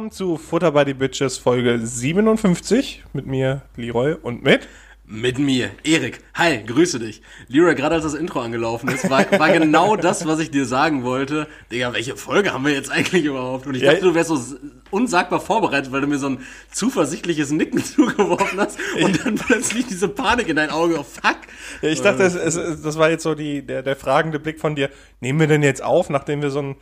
Willkommen zu Futter by the Bitches Folge 57 mit mir, Leroy, und mit mit mir, Erik. Hi, grüße dich. Leroy, gerade als das Intro angelaufen ist, war, war genau das, was ich dir sagen wollte. Digga, welche Folge haben wir jetzt eigentlich überhaupt? Und ich ja, dachte, du wärst so unsagbar vorbereitet, weil du mir so ein zuversichtliches Nicken zugeworfen hast und dann plötzlich diese Panik in dein Auge. Oh, fuck. Ja, ich dachte, es, es, das war jetzt so die, der, der fragende Blick von dir. Nehmen wir denn jetzt auf, nachdem wir so ein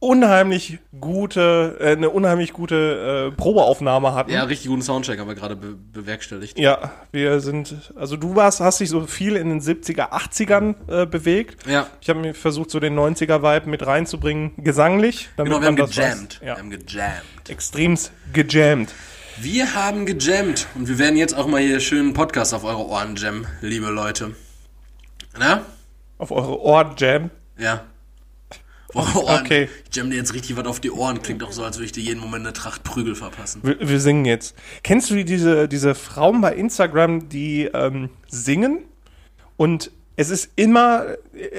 unheimlich gute, äh, eine unheimlich gute äh, Probeaufnahme hatten. Ja, richtig guten Soundcheck haben wir gerade be bewerkstelligt. Ja, wir sind, also du warst, hast dich so viel in den 70er, 80ern äh, bewegt. Ja. Ich habe mir versucht, so den 90er-Vibe mit reinzubringen, gesanglich. Genau, wir haben gejammt. Ja. Wir haben gejammt. Extremst gejammt. Wir haben gejammt und wir werden jetzt auch mal hier schönen Podcast auf eure Ohren jammen, liebe Leute. Na? Auf eure Ohren jammen? Ja. Oh, okay. Ich jamm dir jetzt richtig was auf die Ohren. Klingt auch so, als würde ich dir jeden Moment eine Tracht Prügel verpassen. Wir, wir singen jetzt. Kennst du diese, diese Frauen bei Instagram, die ähm, singen und es ist immer,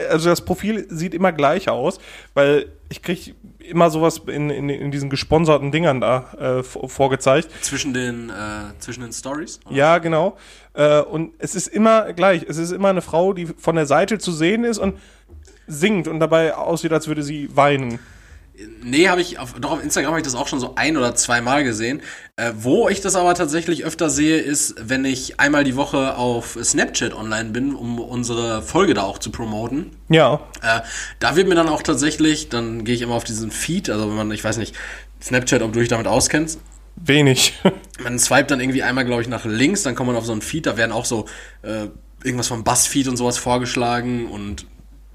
also das Profil sieht immer gleich aus, weil ich kriege immer sowas in, in, in diesen gesponserten Dingern da äh, vorgezeigt. Zwischen den, äh, zwischen den Stories? Ja, genau. Äh, und es ist immer gleich. Es ist immer eine Frau, die von der Seite zu sehen ist und singt und dabei aussieht, als würde sie weinen. Nee, habe ich auf, doch auf Instagram habe ich das auch schon so ein oder zweimal gesehen. Äh, wo ich das aber tatsächlich öfter sehe, ist, wenn ich einmal die Woche auf Snapchat online bin, um unsere Folge da auch zu promoten. Ja. Äh, da wird mir dann auch tatsächlich, dann gehe ich immer auf diesen Feed, also wenn man, ich weiß nicht, Snapchat, ob du dich damit auskennst. Wenig. man swipet dann irgendwie einmal, glaube ich, nach links, dann kommt man auf so einen Feed, da werden auch so äh, irgendwas vom Buzzfeed und sowas vorgeschlagen und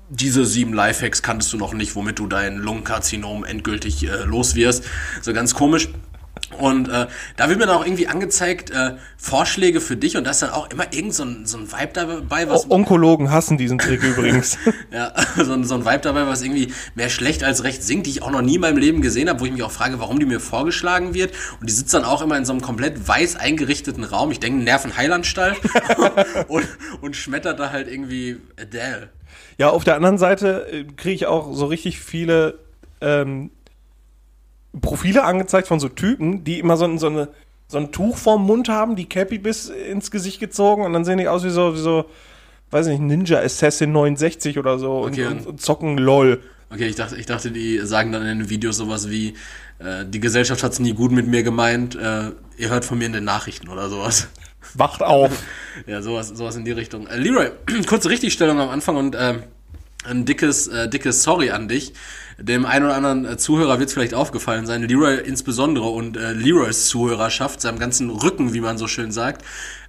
diese sieben Lifehacks kanntest du noch nicht, womit du dein Lungenkarzinom endgültig äh, los wirst. So ganz komisch. Und äh, da wird mir dann auch irgendwie angezeigt, äh, Vorschläge für dich und da ist dann auch immer irgend so ein, so ein Vibe dabei, was. O Onkologen hassen diesen Trick übrigens. ja, so, so ein Vibe dabei, was irgendwie mehr schlecht als recht singt, die ich auch noch nie in meinem Leben gesehen habe, wo ich mich auch frage, warum die mir vorgeschlagen wird. Und die sitzt dann auch immer in so einem komplett weiß eingerichteten Raum, ich denke Nervenheilanstalt, und, und schmettert da halt irgendwie Adele. Ja, auf der anderen Seite äh, kriege ich auch so richtig viele ähm, Profile angezeigt von so Typen, die immer so, so, eine, so ein Tuch vorm Mund haben, die Cappy bis ins Gesicht gezogen und dann sehen die aus wie so, wie so weiß nicht, Ninja Assassin 69 oder so okay, und, und, zocken LOL. Okay, ich dachte, ich dachte, die sagen dann in den Videos sowas wie, äh, die Gesellschaft hat es nie gut mit mir gemeint, äh, ihr hört von mir in den Nachrichten oder sowas. Wacht auf. ja, sowas, sowas in die Richtung. Äh, Leroy, kurze Richtigstellung am Anfang und äh, ein dickes, äh, dickes Sorry an dich. Dem einen oder anderen äh, Zuhörer wird es vielleicht aufgefallen sein, Leroy insbesondere und äh, Leroys Zuhörerschaft, seinem ganzen Rücken, wie man so schön sagt,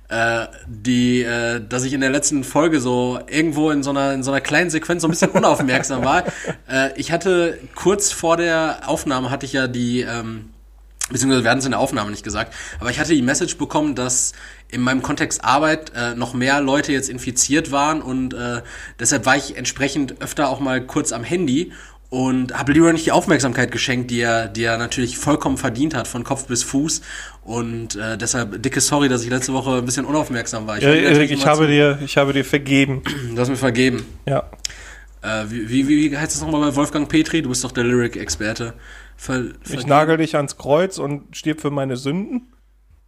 äh, die, äh, dass ich in der letzten Folge so irgendwo in so einer, in so einer kleinen Sequenz so ein bisschen unaufmerksam war. Äh, ich hatte kurz vor der Aufnahme hatte ich ja die, ähm, beziehungsweise werden es in der Aufnahme nicht gesagt, aber ich hatte die Message bekommen, dass in meinem Kontext Arbeit äh, noch mehr Leute jetzt infiziert waren und äh, deshalb war ich entsprechend öfter auch mal kurz am Handy und habe Leroy nicht die Aufmerksamkeit geschenkt, die er, die er natürlich vollkommen verdient hat, von Kopf bis Fuß. Und äh, deshalb dicke Sorry, dass ich letzte Woche ein bisschen unaufmerksam war. Ich, ja, Erik, ich habe dir, ich habe dir vergeben. Du hast mir vergeben. Ja. Äh, wie, wie, wie heißt das nochmal bei Wolfgang Petri? Du bist doch der Lyric-Experte. Ver, ich nagel dich ans Kreuz und stirb für meine Sünden.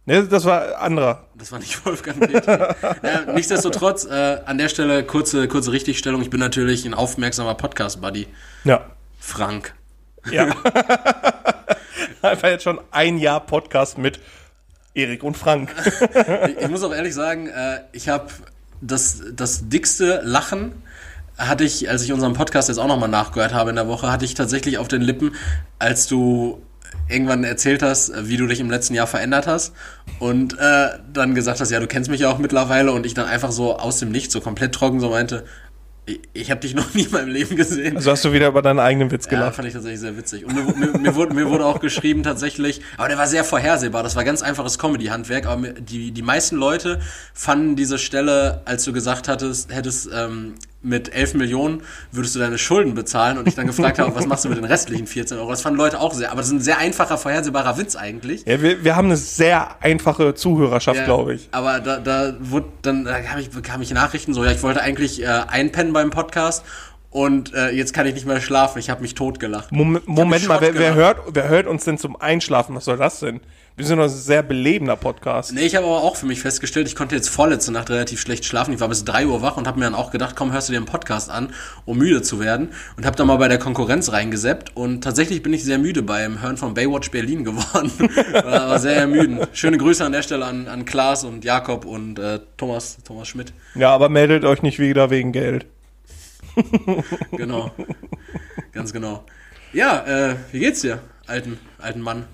Ne, das war anderer. Das war nicht Wolfgang Petri. ja, nichtsdestotrotz, äh, an der Stelle kurze, kurze Richtigstellung. Ich bin natürlich ein aufmerksamer Podcast-Buddy. Ja. Frank. Ja. Einfach jetzt schon ein Jahr Podcast mit Erik und Frank. ich, ich muss auch ehrlich sagen, äh, ich habe das, das dickste Lachen hatte ich, als ich unseren Podcast jetzt auch nochmal nachgehört habe in der Woche, hatte ich tatsächlich auf den Lippen, als du irgendwann erzählt hast, wie du dich im letzten Jahr verändert hast und äh, dann gesagt hast, ja, du kennst mich ja auch mittlerweile und ich dann einfach so aus dem Nichts so komplett trocken so meinte, ich, ich habe dich noch nie in meinem Leben gesehen. Also hast du wieder über deinen eigenen Witz gelacht. Ja, fand ich tatsächlich sehr witzig. Und mir, mir, mir, wurde, mir wurde auch geschrieben tatsächlich, aber der war sehr vorhersehbar. Das war ganz einfaches Comedy-Handwerk. Aber die, die meisten Leute fanden diese Stelle, als du gesagt hattest, hättest, ähm, mit 11 Millionen würdest du deine Schulden bezahlen und ich dann gefragt habe, was machst du mit den restlichen 14 Euro? Das fanden Leute auch sehr, aber das ist ein sehr einfacher, vorhersehbarer Witz eigentlich. Ja, wir, wir haben eine sehr einfache Zuhörerschaft, ja, glaube ich. Aber da, da wurde dann, da kam ich, bekam ich Nachrichten so, ja, ich wollte eigentlich äh, einpennen beim Podcast und äh, jetzt kann ich nicht mehr schlafen. Ich habe mich totgelacht. Moment, Moment mal, wer, wer, hört, wer hört uns denn zum Einschlafen? Was soll das denn? Wir sind ein sehr belebender Podcast. Nee, ich habe aber auch für mich festgestellt, ich konnte jetzt vorletzte Nacht relativ schlecht schlafen. Ich war bis drei Uhr wach und habe mir dann auch gedacht, komm, hörst du dir einen Podcast an, um müde zu werden. Und habe dann mal bei der Konkurrenz reingeseppt. Und tatsächlich bin ich sehr müde beim Hören von Baywatch Berlin geworden. war, war sehr ermüdend. Schöne Grüße an der Stelle an, an Klaas und Jakob und äh, Thomas, Thomas Schmidt. Ja, aber meldet euch nicht wieder wegen Geld. Genau. Ganz genau. Ja, äh, wie geht's dir, alten, alten Mann?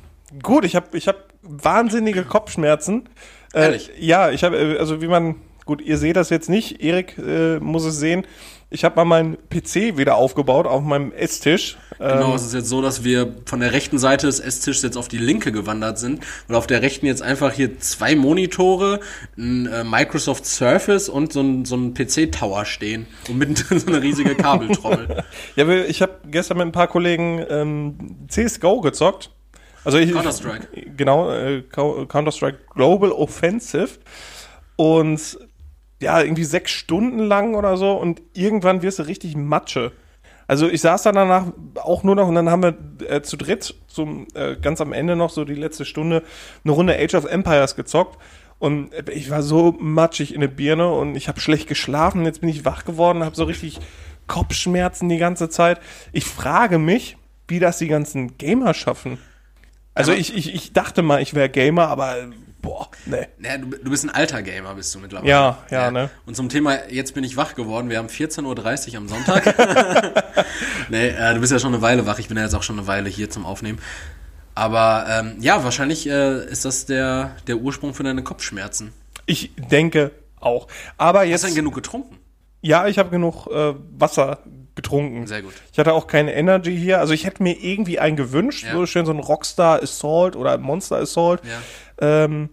Gut, ich habe ich hab wahnsinnige Kopfschmerzen. Äh, Ehrlich? ja, ich habe, äh, also wie man, gut, ihr seht das jetzt nicht, Erik äh, muss es sehen. Ich habe mal meinen PC wieder aufgebaut auf meinem Esstisch. Genau, Ähm, es ist jetzt so, dass wir von der rechten Seite des Esstischs jetzt auf die linke gewandert sind, weil auf der rechten jetzt einfach hier zwei Monitore, ein äh, Microsoft Surface und so ein, so ein PC-Tower stehen und mittendrin so eine riesige Kabeltrommel. ja, ich habe gestern mit ein paar Kollegen ähm, CSGO gezockt. Also ich, Counter-Strike. Genau, äh, Cou- Counter-Strike Global Offensive. Und ja, irgendwie sechs Stunden lang oder so und irgendwann wirst du richtig Matsche. Also ich saß dann danach auch nur noch und dann haben wir äh, zu dritt zum äh, ganz am Ende noch so die letzte Stunde eine Runde Age of Empires gezockt und äh, ich war so matschig in der Birne und ich habe schlecht geschlafen. Jetzt bin ich wach geworden, habe so richtig Kopfschmerzen die ganze Zeit. Ich frage mich, wie das die ganzen Gamer schaffen. Also Aber- ich, ich, ich dachte mal, ich wäre Gamer, aber boah, ne. Naja, du, du bist ein alter Gamer, bist du mittlerweile. Ja, ja, ne. Und zum Thema, jetzt bin ich wach geworden, wir haben 14.30 Uhr am Sonntag. nee, äh, du bist ja schon eine Weile wach, ich bin ja jetzt auch schon eine Weile hier zum Aufnehmen. Aber ähm, ja, wahrscheinlich äh, ist das der, der Ursprung für deine Kopfschmerzen. Ich denke auch. Aber Hast jetzt, du denn genug getrunken? ja, ich habe genug äh, Wasser getrunken. Sehr gut. Ich hatte auch keine Energy hier. Also ich hätte mir irgendwie einen gewünscht, Ja. so schön so ein Rockstar Assault oder ein Monster Assault. Ja. Ähm,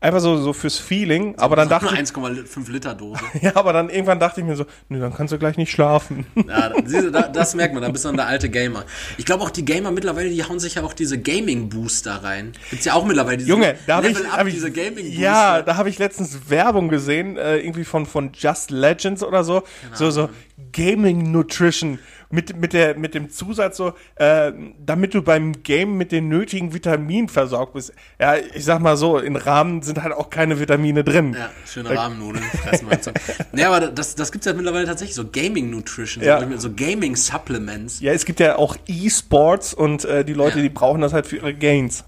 einfach so, so fürs Feeling. Aber dann dachte ich, 1,5 Liter Dose. ja, aber dann irgendwann dachte ich mir so, nö, dann kannst du gleich nicht schlafen. Ja, siehst du, da, das merkt man, da bist du dann der alte Gamer. Ich glaube auch die Gamer mittlerweile, die hauen sich ja auch diese Gaming-Booster rein. Gibt's ja auch mittlerweile diese Junge, da habe ich, hab ich diese Gaming-Booster. ja, da habe ich letztens Werbung gesehen, äh, irgendwie von von Just Legends oder so, so so Gaming Nutrition mit mit der mit dem Zusatz so, äh, damit du beim Game mit den nötigen Vitaminen versorgt bist. Ja, ich sag mal so, in Rahmen sind halt auch keine Vitamine drin. Ja, schöne Rahmennudeln fressen wir jetzt. Nee, aber das, das gibt's ja mittlerweile tatsächlich, so Gaming Nutrition, Ja. so, Gaming Supplements. Ja, es gibt ja auch E-Sports und äh, die Leute, Ja. die brauchen das halt für ihre Gains.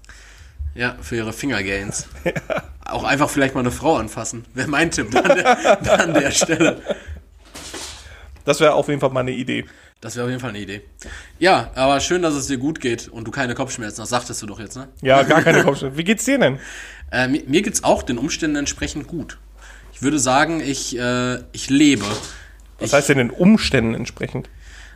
Ja, für ihre Fingergains. Auch einfach vielleicht mal eine Frau anfassen. Wäre mein Tipp an der, an der Stelle. Das wäre auf jeden Fall mal eine Idee. Das wäre auf jeden Fall eine Idee. Ja, aber schön, dass es dir gut geht und du keine Kopfschmerzen hast, sagtest du doch jetzt, ne? Ja, gar keine Kopfschmerzen. Wie geht's dir denn? Äh, mir, mir geht's auch den Umständen entsprechend gut. Ich würde sagen, ich, äh, ich lebe. Was heißt denn den Umständen entsprechend?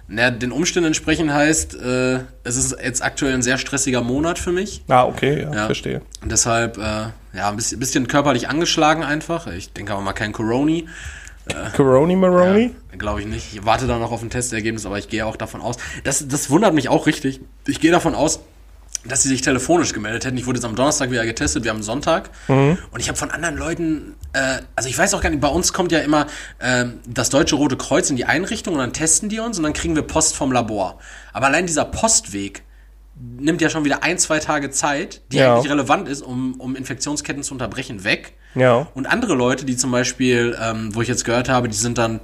Naja, den Umständen entsprechend heißt, äh, es ist jetzt aktuell ein sehr stressiger Monat für mich. Ah, okay, ja, Ja. verstehe. Und deshalb, äh, ja, ein bisschen, bisschen körperlich angeschlagen einfach. Ich denke aber mal kein Coroni. Coroni Maroni? Glaube ich nicht. Ich warte da noch auf ein Testergebnis, aber ich gehe auch davon aus. Das, das wundert mich auch richtig. Ich gehe davon aus, dass sie sich telefonisch gemeldet hätten. Ich wurde jetzt am Donnerstag wieder getestet, wir haben Sonntag. Und ich habe von anderen Leuten, äh, also ich weiß auch gar nicht, bei uns kommt ja immer ähm, das Deutsche Rote Kreuz in die Einrichtung und dann testen die uns und dann kriegen wir Post vom Labor. Aber allein dieser Postweg nimmt ja schon wieder ein, zwei Tage Zeit, die Ja. eigentlich relevant ist, um, um Infektionsketten zu unterbrechen, weg. Ja. Und andere Leute, die zum Beispiel, ähm, wo ich jetzt gehört habe, die sind dann,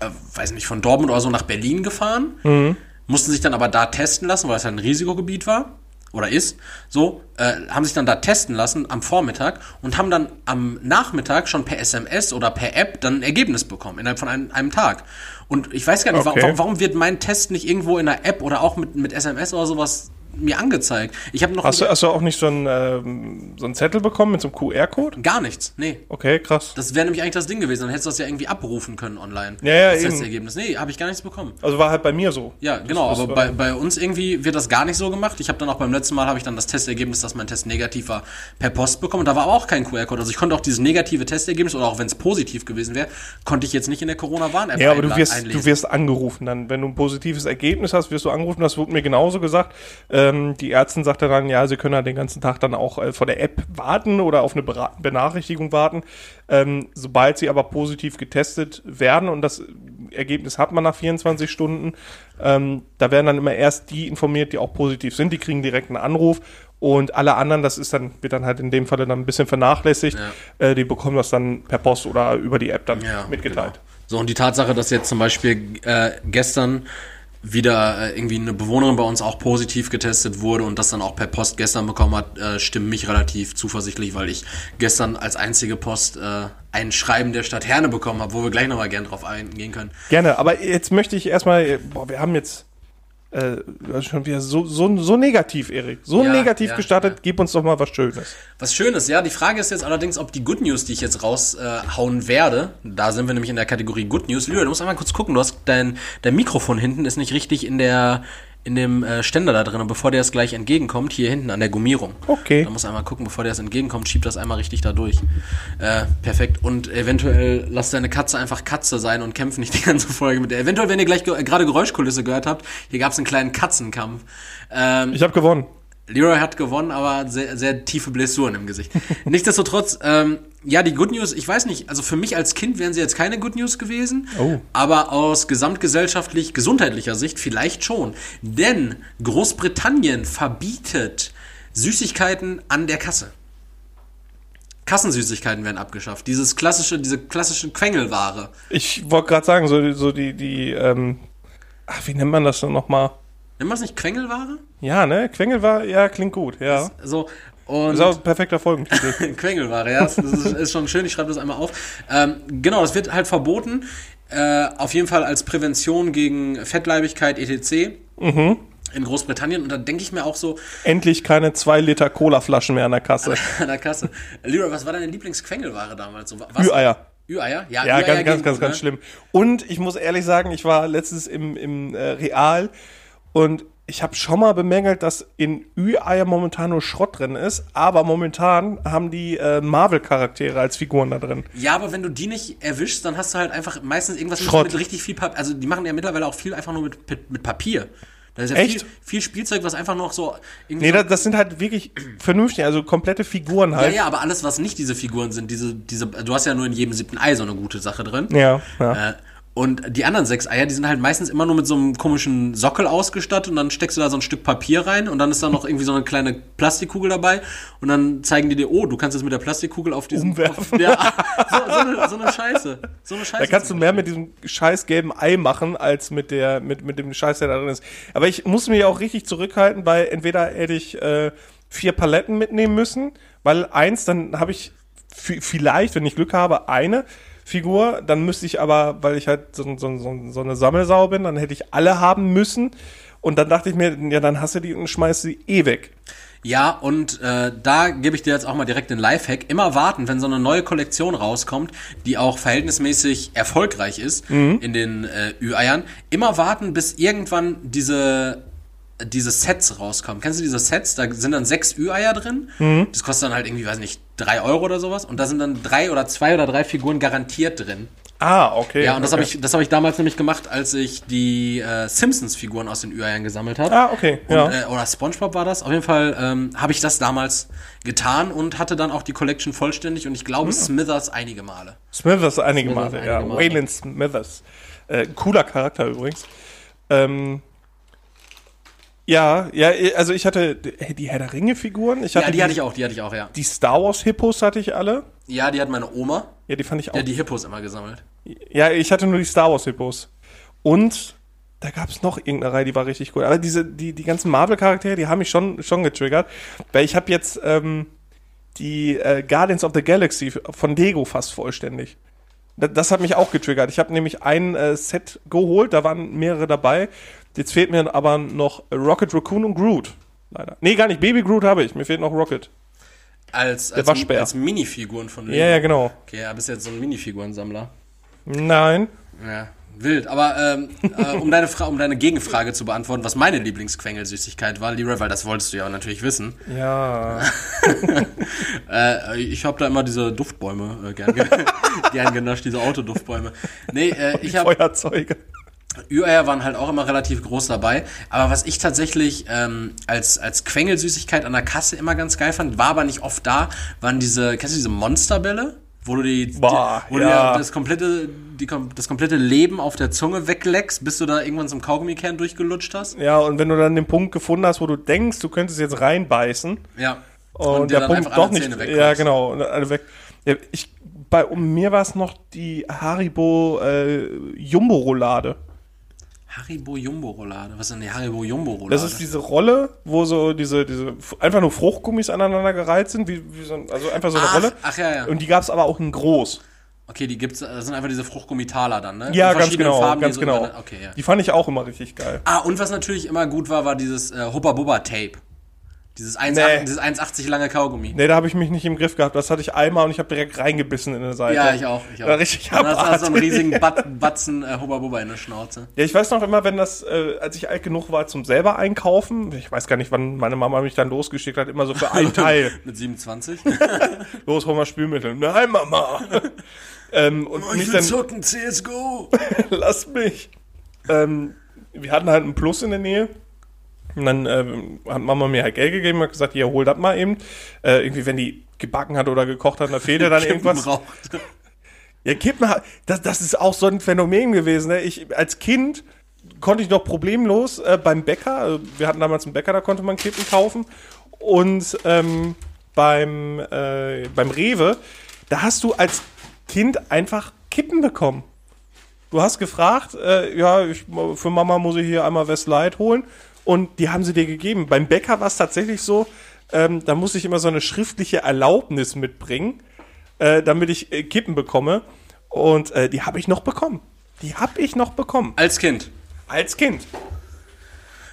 äh, weiß nicht, von Dortmund oder so nach Berlin gefahren, mussten sich dann aber da testen lassen, weil es halt ein Risikogebiet war oder ist, so, äh, haben sich dann da testen lassen am Vormittag und haben dann am Nachmittag schon per SMS oder per App dann ein Ergebnis bekommen, innerhalb von einem, einem Tag. Und ich weiß gar nicht, Okay. warum, warum wird mein Test nicht irgendwo in der App oder auch mit, mit SMS oder sowas mir angezeigt? Ich habe noch Hast du, hast du auch nicht so einen, ähm, so einen Zettel bekommen mit so einem QR-Code? gar nichts, nee. Okay, krass. Das wäre nämlich eigentlich das Ding gewesen. Dann hättest du das ja irgendwie abrufen können online. Ja, ja, das eben. Testergebnis. Nee, habe ich gar nichts bekommen. Also war halt bei mir so. Ja, genau, das aber war- bei, bei uns irgendwie wird das gar nicht so gemacht. Ich habe dann auch beim letzten Mal habe ich dann das Testergebnis, dass mein Test negativ war, per Post bekommen. Da war aber auch kein QR-Code. Also ich konnte auch dieses negative Testergebnis oder auch wenn es positiv gewesen wäre, konnte ich jetzt nicht in der Corona-Warn-App Ja, aber du wirst, einlesen. du wirst angerufen. Dann, wenn du ein positives Ergebnis hast, wirst du angerufen. Das wurde mir genauso gesagt. Äh, Ähm, die Ärztin sagte dann, ja, sie können halt den ganzen Tag dann auch äh, vor der App warten oder auf eine Bera Benachrichtigung warten. Ähm, sobald sie aber positiv getestet werden und das Ergebnis hat man nach 24 Stunden, ähm, da werden dann immer erst die informiert, die auch positiv sind. Die kriegen direkt einen Anruf und alle anderen, das ist dann, wird dann halt in dem Falle dann ein bisschen vernachlässigt. Ja. Äh, die bekommen das dann per Post oder über die App dann Ja, mitgeteilt. genau. So, und die Tatsache, dass jetzt zum Beispiel äh, gestern wieder äh, irgendwie eine Bewohnerin bei uns auch positiv getestet wurde und das dann auch per Post gestern bekommen hat, äh, stimmt mich relativ zuversichtlich, weil ich gestern als einzige Post äh, ein Schreiben der Stadt Herne bekommen habe, wo wir gleich nochmal gern drauf eingehen können. Gerne, aber jetzt möchte ich erstmal, boah, wir haben jetzt äh, schon wieder so, so, so negativ, Erik. So Ja, negativ ja, gestartet, ja. gib uns doch mal was Schönes. Was Schönes, ja. Die Frage ist jetzt allerdings, ob die Good News, die ich jetzt raushauen äh, werde, da sind wir nämlich in der Kategorie Good News. Lyra, du musst einmal kurz gucken, du hast dein, dein Mikrofon hinten ist nicht richtig in der in dem äh, Ständer da drin und bevor der es gleich entgegenkommt, hier hinten an der Gummierung. Okay. Da muss einmal gucken, bevor der es entgegenkommt, schiebt das einmal richtig da durch. Äh, perfekt. Und eventuell lass deine Katze einfach Katze sein und kämpf nicht die ganze Folge mit der. Eventuell, wenn ihr gleich ge gerade Geräuschkulisse gehört habt, hier gab es einen kleinen Katzenkampf. Ähm, Ich habe gewonnen. Leroy hat gewonnen, aber sehr, sehr tiefe Blessuren im Gesicht. Nichtsdestotrotz, ähm, ja, die Good News, ich weiß nicht, also für mich als Kind wären sie jetzt keine Good News gewesen, Oh. aber aus gesamtgesellschaftlich gesundheitlicher Sicht vielleicht schon. Denn Großbritannien verbietet Süßigkeiten an der Kasse. Kassensüßigkeiten werden abgeschafft. Dieses klassische, diese klassische Quengelware. Ich wollte gerade sagen, so, so die, die, ähm, ach, wie nennt man das denn nochmal? Man das nicht Quengelware? Ja, ne? Quengel war, ja, klingt gut, ja. So, und ist auch ein perfekter Folgentitel. Quengelware, ja, das ist, ist schon schön, ich schreibe das einmal auf. Ähm, genau, das wird halt verboten, äh, auf jeden Fall als Prävention gegen Fettleibigkeit etc. Mhm. in Großbritannien. Und da denke ich mir auch so, Endlich keine 2 Liter Cola-Flaschen mehr an der Kasse. an der Kasse, Leroy, was war deine Lieblingsquengelware damals? So, was? Ü-Eier. Ü-Eier? Ja, Ü-Eier ganz, ganz, ganz, ganz ne? schlimm. Und ich muss ehrlich sagen, ich war letztens im, im äh, Real und ich habe schon mal bemängelt, dass in Ü-Eier momentan nur Schrott drin ist, aber momentan haben die äh, Marvel-Charaktere als Figuren da drin. Ja, aber wenn du die nicht erwischst, dann hast du halt einfach meistens irgendwas mit, Schrott. mit richtig viel Papier. Also die machen ja mittlerweile auch viel einfach nur mit, mit, mit Papier. Da ist ja Echt? Viel, viel Spielzeug, was einfach noch so irgendwie Nee, das, das sind halt wirklich vernünftig, also komplette Figuren Ja, halt. ja, aber alles, was nicht diese Figuren sind, diese, diese, du hast ja nur in jedem siebten Ei so eine gute Sache drin. Ja, ja. Äh, und die anderen sechs Eier, die sind halt meistens immer nur mit so einem komischen Sockel ausgestattet und dann steckst du da so ein Stück Papier rein und dann ist da noch irgendwie so eine kleine Plastikkugel dabei und dann zeigen die dir, oh, du kannst es mit der Plastikkugel auf diesen... Umwerfen. Auf, ja, so, so, eine, so eine Scheiße. So eine Scheiße. Da kannst du mehr mit diesem scheiß gelben Ei machen, als mit der, mit, mit dem Scheiß, der da drin ist. Aber ich muss mich auch richtig zurückhalten, weil entweder hätte ich äh, vier Paletten mitnehmen müssen, weil eins, dann habe ich vielleicht, wenn ich Glück habe, eine Figur, dann müsste ich aber, weil ich halt so, so, so, so eine Sammelsau bin, dann hätte ich alle haben müssen. Und dann dachte ich mir, ja, dann hast du die und schmeißt sie eh weg. Ja, und äh, da gebe ich dir jetzt auch mal direkt den Lifehack. Immer warten, wenn so eine neue Kollektion rauskommt, die auch verhältnismäßig erfolgreich ist in den äh, Ü-Eiern. Immer warten, bis irgendwann diese diese Sets rauskommen. Kennst du diese Sets? Da sind dann sechs Ü-Eier drin. Das kostet dann halt irgendwie, weiß nicht, drei Euro oder sowas. Und da sind dann drei oder zwei oder drei Figuren garantiert drin. Ah, okay. Ja, und das okay. habe ich, das habe ich damals nämlich gemacht, als ich die äh, Simpsons-Figuren aus den Ü-Eiern gesammelt habe. Ah, okay, Und, ja. äh, oder SpongeBob war das. Auf jeden Fall ähm, habe ich das damals getan und hatte dann auch die Collection vollständig und ich glaube Smithers einige Male. Smithers einige Smithers Male, einige ja. Male. Waylon Smithers. Äh, cooler Charakter übrigens. Ähm, ja, ja, also ich hatte die Herr der Ringe-Figuren. Ich hatte Ja, die hatte ich auch, die hatte ich auch, ja. Die Star Wars-Hippos hatte ich alle. Ja, die hat meine Oma, Ja, die fand ich auch. ja, die Hippos immer gesammelt. Ja, ich hatte nur die Star Wars-Hippos. Und da gab es noch irgendeine Reihe, die war richtig cool. Aber diese, die, die ganzen Marvel-Charaktere, die haben mich schon, schon getriggert. Weil ich habe jetzt ähm, die äh, Guardians of the Galaxy von Lego fast vollständig. Das, das hat mich auch getriggert. Ich habe nämlich ein äh, Set geholt, da waren mehrere dabei. Jetzt fehlt mir aber noch Rocket Raccoon und Groot. Leider. Nee, gar nicht. Baby Groot habe ich. Mir fehlt noch Rocket. Als, als, Waschbär. als Minifiguren von Ja, ja, genau. Okay, ja, bist jetzt so ein Minifigurensammler. Nein. Ja, wild. Aber ähm, äh, um, deine Fra um deine Gegenfrage zu beantworten, was meine Lieblingsquengelsüßigkeit war, Leroy, weil das wolltest du ja natürlich wissen. Ja. Äh, ich habe da immer diese Duftbäume äh, gern, ge gern genascht, diese Autoduftbäume. Nee, äh, ich habe Feuerzeuge. Ü-Eier waren halt auch immer relativ groß dabei. Aber was ich tatsächlich ähm, als, als Quengelsüßigkeit an der Kasse immer ganz geil fand, war aber nicht oft da, waren diese, kennst du diese Monsterbälle? Wo du die, Boah, die wo ja. du das komplette, die, das komplette Leben auf der Zunge wegleckst, bis du da irgendwann zum Kaugummikern durchgelutscht hast. Ja, und wenn du dann den Punkt gefunden hast, wo du denkst, du könntest jetzt reinbeißen Ja. und, dir der dann Punkt doch nicht. Ja, genau. Und alle weg. Ja, ich, bei um mir war es noch die Haribo äh, Jumbo Roulade. Haribo Jumbo Roulade. Was ist denn die Haribo Jumbo Roulade? Das ist diese Rolle, wo so diese, diese einfach nur Fruchtgummis aneinander gereiht sind, wie, wie so also einfach so eine ach, Rolle. ach ja, ja. Und die gab es aber auch in groß. Okay, die gibt's, das sind einfach diese Fruchtgummitaler dann, ne? Ja, ganz genau, Farben, die ganz so genau. Okay, ja. Die fand ich auch immer richtig geil. Ah, und was natürlich immer gut war, war dieses äh, Hubba Bubba Tape. Dieses 1,80 Nee. dieses 1,80 lange Kaugummi. Nee, da habe ich mich nicht im Griff gehabt. Das hatte ich einmal und ich habe direkt reingebissen in der Seite. Ja, ich auch. Ich auch. Ja, richtig Und dann hast du so einen riesigen Bat Batzen äh, Hubba Bubba in der Schnauze. Ja, ich weiß noch immer, wenn das, äh, als ich alt genug war zum selber einkaufen, ich weiß gar nicht, wann meine Mama mich dann losgeschickt hat, immer so für ein Teil. Mit 27. Los, hol mal Spülmittel. Nein, Mama. ähm, und mich dann, zocken, CSGO. lass mich. Ähm, wir hatten halt einen Plus in der Nähe. Und dann ähm, hat Mama mir halt Geld gegeben und hat gesagt, hier, hol das mal eben. Äh, irgendwie, wenn die gebacken hat oder gekocht hat, da fehlte dann irgendwas. Raucht. Ja, Kippen, das, das ist auch so ein Phänomen gewesen. Ne? Ich, als Kind konnte ich noch problemlos äh, beim Bäcker, also wir hatten damals einen Bäcker, da konnte man Kippen kaufen. Und ähm, beim, äh, beim Rewe, da hast du als Kind einfach Kippen bekommen. Du hast gefragt, äh, ja, ich, für Mama muss ich hier einmal Westlight holen. Und die haben sie dir gegeben. Beim Bäcker war es tatsächlich so, ähm, da musste ich immer so eine schriftliche Erlaubnis mitbringen, äh, damit ich äh, Kippen bekomme. Und äh, die habe ich noch bekommen. Die habe ich noch bekommen. Als Kind. Als Kind.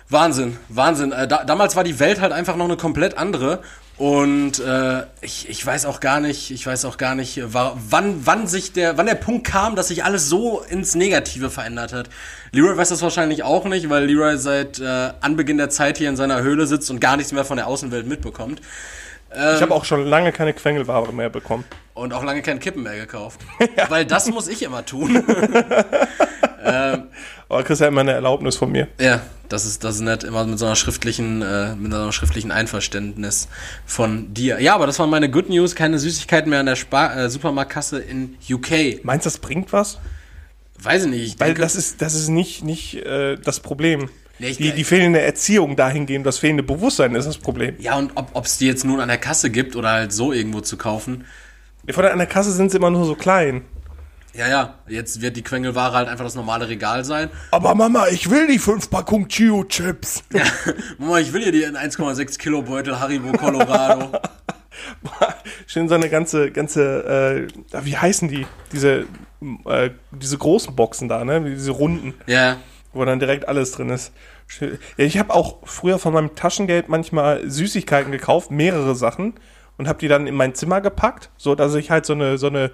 Wahnsinn, Wahnsinn. Äh, da, damals war die Welt halt einfach noch eine komplett andere. Und äh, ich, ich weiß auch gar nicht, ich weiß auch gar nicht, wa- wann, wann sich der, wann der Punkt kam, dass sich alles so ins Negative verändert hat. Leroy weiß das wahrscheinlich auch nicht, weil Leroy seit äh, Anbeginn der Zeit hier in seiner Höhle sitzt und gar nichts mehr von der Außenwelt mitbekommt. Ich habe auch schon lange keine Quengelware mehr bekommen. Und auch lange kein Kippen mehr gekauft. Weil das muss ich immer tun. Aber du kriegst ja immer eine Erlaubnis von mir. Ja, das ist, das ist nett, immer mit so einer schriftlichen, äh, mit so einer schriftlichen Einverständnis von dir. Ja, aber das waren meine Good News, keine Süßigkeiten mehr an der Spar äh, Supermarktkasse in UK. Meinst du, das bringt was? Weiß ich nicht. Ich Weil denke, das ist, das ist nicht, nicht äh, das Problem. Nee, ich- die, die fehlende Erziehung dahingehend, das fehlende Bewusstsein ist das Problem. ja, und ob es die jetzt nun an der Kasse gibt oder halt so irgendwo zu kaufen. Von der, an der Kasse sind sie immer nur so klein. Ja, ja, jetzt wird die Quengelware halt einfach das normale Regal sein. Aber Mama, ich will die fünf Packungen Chio-Chips. Mama, ich will hier die 1,6 Kilo Beutel Haribo Colorado. Schön so eine ganze, ganze, äh, wie heißen die? Diese, äh, diese großen Boxen da, ne? Diese runden, ja, wo dann direkt alles drin ist. Ja, ich habe auch früher von meinem Taschengeld manchmal Süßigkeiten gekauft, mehrere Sachen, und habe die dann in mein Zimmer gepackt, so dass ich halt so eine, so eine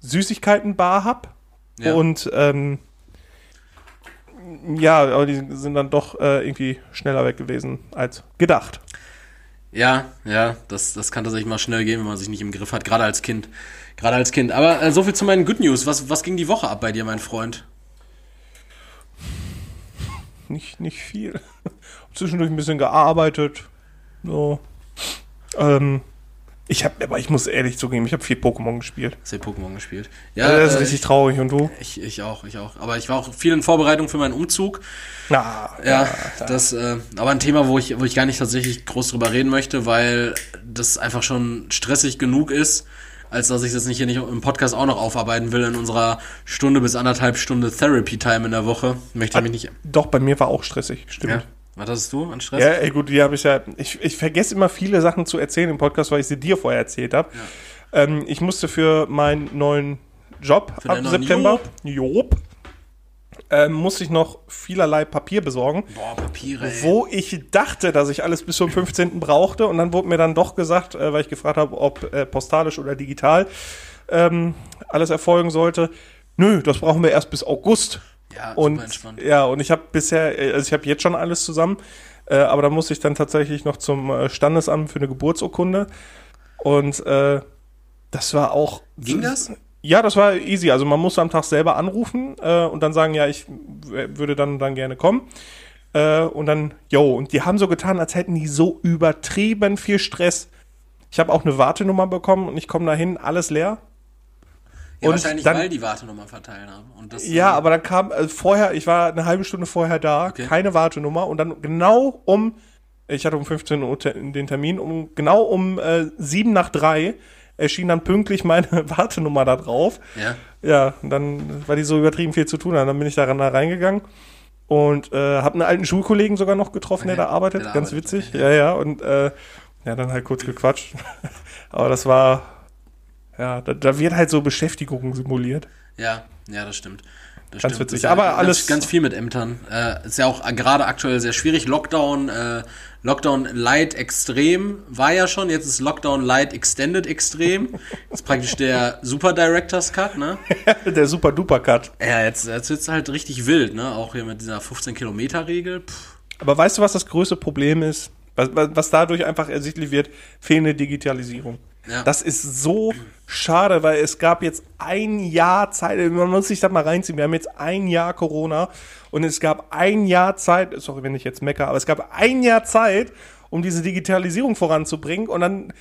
Süßigkeitenbar hab. Ja. Und ähm, ja, aber die sind dann doch äh, irgendwie schneller weg gewesen als gedacht. Ja, ja, das, das kann tatsächlich mal schnell gehen, wenn man sich nicht im Griff hat, gerade als Kind. Gerade als Kind. Aber äh, so viel zu meinen Good News. Was, was ging die Woche ab bei dir, mein Freund? Nicht, nicht viel. Zwischendurch ein bisschen gearbeitet. So. Ähm, ich habe, aber ich muss ehrlich zugeben, ich habe viel Pokémon gespielt. Du Pokémon gespielt? Ja, das ist äh, richtig traurig. Und du? ich, ich auch, ich auch. Aber ich war auch viel in Vorbereitung für meinen Umzug. Na, Ja, das, äh, aber ein Thema, wo ich, wo ich gar nicht tatsächlich groß drüber reden möchte, weil das einfach schon stressig genug ist, als dass ich das nicht hier nicht im Podcast auch noch aufarbeiten will in unserer Stunde bis anderthalb Stunde Therapy Time in der Woche. Möchte ich mich nicht. Doch, bei mir war auch stressig, stimmt. Ja. Ja, Was hast du an Stress? ey, gut, die habe ich ja. Ich, ich vergesse immer viele Sachen zu erzählen im Podcast, weil ich sie dir vorher erzählt habe. Ähm, ich musste für meinen neuen Job ab deinen neuen September, Job, ähm, musste ich noch vielerlei Papier besorgen. Boah, Papiere, ey. wo ich dachte, dass ich alles bis zum 15. brauchte und dann wurde mir dann doch gesagt, äh, weil ich gefragt habe, ob äh, postalisch oder digital ähm, alles erfolgen sollte. Nö, das brauchen wir erst bis August. Ja, Und super entspannt. ja, und ich habe bisher, äh, also ich habe jetzt schon alles zusammen, äh, aber da musste ich dann tatsächlich noch zum äh, Standesamt für eine Geburtsurkunde und äh, das war auch Ging das? Ja, das war easy. Also man musste am Tag selber anrufen äh, und dann sagen, ja, ich würde dann dann gerne kommen. Äh, und dann, yo, und die haben so getan, als hätten die so übertrieben viel Stress. Ich habe auch eine Wartenummer bekommen und ich komme dahin, alles leer. Ja, Und wahrscheinlich, dann- weil die Wartenummern verteilen haben. Und das, Ja, aber dann kam äh, vorher, ich war eine halbe Stunde vorher da, Okay. keine Wartenummer und dann genau um, ich hatte um 15 Uhr den Termin, um genau um äh, 7 nach 3 erschien dann pünktlich meine Wartenummer da drauf. Ja. Ja, und dann, weil die so übertrieben viel zu tun haben, dann bin ich daran da reingegangen und äh, habe einen alten Schulkollegen sogar noch getroffen, der da arbeitet, der ganz arbeitet, witzig. Ja, ja, und äh, ja, dann halt kurz gequatscht. Aber das war, ja, da, da wird halt so Beschäftigung simuliert. Ja, ja, das stimmt. Ganz witzig. Ist Aber ja alles- Ganz, viel mit Ämtern. Äh, ist ja auch gerade aktuell sehr schwierig. Lockdown, äh, Lockdown Light Extrem war ja schon. Jetzt ist Lockdown Light Extended Extrem. Das ist praktisch der Super Director's Cut, ne? Der super duper Cut. Ja, jetzt, jetzt wird's halt richtig wild, ne? Auch hier mit dieser 15-Kilometer-Regel. Pff, Aber weißt du, was das größte Problem ist? Was was dadurch einfach ersichtlich wird? Fehlende Digitalisierung. Ja. Das ist so schade, weil es gab jetzt ein Jahr Zeit, man muss sich das mal reinziehen, wir haben jetzt ein Jahr Corona und es gab ein Jahr Zeit, sorry, wenn ich jetzt mecker, aber es gab ein Jahr Zeit, um diese Digitalisierung voranzubringen und dann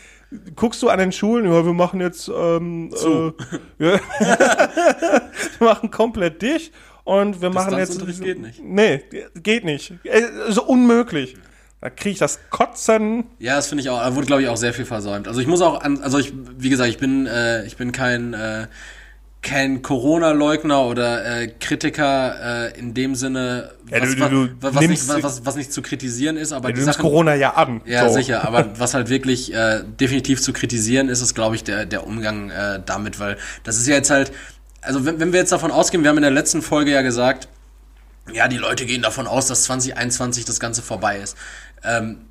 guckst du an den Schulen, ja, wir machen jetzt, ähm, Zu. Äh, ja, wir machen komplett dicht und wir machen jetzt. Geht nicht. Nee, geht nicht. Äh, So unmöglich. Da kriege ich das Kotzen. Ja, das finde ich auch, da wurde, glaube ich, auch sehr viel versäumt. Also ich muss auch an, also ich, wie gesagt, ich bin, äh, ich bin kein, äh, kein Corona-Leugner oder äh, Kritiker äh, in dem Sinne, Ja, was, du- du- du was, was, nicht, nimmst- was, was, was nicht zu kritisieren ist, aber Du die nimmst Sachen, Corona ja an. ja, So. sicher, aber was halt wirklich äh, definitiv zu kritisieren ist, ist, glaube ich, der, der Umgang äh, damit, weil das ist ja jetzt halt, also wenn, wenn wir jetzt davon ausgehen, wir haben in der letzten Folge ja gesagt, ja, die Leute gehen davon aus, dass 2021 das Ganze vorbei ist. Ähm,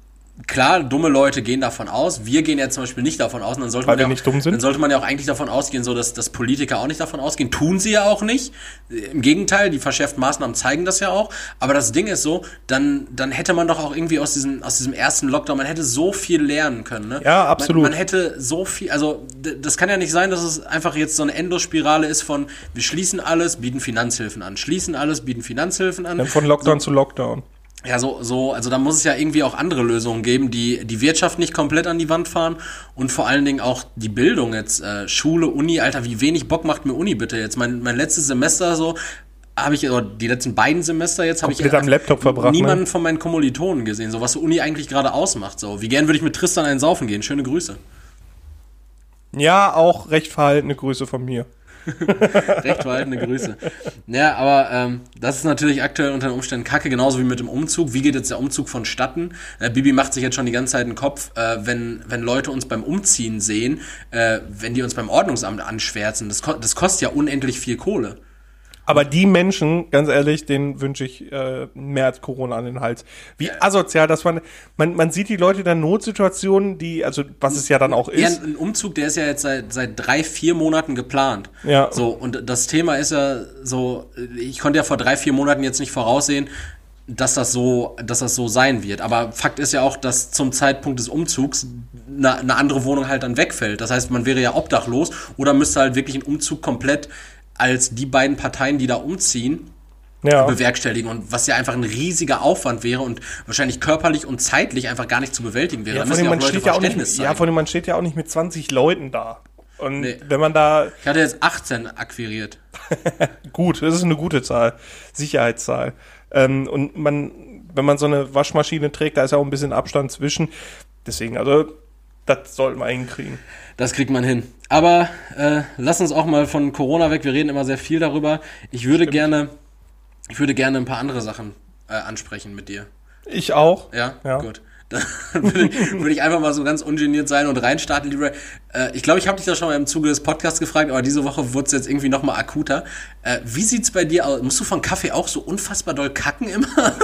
klar, dumme Leute gehen davon aus. Wir gehen ja zum Beispiel nicht davon aus. Und dann sollte Weil man ja auch, nicht dumm sind? Dann sollte man ja auch eigentlich davon ausgehen, so dass, dass Politiker auch nicht davon ausgehen. Tun sie ja auch nicht. Im Gegenteil, die verschärften Maßnahmen zeigen das ja auch. Aber das Ding ist so, dann, dann hätte man doch auch irgendwie aus diesem, aus diesem ersten Lockdown, man hätte so viel lernen können. Ne? Ja, absolut. Man, man hätte so viel, also das kann ja nicht sein, dass es einfach jetzt so eine Endospirale ist von, wir schließen alles, bieten Finanzhilfen an, schließen alles, bieten Finanzhilfen an. Dann von Lockdown zu Lockdown. Ja, so, so, also da muss es ja irgendwie auch andere Lösungen geben, die die Wirtschaft nicht komplett an die Wand fahren und vor allen Dingen auch die Bildung jetzt, äh, Schule, Uni, Alter, wie wenig Bock macht mir Uni bitte jetzt? Mein, mein letztes Semester so, habe ich, oder die letzten beiden Semester jetzt, habe ich am Laptop verbracht, niemanden ne? von meinen Kommilitonen gesehen, so was Uni eigentlich gerade ausmacht. So, wie gern würde ich mit Tristan einen saufen gehen? Schöne Grüße. Ja, auch recht verhaltene Grüße von mir. Recht verhaltene Grüße. Ja, aber ähm, das ist natürlich aktuell unter den Umständen kacke, genauso wie mit dem Umzug. Wie geht jetzt der Umzug vonstatten? Äh, Bibi macht sich jetzt schon die ganze Zeit den Kopf, äh, wenn, wenn Leute uns beim Umziehen sehen, äh, wenn die uns beim Ordnungsamt anschwärzen. Das, ko das kostet ja unendlich viel Kohle. Aber die Menschen, ganz ehrlich, denen wünsche ich äh, mehr als Corona an den Hals. Wie asozial, dass man, man, man sieht die Leute in der Notsituation, die, also was es ja dann auch Ja, ist. ein Umzug, der ist ja jetzt seit, seit drei, vier Monaten geplant. Ja. So, und das Thema ist ja so, ich konnte ja vor drei, vier Monaten jetzt nicht voraussehen, dass das so, dass das so sein wird. Aber Fakt ist ja auch, dass zum Zeitpunkt des Umzugs eine, eine andere Wohnung halt dann wegfällt. Das heißt, man wäre ja obdachlos oder müsste halt wirklich einen Umzug komplett als die beiden Parteien, die da umziehen, Ja. bewerkstelligen und was ja einfach ein riesiger Aufwand wäre und wahrscheinlich körperlich und zeitlich einfach gar nicht zu bewältigen wäre. Ja, Da müssen ja auch man Leute steht ja auch Verständnis nicht, ja, vor allem, man steht ja auch nicht mit 20 Leuten da. Und Nee. wenn man da, Ich hatte jetzt 18 akquiriert. gut, das ist eine gute Zahl, Sicherheitszahl. Ähm, und man, wenn man so eine Waschmaschine trägt, da ist ja auch ein bisschen Abstand zwischen. Deswegen, also, das sollten wir hinkriegen. Das kriegt man hin. Aber äh, lass uns auch mal von Corona weg. Wir reden immer sehr viel darüber. Ich würde gerne, ich würde gerne ein paar andere Sachen äh, ansprechen mit dir. Ich auch. Ja, Ja. gut. Dann würde ich, einfach mal so ganz ungeniert sein und reinstarten, Leroy. Äh, ich glaube, ich habe dich da schon mal im Zuge des Podcasts gefragt, aber diese Woche wurde es jetzt irgendwie noch mal akuter. Äh, wie sieht's bei dir aus? Musst du von Kaffee auch so unfassbar doll kacken immer?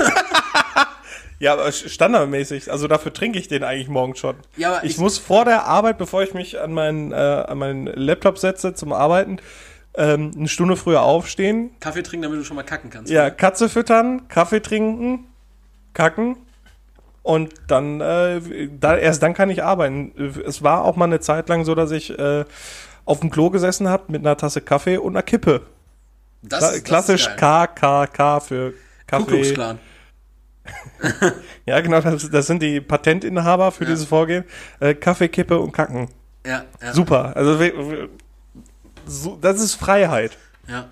Ja, aber standardmäßig. Also dafür trinke ich den eigentlich morgen schon. Ja, aber ich, ich- muss vor der Arbeit, bevor ich mich an meinen, äh, an meinen Laptop setze zum Arbeiten, ähm, eine Stunde früher aufstehen. Kaffee trinken, damit du schon mal kacken kannst. Ja, Katze füttern, Kaffee trinken, kacken. Und dann, äh, da, erst dann kann ich arbeiten. Es war auch mal eine Zeit lang so, dass ich äh, auf dem Klo gesessen habt mit einer Tasse Kaffee und einer Kippe. Das, Kla ist- das klassisch. KKK für Kaffee. Ja, genau, das, das sind die Patentinhaber für Ja. dieses Vorgehen. Äh, Kaffee, Kippe und Kacken. Ja, ja. Super. Also so, das ist Freiheit. Ja.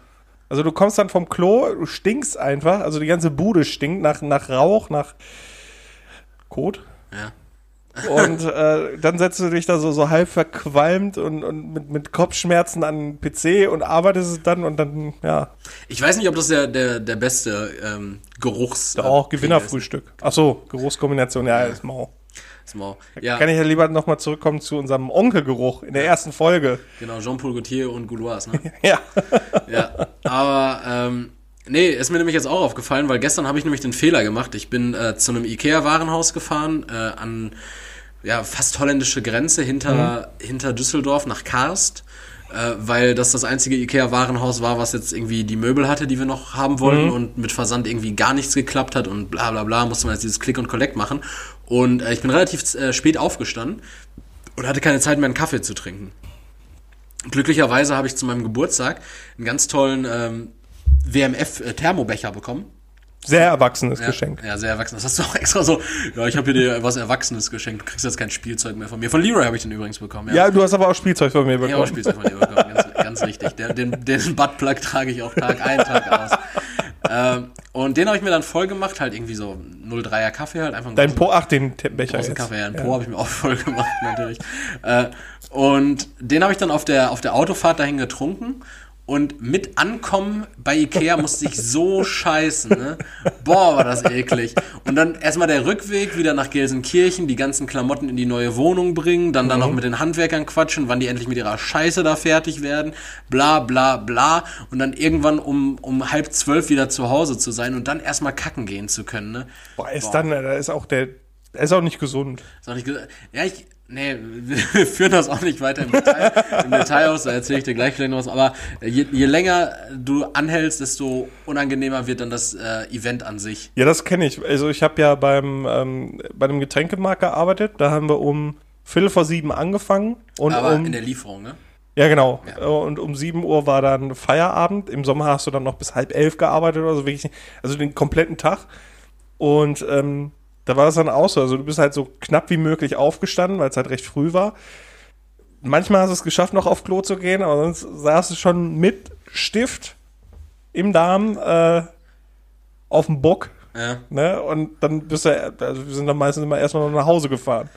Also du kommst dann vom Klo, du stinkst einfach, also die ganze Bude stinkt nach, nach Rauch, nach Kot. Ja. Und äh, dann setzt du dich da so, so halb verqualmt und, und mit, mit Kopfschmerzen an den PC und arbeitest es dann und dann, ja, Ich weiß nicht, ob das der, der, der beste ähm, Geruchs... auch äh, Gewinnerfrühstück. Ach so, Geruchskombination, ja, ist mau. ist mau. Ja, Kann ich ja lieber nochmal zurückkommen zu unserem Onkelgeruch in der ersten Folge. genau, Jean-Paul Gaultier und Gouloise, ne? Ja. ja, aber ähm, nee, ist mir nämlich jetzt auch aufgefallen, weil gestern habe ich nämlich den Fehler gemacht. Ich bin äh, zu einem Ikea-Warenhaus gefahren, äh, an ja, fast holländische Grenze hinter, hinter Düsseldorf nach Karst. Äh, weil das das einzige Ikea-Warenhaus war, was jetzt irgendwie die Möbel hatte, die wir noch haben wollten und mit Versand irgendwie gar nichts geklappt hat und bla bla bla, musste man jetzt dieses Click und Collect machen. Und äh, ich bin relativ äh, spät aufgestanden und hatte keine Zeit mehr, einen Kaffee zu trinken. Glücklicherweise habe ich zu meinem Geburtstag einen ganz tollen ähm, WMF-Thermobecher bekommen. Sehr erwachsenes Ja, Geschenk. Ja, sehr erwachsen. Das hast du auch extra so, ja, ich habe hier dir was Erwachsenes geschenkt. Du kriegst jetzt kein Spielzeug mehr von mir. Von Leroy habe ich den übrigens bekommen. Ja, du hast aber auch Spielzeug von mir Ich habe auch bekommen. Spielzeug von dir bekommen, ganz, ganz richtig. Der, den, den Buttplug trage ich auch Tag ein, Tag aus. ähm, und den habe ich mir dann voll gemacht, halt irgendwie so 03er Kaffee halt, einfach Dein großen- Po, ach, den Becher jetzt. Kaffee, ja, einen Po habe ich mir auch voll gemacht, natürlich. Äh, und den habe ich dann auf der, auf der Autofahrt dahin getrunken. Und mit Ankommen bei Ikea musste ich so scheißen, ne? Boah, war das eklig. Und dann erstmal der Rückweg wieder nach Gelsenkirchen, die ganzen Klamotten in die neue Wohnung bringen, dann dann noch mit den Handwerkern quatschen, wann die endlich mit ihrer Scheiße da fertig werden, bla bla bla. Und dann irgendwann um, um halb zwölf wieder zu Hause zu sein und dann erstmal kacken gehen zu können, ne? Boah, ist dann, da ist auch der, der ist auch nicht gesund. Ist auch nicht gesagt. Ja, ich. Nee, wir führen das auch nicht weiter im Detail, im Detail aus, da erzähle ich dir gleich vielleicht noch was. Aber je, je länger du anhältst, desto unangenehmer wird dann das äh, Event an sich. Ja, das kenne ich. Also ich habe ja beim, ähm, bei einem Getränkemarkt gearbeitet. Da haben wir um Viertel vor sieben angefangen. Und Aber um, in der Lieferung, ne? ja, genau. Ja. Und um sieben Uhr war dann Feierabend. Im Sommer hast du dann noch bis halb elf gearbeitet oder so. Wirklich, also den kompletten Tag. Und ähm, da war das dann auch so. Also du bist halt so knapp wie möglich aufgestanden, weil es halt recht früh war. Manchmal hast du es geschafft, noch auf Klo zu gehen, aber sonst saß du schon mit Stift im Darm äh, auf dem Bock Ja. Ne? Und dann bist du, also wir sind dann meistens immer erstmal noch nach Hause gefahren.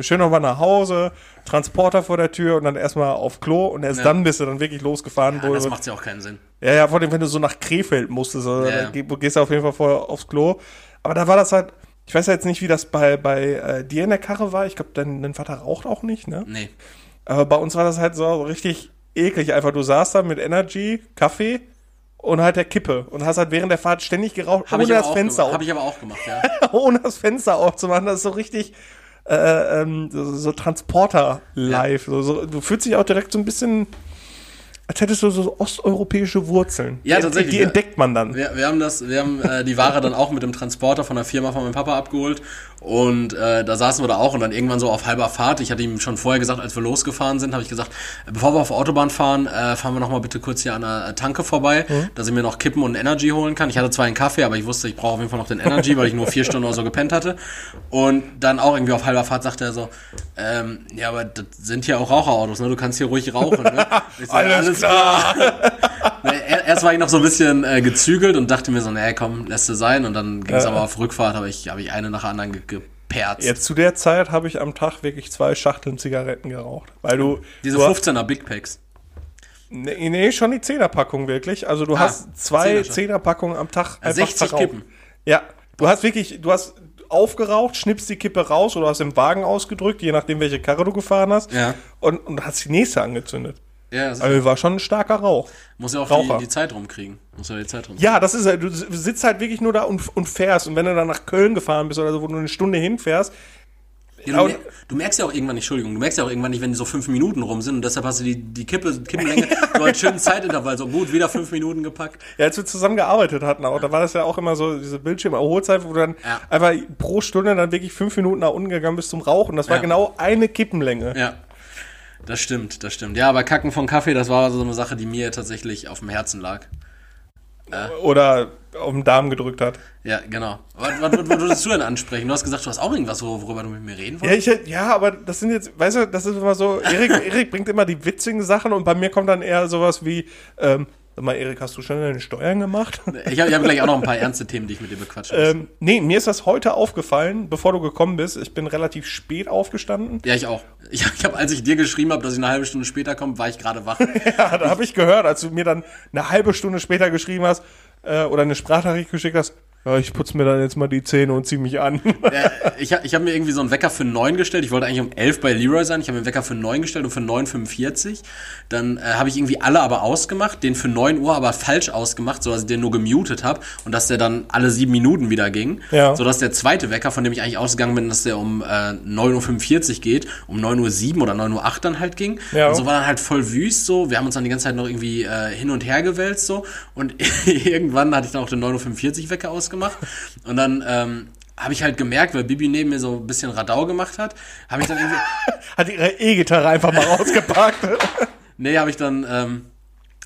Schön nochmal nach Hause, Transporter vor der Tür und dann erstmal auf Klo und erst Ja. dann bist du dann wirklich losgefahren. ja wo das macht ja auch keinen Sinn. ja, ja, vor allem, wenn du so nach Krefeld musstest, also, Ja, dann geh- gehst du auf jeden Fall vorher aufs Klo. Aber da war das halt, ich weiß ja jetzt nicht, wie das bei, bei äh, dir in der Karre war. Ich glaube, dein, dein Vater raucht auch nicht, ne? Nee. Aber bei uns war das halt so richtig eklig. Einfach, du saßt da mit Energy, Kaffee und halt der Kippe und hast halt während der Fahrt ständig geraucht, Habe ohne ich, das Fenster auf Hab ich aber auch gemacht, ja. ohne das Fenster aufzumachen. Das ist so richtig äh, ähm, so, so Transporter-live. So, so, du fühlst dich auch direkt so ein bisschen, als hättest du so osteuropäische Wurzeln. Ja, Die- tatsächlich, Die entdeckt man dann. Wir, wir haben das, wir haben äh, die Ware dann auch mit dem Transporter von der Firma von meinem Papa abgeholt und äh, da saßen wir da auch und dann irgendwann so auf halber Fahrt. Ich hatte ihm schon vorher gesagt, als wir losgefahren sind, habe ich gesagt, äh, bevor wir auf Autobahn fahren, äh, fahren wir noch mal bitte kurz hier an der Tanke vorbei, dass ich mir noch Kippen und Energy holen kann. Ich hatte zwar einen Kaffee, aber ich wusste, ich brauche auf jeden Fall noch den Energy, weil ich nur vier Stunden oder so gepennt hatte. Und dann auch irgendwie auf halber Fahrt sagte er so, ähm, ja, aber das sind ja auch Raucherautos, ne? Du kannst hier ruhig rauchen. Ne? So, Alles klar. Erst war ich noch so ein bisschen äh, gezügelt und dachte mir so, nee, komm, lässt es sein. Und dann ging es Ja. aber auf Rückfahrt, habe ich, hab ich eine nach der anderen ge geperzt. Jetzt zu der Zeit habe ich am Tag wirklich zwei Schachteln Zigaretten geraucht. Weil du. Diese du, 15er Big Packs. Nee, nee, schon die Zehnerpackung wirklich. Also du Ah, hast zwei Zehner schon. Zehnerpackungen am Tag einfach 60 verraucht. Kippen. Ja, du hast wirklich, du hast aufgeraucht, schnippst die Kippe raus oder hast im Wagen ausgedrückt, je nachdem, welche Karre du gefahren hast. Ja. Und, und hast die nächste angezündet. Ja, Also war schon ein starker Rauch. muss ja auch Raucher. die, die Zeit rumkriegen. Muss ja die Zeit rumkriegen. Ja, das ist halt, du sitzt halt wirklich nur da und, und fährst. Und wenn du dann nach Köln gefahren bist oder so, wo du eine Stunde hinfährst, Ja, du, mer du merkst ja auch irgendwann nicht, Entschuldigung, du merkst ja auch irgendwann nicht, wenn die so fünf Minuten rum sind und deshalb hast du die, die Kippe, Kippenlänge so als schönen Zeitintervall, so gut, wieder fünf Minuten gepackt. ja, als wir zusammen gearbeitet hatten, auch, da war das ja auch immer so, diese Bildschirmerholzeit, wo du dann Ja. einfach pro Stunde dann wirklich fünf Minuten nach unten gegangen bist zum Rauchen. Das war Ja. genau eine Kippenlänge. Ja. Das stimmt, das stimmt. Ja, aber Kacken von Kaffee, das war so eine Sache, die mir tatsächlich auf dem Herzen lag. Oder auf den Darm gedrückt hat. Ja, genau. Was, was, was würdest du denn ansprechen? Du hast gesagt, du hast auch irgendwas, wor- worüber du mit mir reden Ja, wolltest. ich, ja, aber das sind jetzt, weißt du, das ist immer so, Erik, Erik bringt immer die witzigen Sachen und bei mir kommt dann eher sowas wie, ähm, sag mal, Erik, hast du schon deine Steuern gemacht? Ich habe hab gleich auch noch ein paar ernste Themen, die ich mit dir bequatschen muss. ähm, nee, mir ist das heute aufgefallen, bevor du gekommen bist. Ich bin relativ spät aufgestanden. Ja, ich auch. Ich, ich habe, als ich dir geschrieben habe, dass ich eine halbe Stunde später komme, war ich gerade wach. Ja, da habe ich gehört, als du mir dann eine halbe Stunde später geschrieben hast äh, oder eine Sprachnachricht geschickt hast, ja, ich putze mir dann jetzt mal die Zähne und zieh mich an. äh, ich ich habe mir irgendwie so einen Wecker für 9 gestellt. Ich wollte eigentlich um 11 bei Leroy sein. Ich habe mir einen Wecker für 9 gestellt und für 9.45. Dann äh, habe ich irgendwie alle aber ausgemacht, den für 9 Uhr aber falsch ausgemacht, sodass ich den nur gemutet habe und dass der dann alle sieben Minuten wieder ging. Ja. Sodass der zweite Wecker, von dem ich eigentlich ausgegangen bin, dass der um äh, 9.45 Uhr geht, um 9.07 Uhr oder 9.08 Uhr dann halt ging. Ja. Und so war dann halt voll wüst so. Wir haben uns dann die ganze Zeit noch irgendwie äh, hin und her gewälzt so. Und irgendwann hatte ich dann auch den 9.45 Uhr Wecker ausgemacht. Und dann ähm, habe ich halt gemerkt, weil Bibi neben mir so ein bisschen Radau gemacht hat, habe ich dann irgendwie, Hat ihre E-Gitarre einfach mal rausgepackt. nee, habe ich dann, ähm,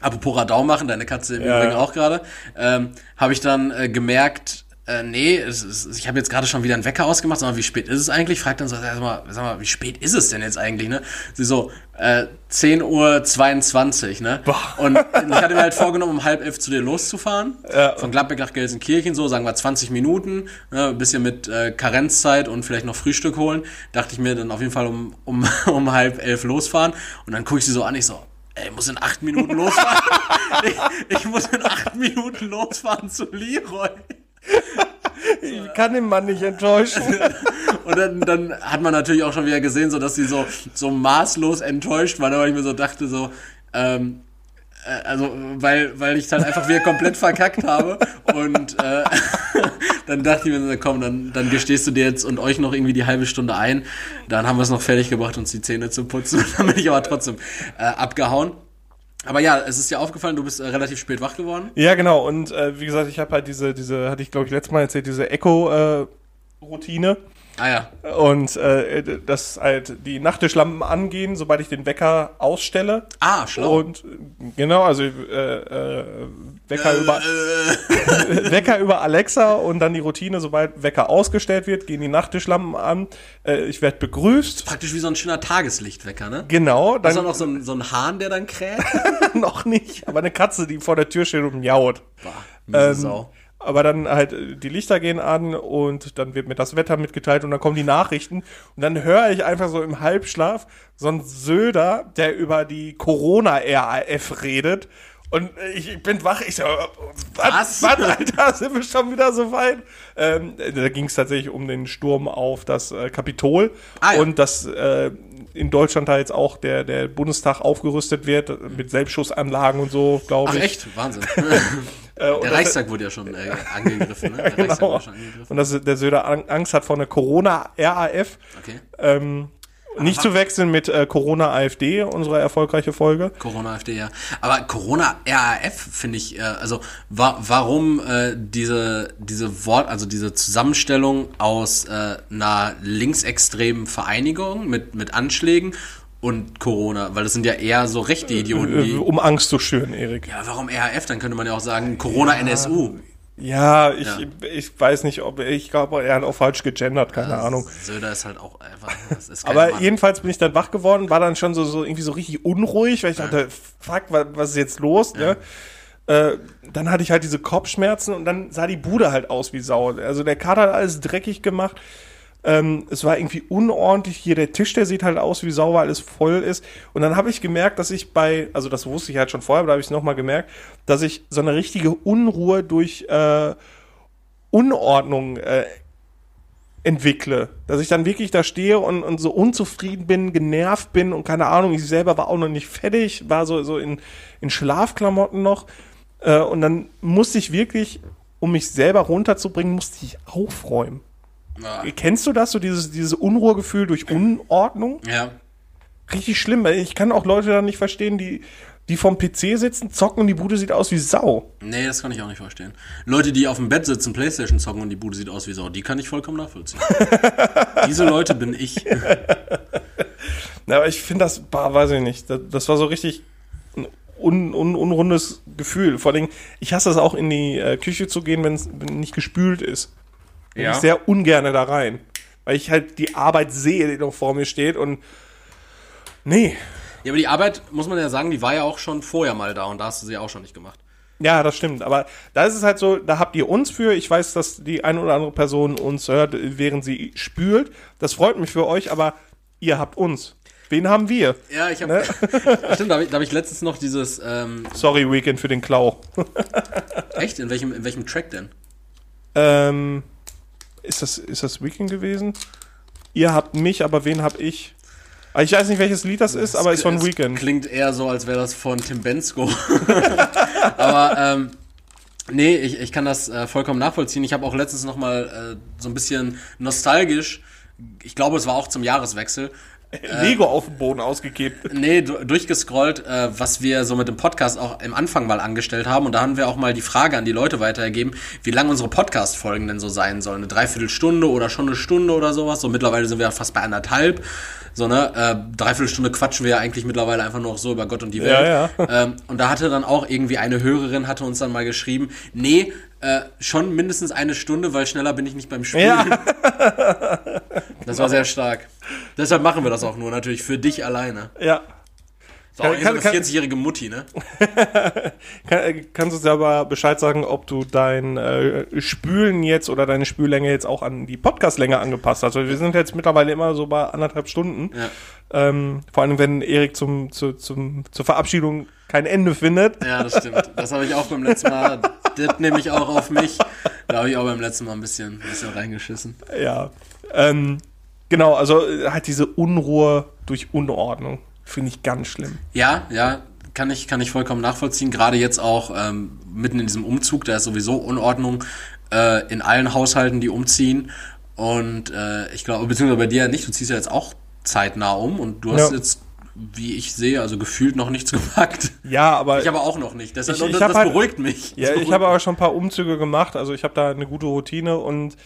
apropos Radau machen, deine Katze im Ja. Übrigen auch gerade, ähm, habe ich dann äh, gemerkt, äh, nee, ist, ich habe jetzt gerade schon wieder einen Wecker ausgemacht, mal, wie spät ist es eigentlich? Fragt dann so, sag mal, sag mal, wie spät ist es denn jetzt eigentlich, ne? Sie so, äh, 10 Uhr 22, ne? Boah. Und ich hatte mir halt vorgenommen, um halb elf zu dir loszufahren. Ja. Von Gladbeck nach Gelsenkirchen, so, sagen wir 20 Minuten, ne? Ein bisschen mit äh, Karenzzeit und vielleicht noch Frühstück holen. Dachte ich mir dann auf jeden Fall um, um, um halb elf losfahren. Und dann gucke ich sie so an, ich so, ey, ich muss in acht Minuten losfahren. ich, ich muss in acht Minuten losfahren zu Leroy. Ich kann den Mann nicht enttäuschen. Und dann, dann hat man natürlich auch schon wieder gesehen, so dass sie so, so maßlos enttäuscht war, weil ich mir so dachte, so, ähm, äh, also, weil, weil ich dann einfach wieder komplett verkackt habe. Und äh, dann dachte ich mir, so, komm, dann, dann gestehst du dir jetzt und euch noch irgendwie die halbe Stunde ein. Dann haben wir es noch fertig gebracht, uns die Zähne zu putzen. dann bin ich aber trotzdem äh, abgehauen. Aber ja, es ist dir aufgefallen, du bist äh, relativ spät wach geworden. Ja, genau. Und äh, wie gesagt, ich habe halt diese, diese, hatte ich glaube ich letztes Mal erzählt, diese Echo-Routine. Ah ja. und äh, dass halt die Nachttischlampen angehen, sobald ich den Wecker ausstelle. Ah, schlau. Und äh, genau, also äh, äh, Wecker, über, äh, Wecker über Alexa und dann die Routine, sobald Wecker ausgestellt wird, gehen die Nachttischlampen an. Äh, ich werde begrüßt. praktisch wie so ein schöner Tageslichtwecker, ne? Genau, Ist dann auch noch so ein, so ein Hahn, der dann kräht? noch nicht, aber eine Katze, die vor der Tür steht und miaut. Miese Ähm, Sau. Aber dann halt äh, die Lichter gehen an und dann wird mir das Wetter mitgeteilt und dann kommen die Nachrichten und dann höre ich einfach so im Halbschlaf so einen Söder, der über die Corona-RAF redet und äh, ich, bin wach, ich so, Was? was, was, Alter, sind wir schon wieder so weit? Ähm, da ging es tatsächlich um den Sturm auf das äh, Kapitol Ah, ja. und dass äh, in Deutschland da jetzt auch der, der Bundestag aufgerüstet wird mit Selbstschussanlagen und so, glaube Ach ich. echt? Wahnsinn. Äh, Der Reichstag wurde ja schon äh, angegriffen, ne? Der Reichstag Genau. wurde schon angegriffen. Und dass der Söder Ang- Angst hat vor einer Corona-RAF. Okay. Ähm, nicht zu wechseln mit äh, Corona-AfD, unsere erfolgreiche Folge. Corona AfD, ja. Aber Corona RAF finde ich, äh, also wa warum äh, diese, diese Wort, also diese Zusammenstellung aus äh, einer linksextremen Vereinigung mit, mit Anschlägen und Corona, weil das sind ja eher so rechte Idioten, Äh, die. um Angst zu schüren, Erik. Ja, warum RAF? Dann könnte man ja auch sagen Corona NSU. Ja, ich, Ja. ich weiß nicht, ob ich glaube, er hat auch falsch gegendert, keine Ahnung. Söder ist halt auch einfach. Das ist kein Aber Mann. jedenfalls bin ich dann wach geworden, war dann schon so, so irgendwie so richtig unruhig, weil ich dachte, fuck, was, was ist jetzt los? Ne? Äh, dann hatte ich halt diese Kopfschmerzen und dann sah die Bude halt aus wie Sau. Also der Kater hat alles dreckig gemacht. Ähm, es war irgendwie unordentlich. Hier der Tisch, der sieht halt aus wie Sau, weil alles voll ist. Und dann habe ich gemerkt, dass ich bei, also das wusste ich halt schon vorher, aber da habe ich es nochmal gemerkt, dass ich so eine richtige Unruhe durch äh, Unordnung äh, entwickle. Dass ich dann wirklich da stehe und, und so unzufrieden bin, genervt bin und keine Ahnung, ich selber war auch noch nicht fertig, war so, so in, in Schlafklamotten noch. Äh, und dann musste ich wirklich, um mich selber runterzubringen, musste ich aufräumen. Ja. Kennst du das, so dieses, dieses Unruhegefühl durch Unordnung? ja. Richtig schlimm, weil ich kann auch Leute da nicht verstehen, die, die vom PC sitzen, zocken und die Bude sieht aus wie Sau. Nee, das kann ich auch nicht verstehen. Leute, die auf dem Bett sitzen, Playstation zocken und die Bude sieht aus wie Sau, die kann ich vollkommen nachvollziehen. Diese Leute bin ich. Na, aber ich finde das, bah, weiß ich nicht, das, das war so richtig ein un, un, unrundes Gefühl. Vor allem, ich hasse es auch in die äh, Küche zu gehen, wenn es nicht gespült ist. Ja. ich sehr ungerne da rein. Weil ich halt die Arbeit sehe, die noch vor mir steht und nee. Ja, aber die Arbeit, muss man ja sagen, die war ja auch schon vorher mal da und da hast du sie auch schon nicht gemacht. Ja, das stimmt. Aber da ist es halt so, da habt ihr uns für. Ich weiß, dass die eine oder andere Person uns hört, während sie spült. Das freut mich für euch, aber ihr habt uns. Wen haben wir? Ja, ich habe. Ne? Stimmt, da habe ich, hab ich letztens noch dieses. Ähm, Sorry, Weekend für den Klau. echt? In welchem, in welchem Track denn? ähm, ist das, ist das Weekend gewesen? Ihr habt mich, aber wen hab ich? Ah, Ich weiß nicht, welches Lied das ist, aber ist von Es Weekend. Klingt eher so, als wäre das von Tim Bensko. Aber ähm, nee, ich, ich kann das äh, vollkommen nachvollziehen. Ich habe auch letztens noch mal äh, so ein bisschen nostalgisch, ich glaube, es war auch zum Jahreswechsel, Lego auf dem Boden ausgekippt. Nee, du- durchgescrollt, äh, was wir so mit dem Podcast auch im Anfang mal angestellt haben. Und da haben wir auch mal die Frage an die Leute weitergegeben, wie lang unsere Podcast-Folgen denn so sein sollen. Eine Dreiviertelstunde oder schon eine Stunde oder sowas. So mittlerweile sind wir ja fast bei anderthalb. So, ne? Äh, Dreiviertelstunde quatschen wir ja eigentlich mittlerweile einfach nur noch so über Gott und die Welt. Ja, Ähm, und da hatte dann auch irgendwie eine Hörerin, hatte uns dann mal geschrieben, nee, äh, schon mindestens eine Stunde, weil schneller bin ich nicht beim Spielen. Ja. Das war sehr stark. Deshalb machen wir das auch nur, natürlich für dich alleine. Ja. So, Kann- hier so kann- eine 40-jährige Mutti, ne? Kann, kannst du selber Bescheid sagen, ob du dein äh, Spülen jetzt oder deine Spüllänge jetzt auch an die Podcastlänge angepasst hast? Also wir sind jetzt mittlerweile immer so bei anderthalb Stunden. Ja. Ähm, vor allem, wenn Erik zum, zu, zum, zur Verabschiedung kein Ende findet. Ja, das stimmt. Das habe ich auch beim letzten Mal. Das nehme ich auch auf mich. Da habe ich auch beim letzten Mal ein bisschen, ein bisschen reingeschissen. Ja. Ähm, genau, also halt diese Unruhe durch Unordnung. Finde ich ganz schlimm. Ja, ja, kann ich, kann ich vollkommen nachvollziehen. Gerade jetzt auch ähm, mitten in diesem Umzug, da ist sowieso Unordnung äh, in allen Haushalten, die umziehen. Und äh, ich glaube, beziehungsweise bei dir ja nicht, du ziehst ja jetzt auch zeitnah um und du hast Ja. jetzt, wie ich sehe, also gefühlt noch nichts gepackt. Ja, aber Ich aber auch noch nicht. Das, Ich- das, ich das halt- beruhigt mich. Ja, Das ich beruhigt habe aber schon ein paar Umzüge gemacht, also ich habe da eine gute Routine und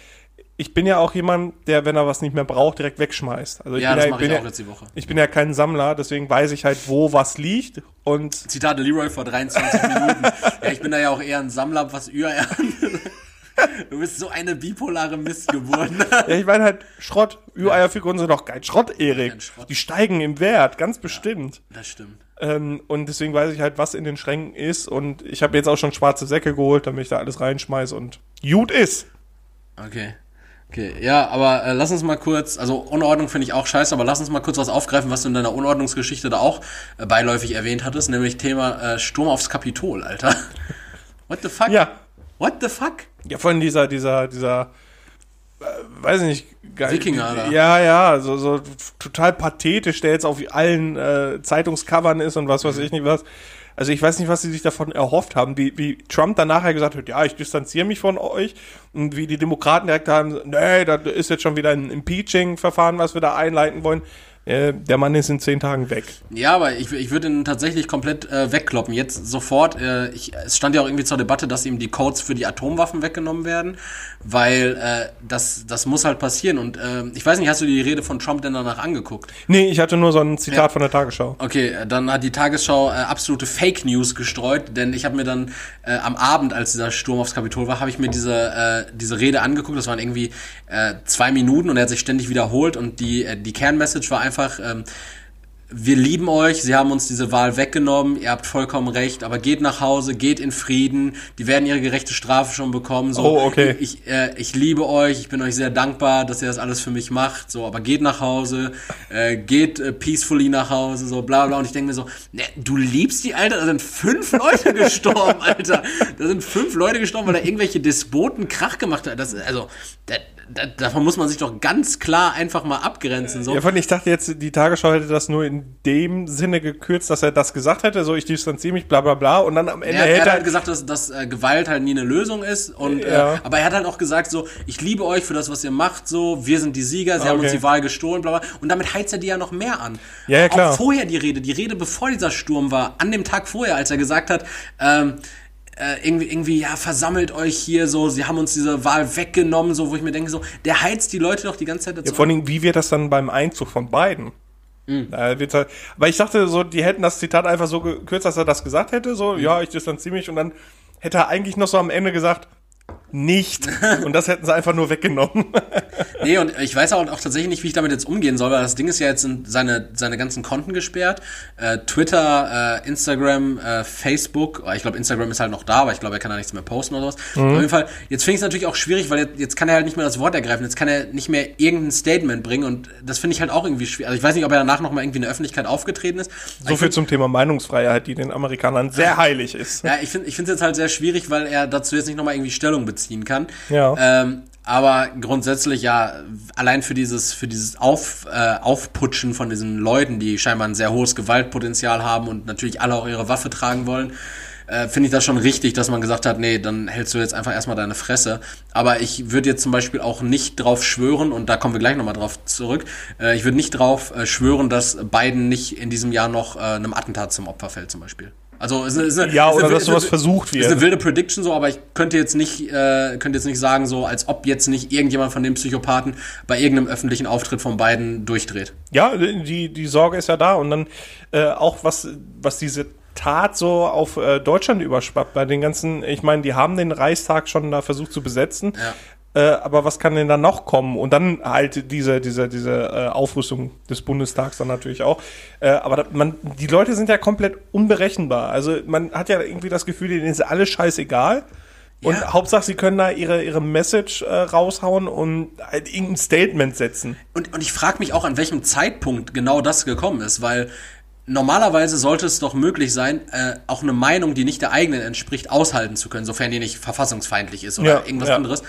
ich bin ja auch jemand, der, wenn er was nicht mehr braucht, direkt wegschmeißt. Also ich Ja, bin das ja, mache ich bin auch ja, jetzt die Woche. ich bin ja kein Sammler, deswegen weiß ich halt, wo was liegt und Zitate Leroy vor 23 Minuten. Ja, ich bin da ja auch eher ein Sammler, was Ür Du bist so eine bipolare Missgeburt. ja, ich meine halt Schrott, Ü-Eierfiguren sind doch kein Schrott, Erik. Schrott. Die steigen im Wert, ganz bestimmt. Das stimmt. Ähm, und deswegen weiß ich halt, was in den Schränken ist und ich habe jetzt auch schon schwarze Säcke geholt, damit ich da alles reinschmeiß und gut ist. Okay. Okay, ja, aber äh, lass uns mal kurz, also Unordnung finde ich auch scheiße, aber lass uns mal kurz was aufgreifen, was du in deiner Unordnungsgeschichte da auch äh, beiläufig erwähnt hattest, nämlich Thema äh, Sturm aufs Kapitol, Alter. What the fuck? Ja, What the fuck? Ja, von dieser, dieser, dieser, äh, weiß ich nicht, geil. Wikinger, da. Ja, ja, so, so total pathetisch, der jetzt auf allen äh, Zeitungscovern ist und was weiß ich nicht was. Also ich weiß nicht, was sie sich davon erhofft haben, wie, wie Trump dann nachher gesagt hat, ja, ich distanziere mich von euch und wie die Demokraten direkt haben, nee, da ist jetzt schon wieder ein Impeaching-Verfahren, was wir da einleiten wollen. Äh, der Mann ist in zehn Tagen weg. Ja, aber ich, ich würde ihn tatsächlich komplett äh, wegkloppen. Jetzt sofort. Äh, ich, es stand ja auch irgendwie zur Debatte, dass ihm die Codes für die Atomwaffen weggenommen werden, weil äh, das, das muss halt passieren. Und äh, ich weiß nicht, hast du die Rede von Trump denn danach angeguckt? Nee, ich hatte nur so ein Zitat von der Tagesschau. Okay, dann hat die Tagesschau absolute Fake News gestreut, denn ich habe mir dann am Abend, als dieser Sturm aufs Kapitol war, habe ich mir diese, diese Rede angeguckt. Das waren irgendwie zwei Minuten und er hat sich ständig wiederholt und die, die Kernmessage war einfach, ähm, wir lieben euch, sie haben uns diese Wahl weggenommen, ihr habt vollkommen recht, aber geht nach Hause, geht in Frieden, die werden ihre gerechte Strafe schon bekommen. So, Oh, okay. Ich, äh, ich liebe euch, ich bin euch sehr dankbar, dass ihr das alles für mich macht, so, aber geht nach Hause, äh, geht äh, peacefully nach Hause, so bla bla. Und ich denke mir so, ne, du liebst die, Alter, da sind fünf Leute gestorben, Alter. Da sind fünf Leute gestorben, weil da irgendwelche Despoten Krach gemacht haben. Das, ist- also, da, da, davon muss man sich doch ganz klar einfach mal abgrenzen. So. Ja, ich dachte jetzt, die Tagesschau hätte das nur in dem Sinne gekürzt, dass er das gesagt hätte, so ich distanziere mich, bla bla bla, und dann am Ende Er, er hätte hat halt gesagt, dass, dass äh, Gewalt halt nie eine Lösung ist. Und, Ja. äh, aber er hat halt auch gesagt, so, ich liebe euch für das, was ihr macht, so, wir sind die Sieger, sie Ah, haben uns okay. die Wahl gestohlen, bla bla. Und damit heizt er die ja noch mehr an. Ja, ja, klar. Auch vorher die Rede, die Rede, bevor dieser Sturm war, an dem Tag vorher, als er gesagt hat, ähm, äh, irgendwie, irgendwie, ja, versammelt euch hier so, sie haben uns diese Wahl weggenommen, so, wo ich mir denke, so, der heizt die Leute doch die ganze Zeit dazu. Ja, vor allem, wie wird das dann beim Einzug von beiden? Wird's halt, aber ich dachte so, die hätten das Zitat einfach so gekürzt, dass er das gesagt hätte, so, ja, ich distanziere mich und dann hätte er eigentlich noch so am Ende gesagt, nicht. Und das hätten sie einfach nur weggenommen. Nee, und ich weiß auch, auch tatsächlich nicht, wie ich damit jetzt umgehen soll, weil das Ding ist ja jetzt sind seine, seine ganzen Konten gesperrt. Äh, Twitter, äh, Instagram, äh, Facebook, ich glaube, Instagram ist halt noch da, aber ich glaube, er kann da nichts mehr posten oder sowas. Mhm. Auf jeden Fall, jetzt finde ich es natürlich auch schwierig, weil jetzt, jetzt kann er halt nicht mehr das Wort ergreifen, jetzt kann er nicht mehr irgendein Statement bringen und das finde ich halt auch irgendwie schwierig. Also ich weiß nicht, ob er danach nochmal irgendwie in der Öffentlichkeit aufgetreten ist. So ich viel find- zum Thema Meinungsfreiheit, die den Amerikanern sehr heilig ist. Ja, ich finde ich finde es jetzt halt sehr schwierig, weil er dazu jetzt nicht nochmal irgendwie Stellung beziehen kann. Ja. Ähm, aber grundsätzlich ja, allein für dieses, für dieses Auf, äh, Aufputschen von diesen Leuten, die scheinbar ein sehr hohes Gewaltpotenzial haben und natürlich alle auch ihre Waffe tragen wollen, äh, finde ich das schon richtig, dass man gesagt hat, nee, dann hältst du jetzt einfach erstmal deine Fresse. Aber ich würde jetzt zum Beispiel auch nicht drauf schwören, und da kommen wir gleich nochmal drauf zurück, äh, ich würde nicht drauf äh, schwören, dass Biden nicht in diesem Jahr noch äh, einem Attentat zum Opfer fällt, zum Beispiel. Also ist eine, ist eine, Ja, ist oder eine, dass ist sowas versucht Ist eine wird. wilde Prediction so, aber ich könnte jetzt nicht, äh, könnte jetzt nicht sagen, so als ob jetzt nicht irgendjemand von den Psychopathen bei irgendeinem öffentlichen Auftritt von beiden durchdreht. Ja, die, die Sorge ist ja da. Und dann äh, auch was, was diese Tat so auf äh, Deutschland überschwappt, bei den ganzen, ich meine, die haben den Reichstag schon da versucht zu besetzen. Ja. Äh, aber was kann denn da noch kommen? Und dann halt diese, diese, diese äh, Aufrüstung des Bundestags dann natürlich auch. Äh, aber da, man, die Leute sind ja komplett unberechenbar. Also man hat ja irgendwie das Gefühl, denen ist alles scheißegal. Und Ja. Hauptsache, sie können da ihre, ihre Message äh, raushauen und halt irgendein Statement setzen. Und, und ich frage mich auch, an welchem Zeitpunkt genau das gekommen ist, weil normalerweise sollte es doch möglich sein, äh, auch eine Meinung, die nicht der eigenen entspricht, aushalten zu können, sofern die nicht verfassungsfeindlich ist oder Ja, irgendwas ja. anderes.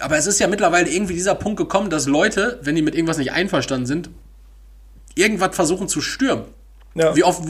Aber es ist ja mittlerweile irgendwie dieser Punkt gekommen, dass Leute, wenn die mit irgendwas nicht einverstanden sind, irgendwas versuchen zu stürmen. Ja. Wie oft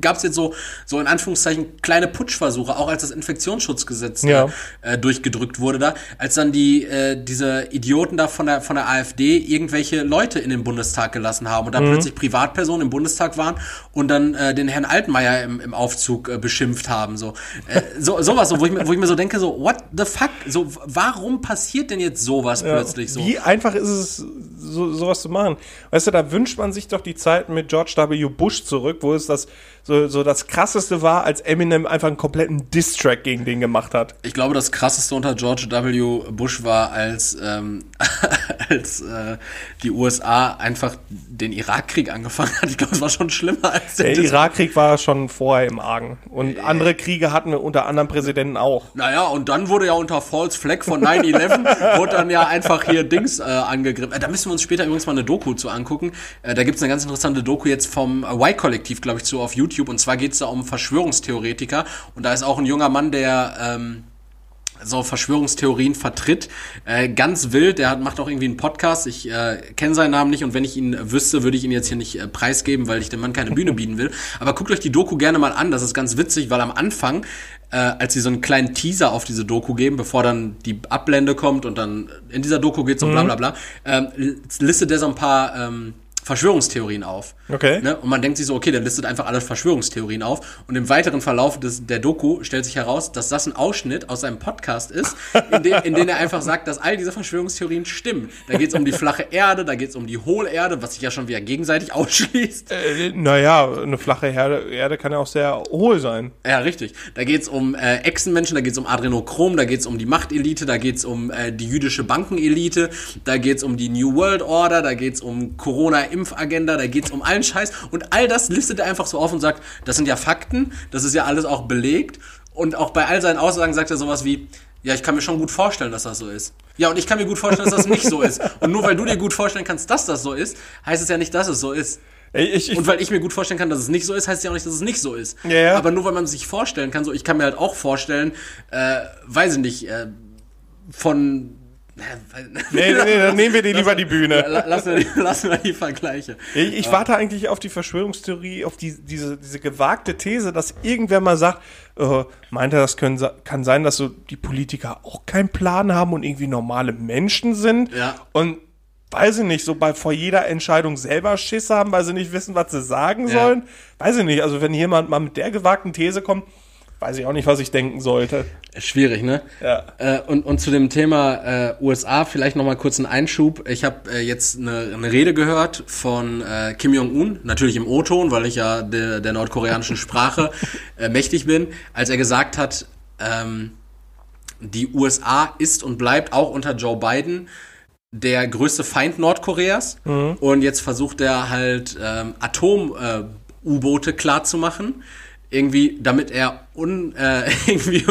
gab es jetzt so, so in Anführungszeichen kleine Putschversuche, auch als das Infektionsschutzgesetz Ja. äh, durchgedrückt wurde da, als dann die äh, diese Idioten da von der von der AfD irgendwelche Leute in den Bundestag gelassen haben und dann plötzlich Privatpersonen im Bundestag waren und dann äh, den Herrn Altmaier im, im Aufzug äh, beschimpft haben so äh, so sowas so wo ich mir wo ich mir so denke so what the fuck so warum passiert denn jetzt sowas plötzlich so Wie einfach ist es, so, sowas zu machen? Weißt du, da wünscht man sich doch die Zeit mit George W. Bush zurück, wo es das so, so das krasseste war, als Eminem einfach einen kompletten Diss-Track gegen den gemacht hat. Ich glaube, das krasseste unter George W. Bush war, als, ähm, als äh, die USA einfach den Irakkrieg angefangen hat. Ich glaube, es war schon schlimmer als Der das- Irakkrieg war schon vorher im Argen. Und andere Kriege hatten wir unter anderem Präsidenten auch. Naja, und dann wurde ja unter False Flag von 9-11 wurde dann ja einfach hier Dings äh, angegriffen. Äh, da müssen wir uns später übrigens mal eine Doku zu angucken. Äh, da gibt's eine ganz interessante Doku jetzt vom äh, Y-Kollektiv, glaube ich, zu auf YouTube. Und zwar geht's da um Verschwörungstheoretiker. Und da ist auch ein junger Mann, der ähm, so Verschwörungstheorien vertritt. Äh, ganz wild, der hat, macht auch irgendwie einen Podcast. Ich äh, kenne seinen Namen nicht und wenn ich ihn wüsste, würde ich ihn jetzt hier nicht äh, preisgeben, weil ich dem Mann keine Bühne bieten will. Aber guckt euch die Doku gerne mal an, das ist ganz witzig, weil am Anfang, äh, als sie so einen kleinen Teaser auf diese Doku geben, bevor dann die Ablende kommt und dann in dieser Doku geht's um bla bla bla, ähm, listet der so ein paar ähm, Verschwörungstheorien auf. Okay. Ne? Und man denkt sich so, okay, der listet einfach alle Verschwörungstheorien auf. Und im weiteren Verlauf des, der Doku stellt sich heraus, dass das ein Ausschnitt aus seinem Podcast ist, in, dem, in dem er einfach sagt, dass all diese Verschwörungstheorien stimmen. Da geht es um die flache Erde, da geht es um die Hohlerde, was sich ja schon wieder gegenseitig ausschließt. Äh, naja, eine flache Erde, Erde kann ja auch sehr hohl sein. Ja, richtig. Da geht's um äh, Echsenmenschen, da geht's um Adrenochrom, da geht's um die Machtelite, da geht's um äh, die jüdische Bankenelite, da geht's um die New World Order, da geht's um Corona-Impfagenda, da geht's um allen Scheiß. Und all das listet er einfach so auf und sagt, das sind ja Fakten, das ist ja alles auch belegt. Und auch bei all seinen Aussagen sagt er sowas wie, ja, ich kann mir schon gut vorstellen, dass das so ist. Ja, und ich kann mir gut vorstellen, dass das nicht so ist. Und nur weil du dir gut vorstellen kannst, dass das so ist, heißt es ja nicht, dass es so ist. Ey, Ich, ich, Und weil ich mir gut vorstellen kann, dass es nicht so ist, heißt ja auch nicht, dass es nicht so ist. Ja, ja. Aber nur weil man sich vorstellen kann, so ich kann mir halt auch vorstellen, äh, weiß ich nicht, äh, von nee, nee, nee, dann nehmen wir dir lieber die Bühne. La- Lassen wir, die, lassen wir die Vergleiche. Ich, ich warte eigentlich auf die Verschwörungstheorie, auf die, diese, diese gewagte These, dass irgendwer mal sagt, äh, meint er, das können, kann sein, dass so die Politiker auch keinen Plan haben und irgendwie normale Menschen sind. Ja. Und weiß ich nicht, so bei vor jeder Entscheidung selber Schiss haben, weil sie nicht wissen, was sie sagen Ja. sollen. Weiß ich nicht. Also wenn jemand mal mit der gewagten These kommt, weiß ich auch nicht, was ich denken sollte. Schwierig, ne? Ja. Äh, und, und zu dem Thema äh, USA vielleicht noch mal kurz einen Einschub. Ich habe äh, jetzt eine, eine Rede gehört von äh, Kim Jong-un, natürlich im O-Ton, weil ich ja der, der nordkoreanischen Sprache äh, mächtig bin, als er gesagt hat, ähm, die USA ist und bleibt auch unter Joe Biden der größte Feind Nordkoreas. Und jetzt versucht er halt ähm, Atom-U-Boote klar zu machen. Irgendwie, damit er un, äh, irgendwie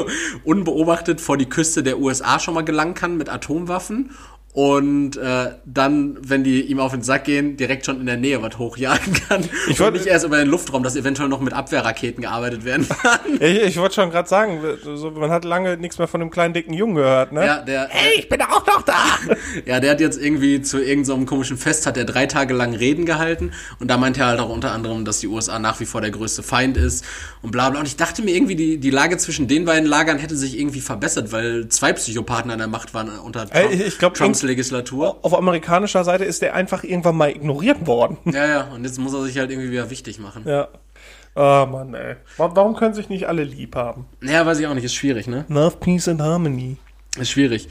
unbeobachtet vor die Küste der USA schon mal gelangen kann mit Atomwaffen. Und äh, dann, wenn die ihm auf den Sack gehen, direkt schon in der Nähe was hochjagen kann. Ich und wollt- nicht erst über den Luftraum, dass eventuell noch mit Abwehrraketen gearbeitet werden kann. Ich, ich wollte schon gerade sagen, so, man hat lange nichts mehr von dem kleinen dicken Jungen gehört, ne? ja, der, Hey, ich bin auch noch da! Ja, der hat jetzt irgendwie zu irgendeinem so komischen Fest, hat er drei Tage lang Reden gehalten und da meinte er halt auch unter anderem, dass die USA nach wie vor der größte Feind ist und bla bla. Und ich dachte mir irgendwie, die, die Lage zwischen den beiden Lagern hätte sich irgendwie verbessert, weil zwei Psychopathen an der Macht waren unter Trump, Ey, ich glaub, Trumps Legislatur. Auf amerikanischer Seite ist der einfach irgendwann mal ignoriert worden. Ja, ja, und jetzt muss er sich halt irgendwie wieder wichtig machen. Ja. Ah, Mann, ey. Wa- Warum können sich nicht alle lieb haben? Naja, weiß ich auch nicht, ist schwierig, ne? Love, Peace and Harmony. Ist schwierig.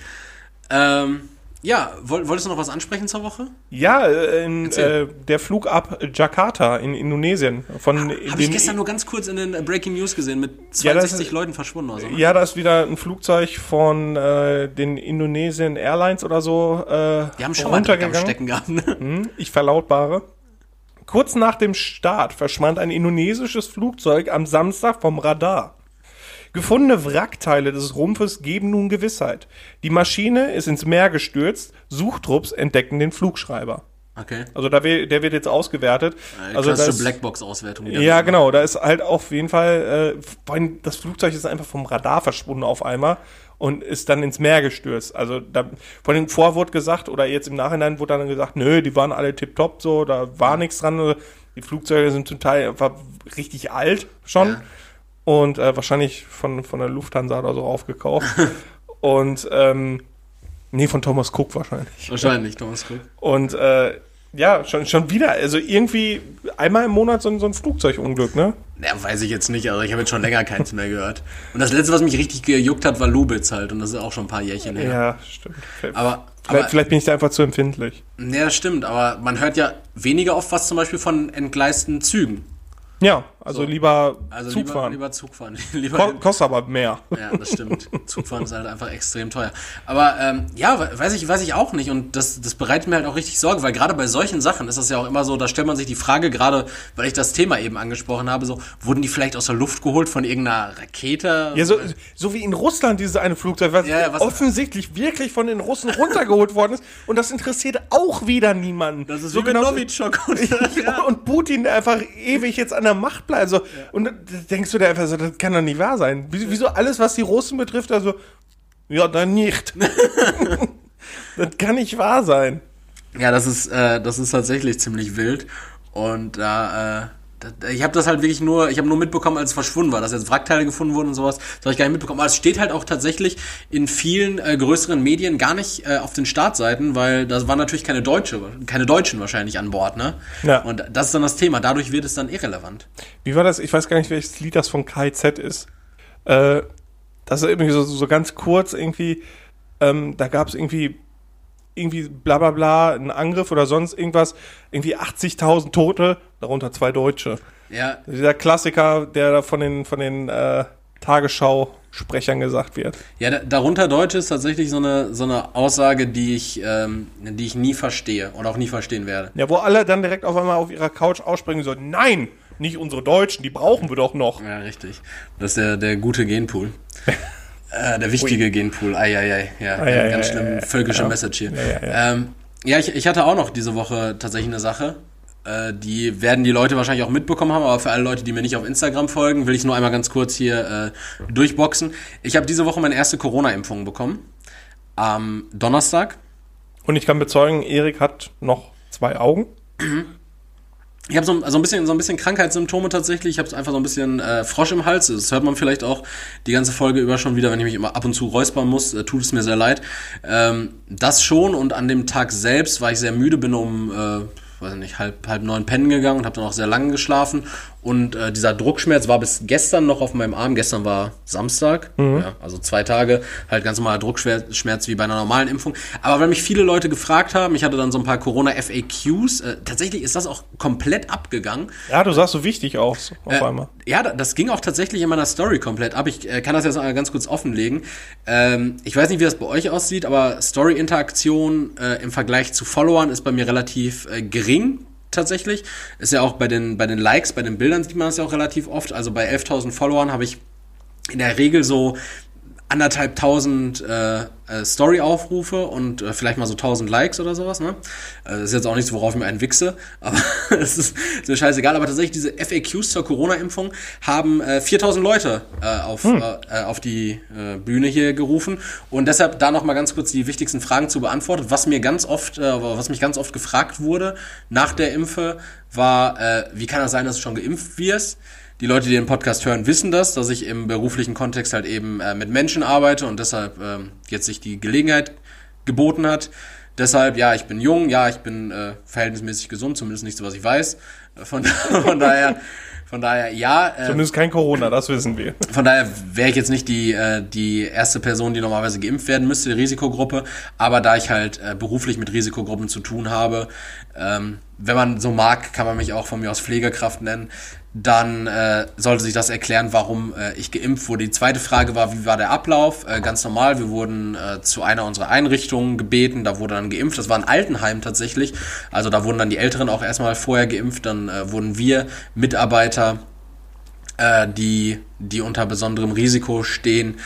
Ähm, ja, woll, wolltest du noch was ansprechen zur Woche? Ja, äh, in, äh, der Flug ab Jakarta in Indonesien. Von Habe ich gestern nur ganz kurz in den äh, Breaking News gesehen, mit Ja, das 62 ist- Leuten verschwunden oder so. ne? Ja, da ist wieder ein Flugzeug von äh, den Indonesian Airlines oder so äh, Die haben schon mal Dreck am runtergegangen. Stecken gehabt, ne? Hm, Ich verlautbare. Kurz nach dem Start verschwand ein indonesisches Flugzeug am Samstag vom Radar. Gefundene Wrackteile des Rumpfes geben nun Gewissheit. Die Maschine ist ins Meer gestürzt, Suchtrupps entdecken den Flugschreiber. Okay. Also da wird, der wird jetzt ausgewertet. Äh, Also da klassische ist, Blackbox-Auswertung. die ja, genau, da ist halt auf jeden Fall, äh, vor allem das Flugzeug ist einfach vom Radar verschwunden auf einmal und ist dann ins Meer gestürzt. Also da, von dem Vor wurde gesagt, oder jetzt im Nachhinein wurde dann gesagt, nö, die waren alle tipptopp so, da war nichts dran. Die Flugzeuge sind zum Teil einfach richtig alt schon Ja. Und äh, wahrscheinlich von, von der Lufthansa oder so aufgekauft. und ähm, nee, von Thomas Cook wahrscheinlich. Wahrscheinlich, Thomas Cook. Und äh, ja, schon, schon wieder, also irgendwie einmal im Monat so, ein- so ein Flugzeugunglück, ne? Ja, weiß ich jetzt nicht, also ich habe jetzt schon länger keins mehr gehört. Und das letzte, was mich richtig gejuckt hat, war Lubitz halt. Und das ist auch schon ein paar Jährchen her. Ja, stimmt. Aber, vielleicht, aber vielleicht bin ich da einfach zu empfindlich. ja, stimmt, aber man hört ja weniger oft was zum Beispiel von entgleisten Zügen. Ja, also So. lieber Also Zug lieber, fahren. lieber Zug fahren. lieber Ko kostet aber mehr. Ja, das stimmt. Zugfahren ist halt einfach extrem teuer. Aber ähm, ja, we- weiß ich, weiß ich auch nicht. Und das, das bereitet mir halt auch richtig Sorge, weil gerade bei solchen Sachen ist das ja auch immer so, da stellt man sich die Frage, gerade weil ich das Thema eben angesprochen habe, so, wurden die vielleicht aus der Luft geholt von irgendeiner Rakete? Ja, so, so wie in Russland dieses eine Flugzeug, was, Ja, was- offensichtlich wirklich von den Russen runtergeholt worden ist. Und das interessiert auch wieder niemanden. das ist so wie genau- Novichok und Ja, und Putin, der einfach ewig jetzt an der Macht bleibt. So. Und da denkst du dir einfach so, das kann doch nicht wahr sein. Wie- Wieso alles, was die Russen betrifft, also, ja, dann nicht. das kann nicht wahr sein. Ja, das ist, äh, das ist tatsächlich ziemlich wild. Und da, äh, da- ich habe das halt wirklich nur, ich habe nur mitbekommen, als es verschwunden war, dass jetzt Wrackteile gefunden wurden und sowas. Das habe ich gar nicht mitbekommen. Aber es steht halt auch tatsächlich in vielen äh, größeren Medien gar nicht äh, auf den Startseiten, weil da waren natürlich keine Deutsche, keine Deutschen wahrscheinlich an Bord, ne? Ja. Und das ist dann das Thema. Dadurch wird es dann irrelevant. Wie war das? Ich weiß gar nicht, welches Lied das von KZ ist. Äh, das ist irgendwie so, so ganz kurz irgendwie, ähm, da gab es irgendwie irgendwie bla bla bla, ein Angriff oder sonst irgendwas, irgendwie 80.000 Tote, darunter zwei Deutsche. Ja, Dieser Klassiker, der da von den, von den äh, Tagesschau-Sprechern gesagt wird. Ja, da, darunter Deutsch ist tatsächlich so eine, so eine Aussage, die ich, ähm, die ich nie verstehe und auch nie verstehen werde. Ja, wo alle dann direkt auf einmal auf ihrer Couch ausspringen so, nein, nicht unsere Deutschen, die brauchen wir doch noch. Ja, richtig. Das ist der, der gute Genpool. äh, der wichtige Genpool. Eieiei. Ja, Ei, ei, ganz ei, schlimm. ei, völkische. Message hier. Ähm, ja ich, ich hatte auch noch diese Woche tatsächlich eine Sache. Äh, die werden die Leute wahrscheinlich auch mitbekommen haben, aber für alle Leute, die mir nicht auf Instagram folgen, will ich nur einmal ganz kurz hier äh, durchboxen. Ich habe diese Woche meine erste Corona-Impfung bekommen. Am Donnerstag. Und ich kann bezeugen, Erik hat noch zwei Augen. Ich habe so, so ein bisschen so ein bisschen Krankheitssymptome tatsächlich. Ich habe einfach so ein bisschen äh, Frosch im Hals. Das hört man vielleicht auch die ganze Folge über schon wieder, wenn ich mich immer ab und zu räuspern muss. Äh, tut es mir sehr leid. Ähm, das schon und an dem Tag selbst war ich sehr müde, bin um äh, weiß nicht halb halb neun pennen gegangen und habe dann auch sehr lange geschlafen Und äh, dieser Druckschmerz war bis gestern noch auf meinem Arm. Gestern war Samstag, ja, also zwei Tage, halt ganz normaler Druckschmerz wie bei einer normalen Impfung. Aber weil mich viele Leute gefragt haben, ich hatte dann so ein paar Corona-FAQs, äh, tatsächlich ist das auch komplett abgegangen. Ja, du sahst so wichtig aus auf Äh, einmal. Ja, da- das ging auch tatsächlich in meiner Story komplett ab. Ich äh, kann das jetzt mal ganz kurz offenlegen. Ähm, ich weiß nicht, wie das bei euch aussieht, aber Story-Interaktion äh, im Vergleich zu Followern ist bei mir relativ äh, gering. Tatsächlich. Ist ja auch bei den, bei den Likes, bei den Bildern sieht man das ja auch relativ oft. Also bei 11.000 Followern habe ich in der Regel so anderthalb tausend äh, äh, Story-Aufrufe und äh, vielleicht mal so tausend Likes oder sowas, ne? Äh, das ist jetzt auch nichts, worauf ich mir einen wichse, aber es ist, ist mir scheißegal. Aber tatsächlich, diese FAQs zur Corona-Impfung haben äh, 4000 Leute äh, auf, äh, äh, auf die äh, Bühne hier gerufen und deshalb da noch mal ganz kurz die wichtigsten Fragen zu beantworten. Was mir ganz oft, äh, was mich ganz oft gefragt wurde nach der Impfe, war, äh, wie kann das sein, dass du schon geimpft wirst? Die Leute, die den Podcast hören, wissen das, dass ich im beruflichen Kontext halt eben äh, mit Menschen arbeite und deshalb ähm, jetzt sich die Gelegenheit geboten hat. Deshalb, ja, ich bin jung, ja, ich bin äh, verhältnismäßig gesund, zumindest nicht so, was ich weiß. Äh, Von, von daher, von daher, ja, äh, Zumindest kein Corona, das wissen wir. von daher wäre ich jetzt nicht die, äh, die erste Person, die normalerweise geimpft werden müsste, die Risikogruppe. Aber da ich halt äh, beruflich mit Risikogruppen zu tun habe, ähm, wenn man so mag, kann man mich auch von mir aus Pflegekraft nennen, dann äh, sollte sich das erklären, warum äh, ich geimpft wurde. Die zweite Frage war, wie war der Ablauf? Äh, ganz normal, wir wurden äh, zu einer unserer Einrichtungen gebeten, da wurde dann geimpft. Das war ein Altenheim tatsächlich. Also da wurden dann die Älteren auch erstmal vorher geimpft, dann äh, wurden wir Mitarbeiter äh, die, die unter besonderem Risiko stehen,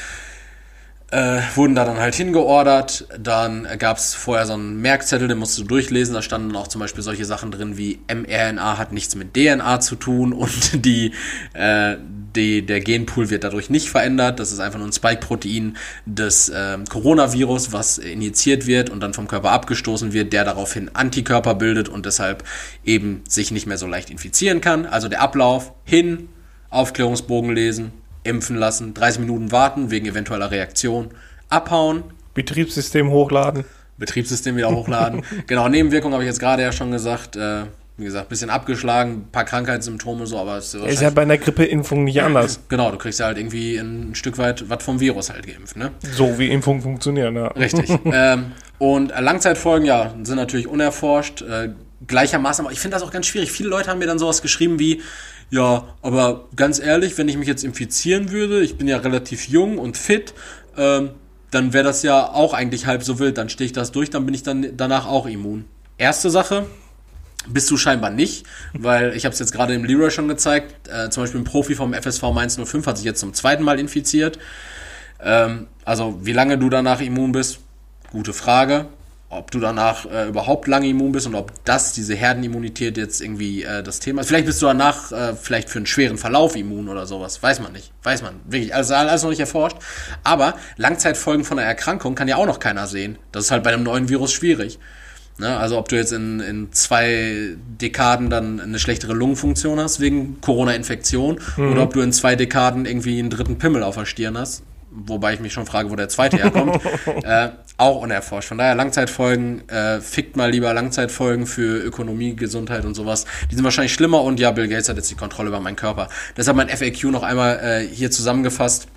äh, wurden da dann halt hingeordert. Dann gab es vorher so einen Merkzettel, den musst du durchlesen. Da standen auch zum Beispiel solche Sachen drin wie mRNA hat nichts mit DNA zu tun und die, äh, die, der Genpool wird dadurch nicht verändert. Das ist einfach nur ein Spike-Protein des ähm, Coronavirus, was injiziert wird und dann vom Körper abgestoßen wird, der daraufhin Antikörper bildet und deshalb eben sich nicht mehr so leicht infizieren kann. Also der Ablauf hin, Aufklärungsbogen lesen, impfen lassen, 30 Minuten warten wegen eventueller Reaktion, abhauen, Betriebssystem hochladen. Betriebssystem wieder hochladen. genau, Nebenwirkungen habe ich jetzt gerade ja schon gesagt. Äh, wie gesagt, bisschen abgeschlagen, ein paar Krankheitssymptome so, aber es ist, Ist ja bei einer Grippeimpfung nicht anders. Genau, du kriegst ja halt irgendwie ein Stück weit was vom Virus halt geimpft, ne? So wie Impfungen funktionieren, ja. Richtig. ähm, und äh, Langzeitfolgen, ja, sind natürlich unerforscht. Äh, gleichermaßen, aber ich finde das auch ganz schwierig. Viele Leute haben mir dann sowas geschrieben wie, ja, aber ganz ehrlich, wenn ich mich jetzt infizieren würde, ich bin ja relativ jung und fit, ähm, dann wäre das ja auch eigentlich halb so wild. Dann stehe ich das durch, dann bin ich dann danach auch immun. Erste Sache, bist du scheinbar nicht, weil ich habe es jetzt gerade im Leroy schon gezeigt. Äh, zum Beispiel ein Profi vom FSV Mainz 05 hat sich jetzt zum zweiten Mal infiziert. Ähm, also wie lange du danach immun bist, gute Frage. Ob du danach äh, überhaupt lange immun bist und ob das, diese Herdenimmunität jetzt irgendwie äh, das Thema ist. Vielleicht bist du danach äh, vielleicht für einen schweren Verlauf immun oder sowas. Weiß man nicht. Weiß man. Wirklich. Also alles noch nicht erforscht. Aber Langzeitfolgen von einer Erkrankung kann ja auch noch keiner sehen. Das ist halt bei einem neuen Virus schwierig. Ne? Also ob du jetzt in, in zwei Dekaden dann eine schlechtere Lungenfunktion hast wegen Corona-Infektion oder ob du in zwei Dekaden irgendwie einen dritten Pimmel auf der Stirn hast. Wobei ich mich schon frage, wo der zweite herkommt. äh, auch unerforscht. Von daher Langzeitfolgen, äh, fickt mal lieber Langzeitfolgen für Ökonomie, Gesundheit und sowas. Die sind wahrscheinlich schlimmer und ja, Bill Gates hat jetzt die Kontrolle über meinen Körper. Deshalb mein FAQ noch einmal äh, hier zusammengefasst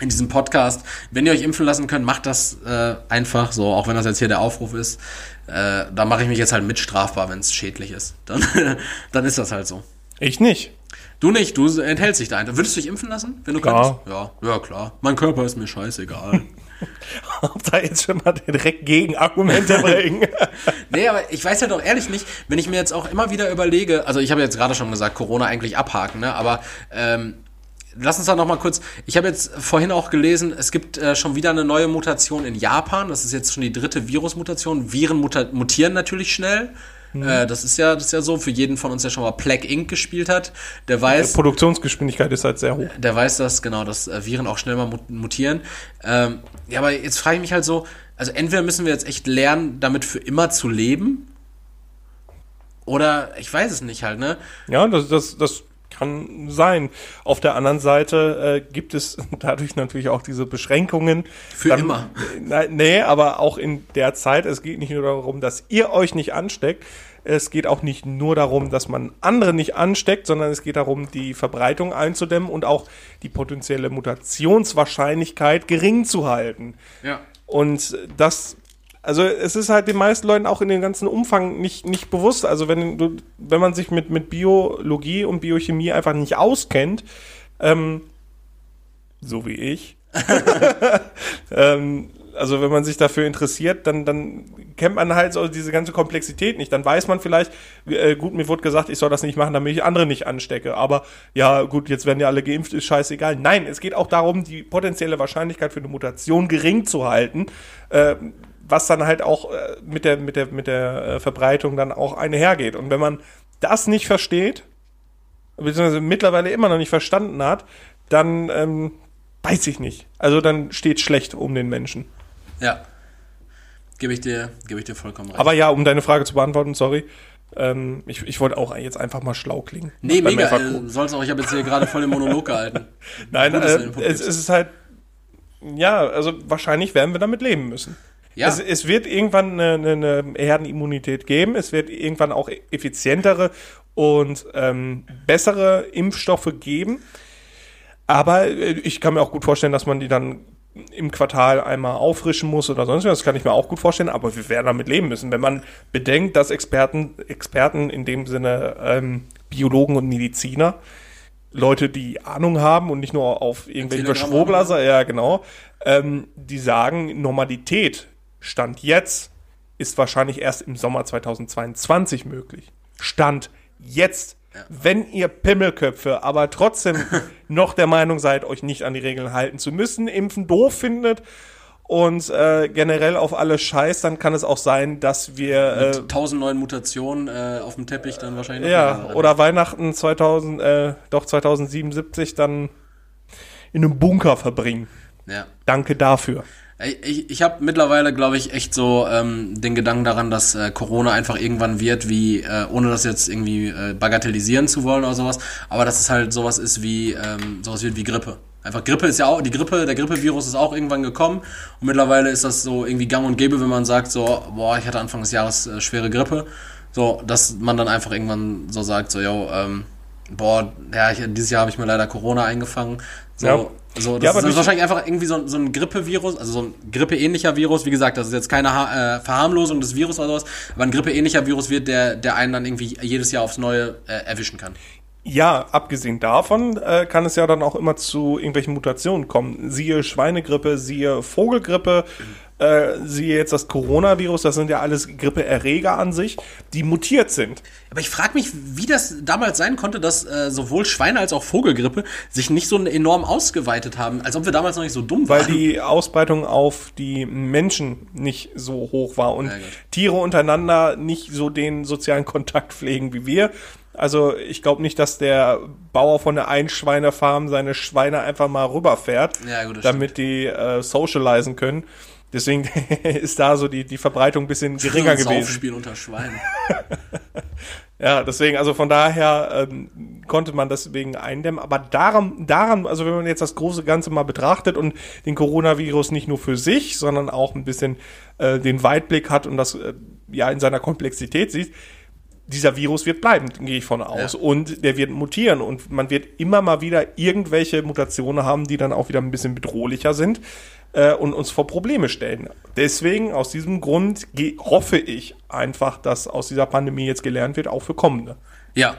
in diesem Podcast. Wenn ihr euch impfen lassen könnt, macht das äh, einfach so, auch wenn das jetzt hier der Aufruf ist. Äh, da mache ich mich jetzt halt mit strafbar, wenn es schädlich ist. Dann, dann ist das halt so. Ich nicht. Du nicht, du enthältst dich da. ein. Würdest du dich impfen lassen, wenn du Klar. könntest? Ja, ja klar. Mein Körper ist mir scheißegal. Ob da jetzt schon mal direkt Gegenargumente bringen. nee, aber ich weiß ja doch ehrlich nicht, wenn ich mir jetzt auch immer wieder überlege, also ich habe jetzt gerade schon gesagt, Corona eigentlich abhaken, ne? Aber ähm, lass uns da noch mal kurz. Ich habe jetzt vorhin auch gelesen, es gibt äh, schon wieder eine neue Mutation in Japan. Das ist jetzt schon die dritte Virusmutation. Viren mutieren natürlich schnell. Äh, das ist ja, das ist ja so für jeden von uns, der schon mal Plague Inc. gespielt hat, der weiß, Produktionsgeschwindigkeit ist halt sehr hoch. der weiß das, genau, dass äh, Viren auch schnell mal mut- mutieren. Ähm, ja, aber jetzt frage ich mich halt so, also entweder müssen wir jetzt echt lernen, damit für immer zu leben, oder ich weiß es nicht halt, ne? Ja, das, das, das kann sein. Auf der anderen Seite äh, gibt es dadurch natürlich auch diese Beschränkungen. Für immer. Nein, nee, aber auch in der Zeit, es geht nicht nur darum, dass ihr euch nicht ansteckt. Es geht auch nicht nur darum, dass man andere nicht ansteckt, sondern es geht darum, die Verbreitung einzudämmen und auch die potenzielle Mutationswahrscheinlichkeit gering zu halten. Ja. Und das, also es ist halt den meisten Leuten auch in dem ganzen Umfang nicht, nicht bewusst. Also wenn du, wenn man sich mit, mit Biologie und Biochemie einfach nicht auskennt, ähm, so wie ich, ähm, also wenn man sich dafür interessiert, dann, dann kennt man halt so diese ganze Komplexität nicht. Dann weiß man vielleicht, äh, gut, mir wurde gesagt, ich soll das nicht machen, damit ich andere nicht anstecke. Aber ja, gut, jetzt werden ja alle geimpft, ist scheißegal. Nein, es geht auch darum, die potenzielle Wahrscheinlichkeit für eine Mutation gering zu halten. Äh, was dann halt auch äh, mit der, mit der, mit der äh, Verbreitung dann auch einhergeht. Und wenn man das nicht versteht, beziehungsweise mittlerweile immer noch nicht verstanden hat, dann ähm, weiß ich nicht. Also dann steht schlecht um den Menschen. Ja. Gebe ich dir, gebe ich dir vollkommen recht. Aber ja, um deine Frage zu beantworten, sorry. Ähm, ich, ich wollte auch jetzt einfach mal schlau klingen. nee, mega. Äh, soll's auch. Ich habe jetzt hier gerade voll den Monolog gehalten. Nein, Gut, äh, es, es ist halt, ja, also wahrscheinlich werden wir damit leben müssen. Ja. Es, es wird irgendwann eine, eine, Herdenimmunität geben. Es wird irgendwann auch effizientere und ähm, bessere Impfstoffe geben. Aber äh, ich kann mir auch gut vorstellen, dass man die dann im Quartal einmal auffrischen muss oder sonst was. Das kann ich mir auch gut vorstellen, aber wir werden damit leben müssen. Wenn man bedenkt, dass Experten, Experten in dem Sinne ähm, Biologen und Mediziner, Leute, die Ahnung haben und nicht nur auf irgendwelche Schwurblaser, ja genau, ähm, die sagen, Normalität, Stand jetzt, ist wahrscheinlich erst im Sommer 2022 möglich. Stand jetzt. Wenn ihr Pimmelköpfe aber trotzdem noch der Meinung seid, euch nicht an die Regeln halten zu müssen, Impfen doof findet und äh, generell auf alles scheiß, dann kann es auch sein, dass wir äh, Mit tausend neuen Mutationen äh, auf dem Teppich dann wahrscheinlich. ja, oder Weihnachten 2000, äh, doch 2077 dann in einem Bunker verbringen. Ja. Danke dafür. Ich, ich habe mittlerweile, glaube ich, echt so ähm, den Gedanken daran, dass äh, Corona einfach irgendwann wird, wie, äh, ohne das jetzt irgendwie äh, bagatellisieren zu wollen oder sowas, aber dass es halt sowas ist wie, ähm, sowas wird wie Grippe. Einfach Grippe ist ja auch, die Grippe, der Grippevirus ist auch irgendwann gekommen und mittlerweile ist das so irgendwie gang und gäbe, wenn man sagt so, boah, ich hatte Anfang des Jahres äh, schwere Grippe, so, dass man dann einfach irgendwann so sagt, so, yo, ähm, boah, ja, ich, dieses Jahr habe ich mir leider Corona eingefangen, so, Ja. So, das Ja, ist, aber das ist wahrscheinlich einfach irgendwie so, so ein Grippevirus, also so ein grippeähnlicher Virus. Wie gesagt, das ist jetzt keine ha äh, Verharmlosung des Virus oder sowas, aber ein grippeähnlicher Virus wird, der, der einen dann irgendwie jedes Jahr aufs Neue äh, erwischen kann. Ja, abgesehen davon äh, kann es ja dann auch immer zu irgendwelchen Mutationen kommen. Siehe Schweinegrippe, siehe Vogelgrippe, äh, siehe jetzt das Coronavirus, das sind ja alles Grippeerreger an sich, die mutiert sind. Aber ich frage mich, wie das damals sein konnte, dass äh, sowohl Schweine als auch Vogelgrippe sich nicht so enorm ausgeweitet haben, als ob wir damals noch nicht so dumm Weil waren. die Ausbreitung auf die Menschen nicht so hoch war und Ja. Tiere untereinander nicht so den sozialen Kontakt pflegen wie wir. Also ich glaube nicht, dass der Bauer von der Einschweinefarm seine Schweine einfach mal rüberfährt, Ja, gut, damit die äh, socialisen können. Deswegen ist da so die, die Verbreitung ein bisschen geringer gewesen. Saufspiel unter Schweinen. Ja, deswegen, also von daher ähm, konnte man deswegen eindämmen. Aber daran, daran, also wenn man jetzt das große Ganze mal betrachtet und den Coronavirus nicht nur für sich, sondern auch ein bisschen äh, den Weitblick hat und das äh, ja in seiner Komplexität sieht, dieser Virus wird bleiben, gehe ich von aus. Ja. Und der wird mutieren und man wird immer mal wieder irgendwelche Mutationen haben, die dann auch wieder ein bisschen bedrohlicher sind äh, und uns vor Probleme stellen. Deswegen, aus diesem Grund, hoffe ich einfach, dass aus dieser Pandemie jetzt gelernt wird, auch für kommende. Ja.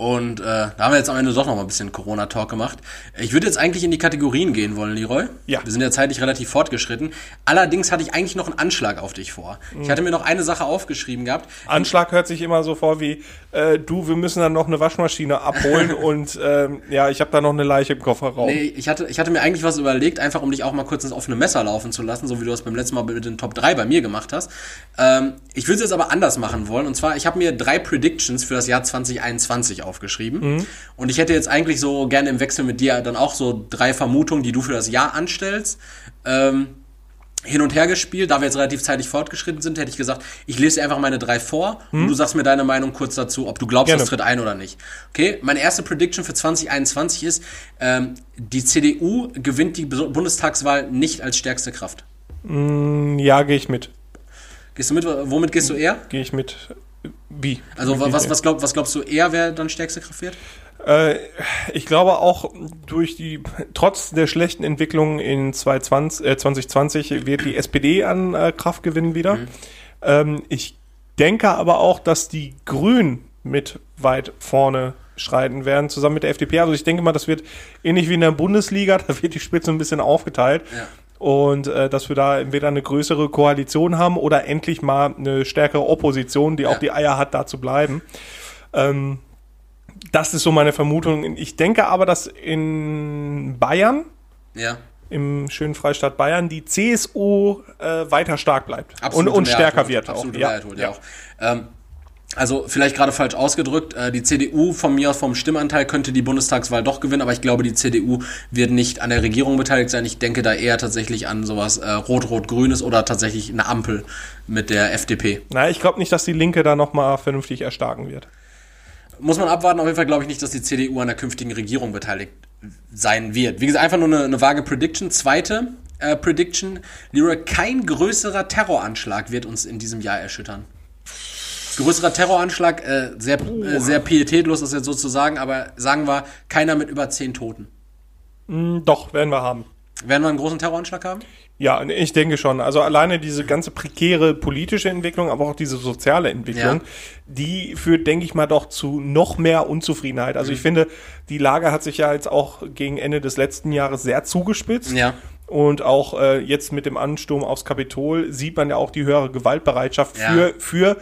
Und äh, da haben wir jetzt am Ende doch noch mal ein bisschen Corona-Talk gemacht. Ich würde jetzt eigentlich in die Kategorien gehen wollen, Leroy. Ja. Wir sind ja zeitlich relativ fortgeschritten. Allerdings hatte ich eigentlich noch einen Anschlag auf dich vor. Ich hatte mir noch eine Sache aufgeschrieben gehabt. Anschlag hört sich immer so vor wie, äh, du, wir müssen dann noch eine Waschmaschine abholen und ähm, ja, ich habe da noch eine Leiche im Kofferraum. Nee, ich hatte, ich hatte mir eigentlich was überlegt, einfach um dich auch mal kurz ins offene Messer laufen zu lassen, so wie du das beim letzten Mal mit den Top 3 bei mir gemacht hast. Ähm, ich würde es jetzt aber anders machen wollen. Und zwar, ich habe mir drei Predictions für das Jahr 2021 aufgeschrieben. Und ich hätte jetzt eigentlich so gerne im Wechsel mit dir dann auch so drei Vermutungen, die du für das Jahr anstellst. Ähm, hin und her gespielt. Da wir jetzt relativ zeitig fortgeschritten sind, hätte ich gesagt, ich lese dir einfach meine drei vor und du sagst mir deine Meinung kurz dazu, ob du glaubst, Gerne. das tritt ein oder nicht. Okay, meine erste Prediction für 2021 ist, ähm, die CDU gewinnt die Bundestagswahl nicht als stärkste Kraft. Ja, gehe ich mit. Gehst du mit? Womit gehst du eher? Gehe ich mit. Wie? Also Wie- was, was, glaub, was glaubst du eher, wer dann stärkste Kraft wird? Äh, ich glaube auch durch die, trotz der schlechten Entwicklung in 2020, äh, 2020 wird die SPD an äh, Kraft gewinnen wieder. Ähm, ich denke aber auch, dass die Grünen mit weit vorne schreiten werden, zusammen mit der FDP. Also ich denke mal, das wird ähnlich wie in der Bundesliga, da wird die Spitze ein bisschen aufgeteilt. Ja. Und äh, dass wir da entweder eine größere Koalition haben oder endlich mal eine stärkere Opposition, die Ja. auch die Eier hat, da zu bleiben. Ähm, das ist so meine Vermutung. Ich denke aber, dass in Bayern, Ja. im schönen Freistaat Bayern, die CSU äh, weiter stark bleibt und, Absolute und Mehrheit stärker holt. wird. Absolute auch. Mehrheit holt, ja. auch. Ähm, also vielleicht gerade falsch ausgedrückt, äh, die CDU von mir aus vom Stimmanteil könnte die Bundestagswahl doch gewinnen, aber ich glaube, die CDU wird nicht an der Regierung beteiligt sein. Ich denke da eher tatsächlich an sowas äh, Rot-Rot-Grünes oder tatsächlich eine Ampel mit der FDP. Na, ich glaube nicht, dass die Linke da nochmal vernünftig erstarken wird. Muss man abwarten, auf jeden Fall glaube ich nicht, dass die CDU an der künftigen Regierung beteiligt sein wird. Wie gesagt, einfach nur eine, eine vage Prediction. Zweite äh, Prediction, Leroy, kein größerer Terroranschlag wird uns in diesem Jahr erschüttern. Größerer Terroranschlag, äh, sehr, äh, sehr pietätlos ist jetzt sozusagen, aber sagen wir, keiner mit über zehn Toten. Hm, doch, werden wir haben. Werden wir einen großen Terroranschlag haben? Ja, ich denke schon. Also alleine diese ganze prekäre politische Entwicklung, aber auch diese soziale Entwicklung, Ja. die führt, denke ich mal, doch zu noch mehr Unzufriedenheit. Also Mhm. ich finde, die Lage hat sich ja jetzt auch gegen Ende des letzten Jahres sehr zugespitzt. Ja. Und auch äh, jetzt mit dem Ansturm aufs Kapitol sieht man ja auch die höhere Gewaltbereitschaft Ja. für, für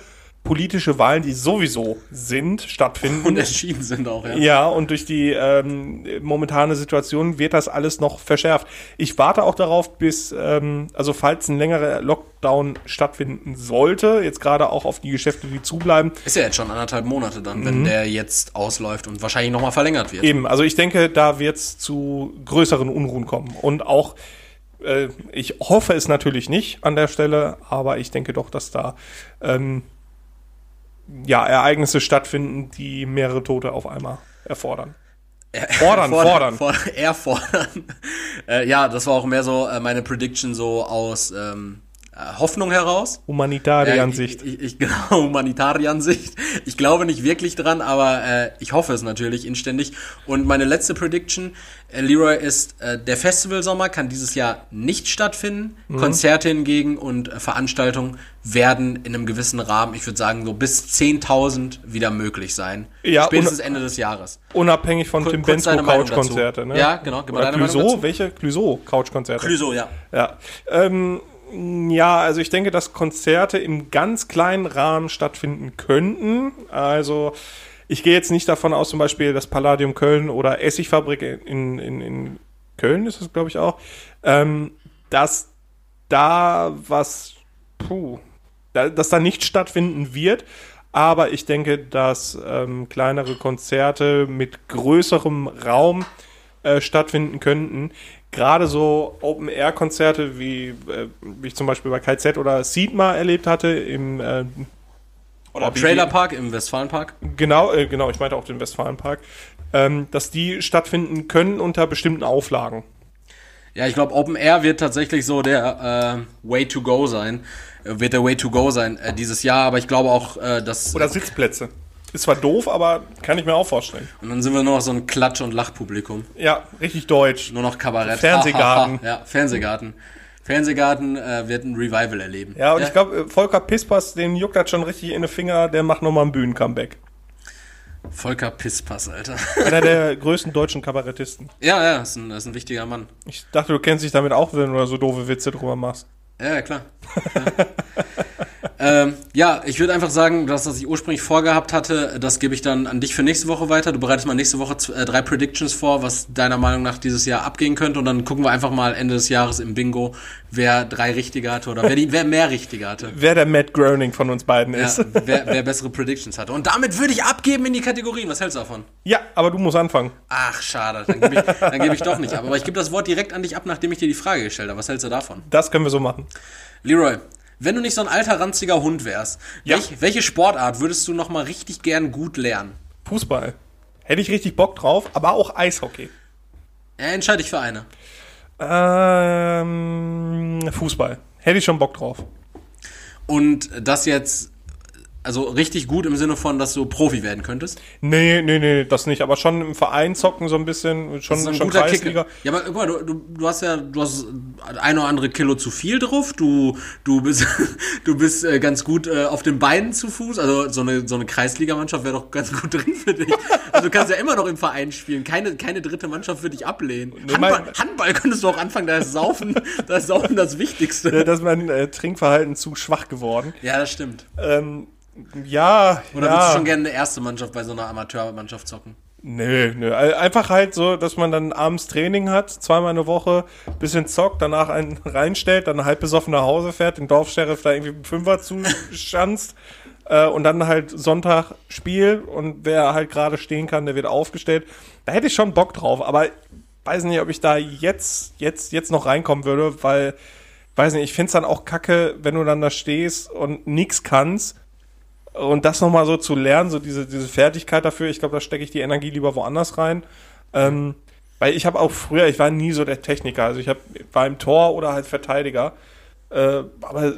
politische Wahlen, die sowieso sind, stattfinden. Und entschieden sind auch, ja. Ja, und durch die ähm, momentane Situation wird das alles noch verschärft. Ich warte auch darauf, bis, ähm, also falls ein längerer Lockdown stattfinden sollte, jetzt gerade auch auf die Geschäfte, die zubleiben. Ist ja jetzt schon anderthalb Monate dann, Mhm. wenn der jetzt ausläuft und wahrscheinlich nochmal verlängert wird. Eben, also ich denke, da wird es zu größeren Unruhen kommen. Und auch, äh, ich hoffe es natürlich nicht an der Stelle, aber ich denke doch, dass da ähm, ja, Ereignisse stattfinden, die mehrere Tote auf einmal erfordern. Fordern, fordern. fordern. Eher fordern. äh, ja, das war auch mehr so äh, meine Prediction so aus ähm, äh, Hoffnung heraus. Humanitarier Ja, Ansicht. Ich, ich, ich, genau, Humanitarier-Ansicht. Ich glaube nicht wirklich dran, aber äh, ich hoffe es natürlich inständig. Und meine letzte Prediction, äh, Leroy, ist, äh, der Festivalsommer kann dieses Jahr nicht stattfinden. Mhm. Konzerte hingegen und äh, Veranstaltungen werden in einem gewissen Rahmen, ich würde sagen, so bis 10.000 wieder möglich sein. Ja, Spätestens Ende des Jahres. Unabhängig von Kur- Tim Bensko Couchkonzerte, ne? Ja, genau, gib Oder Clouseau, welche? Clouseau Couchkonzerte. Clüso, ja. Ja. Ähm, ja, also ich denke, dass Konzerte im ganz kleinen Rahmen stattfinden könnten. Also ich gehe jetzt nicht davon aus, zum Beispiel das Palladium Köln oder Essigfabrik in, in, in Köln ist es, glaube ich, auch, ähm, dass da was, puh, da, dass da nicht stattfinden wird. Aber ich denke, dass ähm, kleinere Konzerte mit größerem Raum äh, stattfinden könnten. Gerade so Open-Air-Konzerte, wie, äh, wie ich zum Beispiel bei KZ oder Seedma erlebt hatte, im äh, Oder Trailerpark im Westfalenpark. Genau, äh, genau, ich meinte auch den Westfalenpark, ähm, dass die stattfinden können unter bestimmten Auflagen. Ja, ich glaube, Open Air wird tatsächlich so der äh, Way to go sein. Äh, wird der Way to go sein äh, dieses Jahr, aber ich glaube auch, äh, dass. Oder Sitzplätze. Ist zwar doof, aber kann ich mir auch vorstellen. und dann sind wir nur noch so ein Klatsch- und Lachpublikum. Ja, richtig deutsch. Nur noch Kabarett. Fernsehgarten. ja, Fernsehgarten. Fernsehgarten äh, wird ein Revival erleben. Ja, und ich glaube, Volker Pispas, den juckt das schon richtig in den Finger, der macht nochmal ein Bühnencomeback. Volker Pisspass, Alter. Einer der größten deutschen Kabarettisten. ja, ja, ist ein, ist ein wichtiger Mann. Ich dachte, du kennst dich damit auch, wenn du da so doofe Witze drüber machst. Ja, ja, klar. Ja. ähm, ja, ich würde einfach sagen, das, was ich ursprünglich vorgehabt hatte, das gebe ich dann an dich für nächste Woche weiter. Du bereitest mal nächste Woche äh, drei Predictions vor, was deiner Meinung nach dieses Jahr abgehen könnte. Und dann gucken wir einfach mal Ende des Jahres im Bingo, wer drei richtige hatte oder wer, die, wer mehr richtige hatte. Wer der Matt Groening von uns beiden Ja, ist. wer, wer bessere Predictions hatte. Und damit würde ich abgeben in die Kategorien. Was hältst du davon? Ja, aber du musst anfangen. Ach, schade. Dann gebe ich, dann gebe ich doch nicht ab. Aber ich gebe das Wort direkt an dich ab, nachdem ich dir die Frage gestellt habe. Was hältst du davon? Das können wir so machen. Leroy, wenn du nicht so ein alter, ranziger Hund wärst, Ja. welch, welche Sportart würdest du noch mal richtig gern gut lernen? Fußball. Hätte ich richtig Bock drauf, aber auch Eishockey. Ja, entscheide ich für eine. Ähm, Fußball. Hätte ich schon Bock drauf. Und das jetzt, also richtig gut im Sinne von, dass du Profi werden könntest? Nee, nee, nee, das nicht. Aber schon im Verein zocken so ein bisschen, schon, Das ist ein schon guter Kreisliga. Ja, aber guck mal, du, du, du hast ja, du hast ein oder andere Kilo zu viel drauf. Du, du bist, du bist äh, ganz gut äh, auf den Beinen zu Fuß. Also so eine, so eine Kreisligamannschaft wäre doch ganz gut drin für dich. Also du kannst ja immer noch im Verein spielen. Keine, keine dritte Mannschaft würde dich ablehnen. mein- Handball, Handball könntest du auch anfangen, da ist Saufen, da ist Saufen das Wichtigste. Da ist mein äh, Trinkverhalten zu schwach geworden. Ja, das stimmt. Ähm, ja, Oder ja. würdest du schon gerne eine erste Mannschaft bei so einer Amateurmannschaft zocken? Nö, nö. Einfach halt so, dass man dann abends Training hat, zweimal eine Woche, bisschen zockt, danach einen reinstellt, dann halb besoffen nach Hause fährt, den Dorfsheriff da irgendwie dem Fünfer zuschanzt äh, und dann halt Sonntag Spiel und wer halt gerade stehen kann, der wird aufgestellt. Da hätte ich schon Bock drauf, aber weiß nicht, ob ich da jetzt, jetzt, jetzt noch reinkommen würde, weil, weiß nicht, ich find's dann auch kacke, wenn du dann da stehst und nix kannst und das nochmal so zu lernen, so diese, diese Fertigkeit dafür, ich glaube, da stecke ich die Energie lieber woanders rein. Ähm, weil ich habe auch früher, ich war nie so der Techniker, also ich hab, war im Tor oder halt Verteidiger. Äh, aber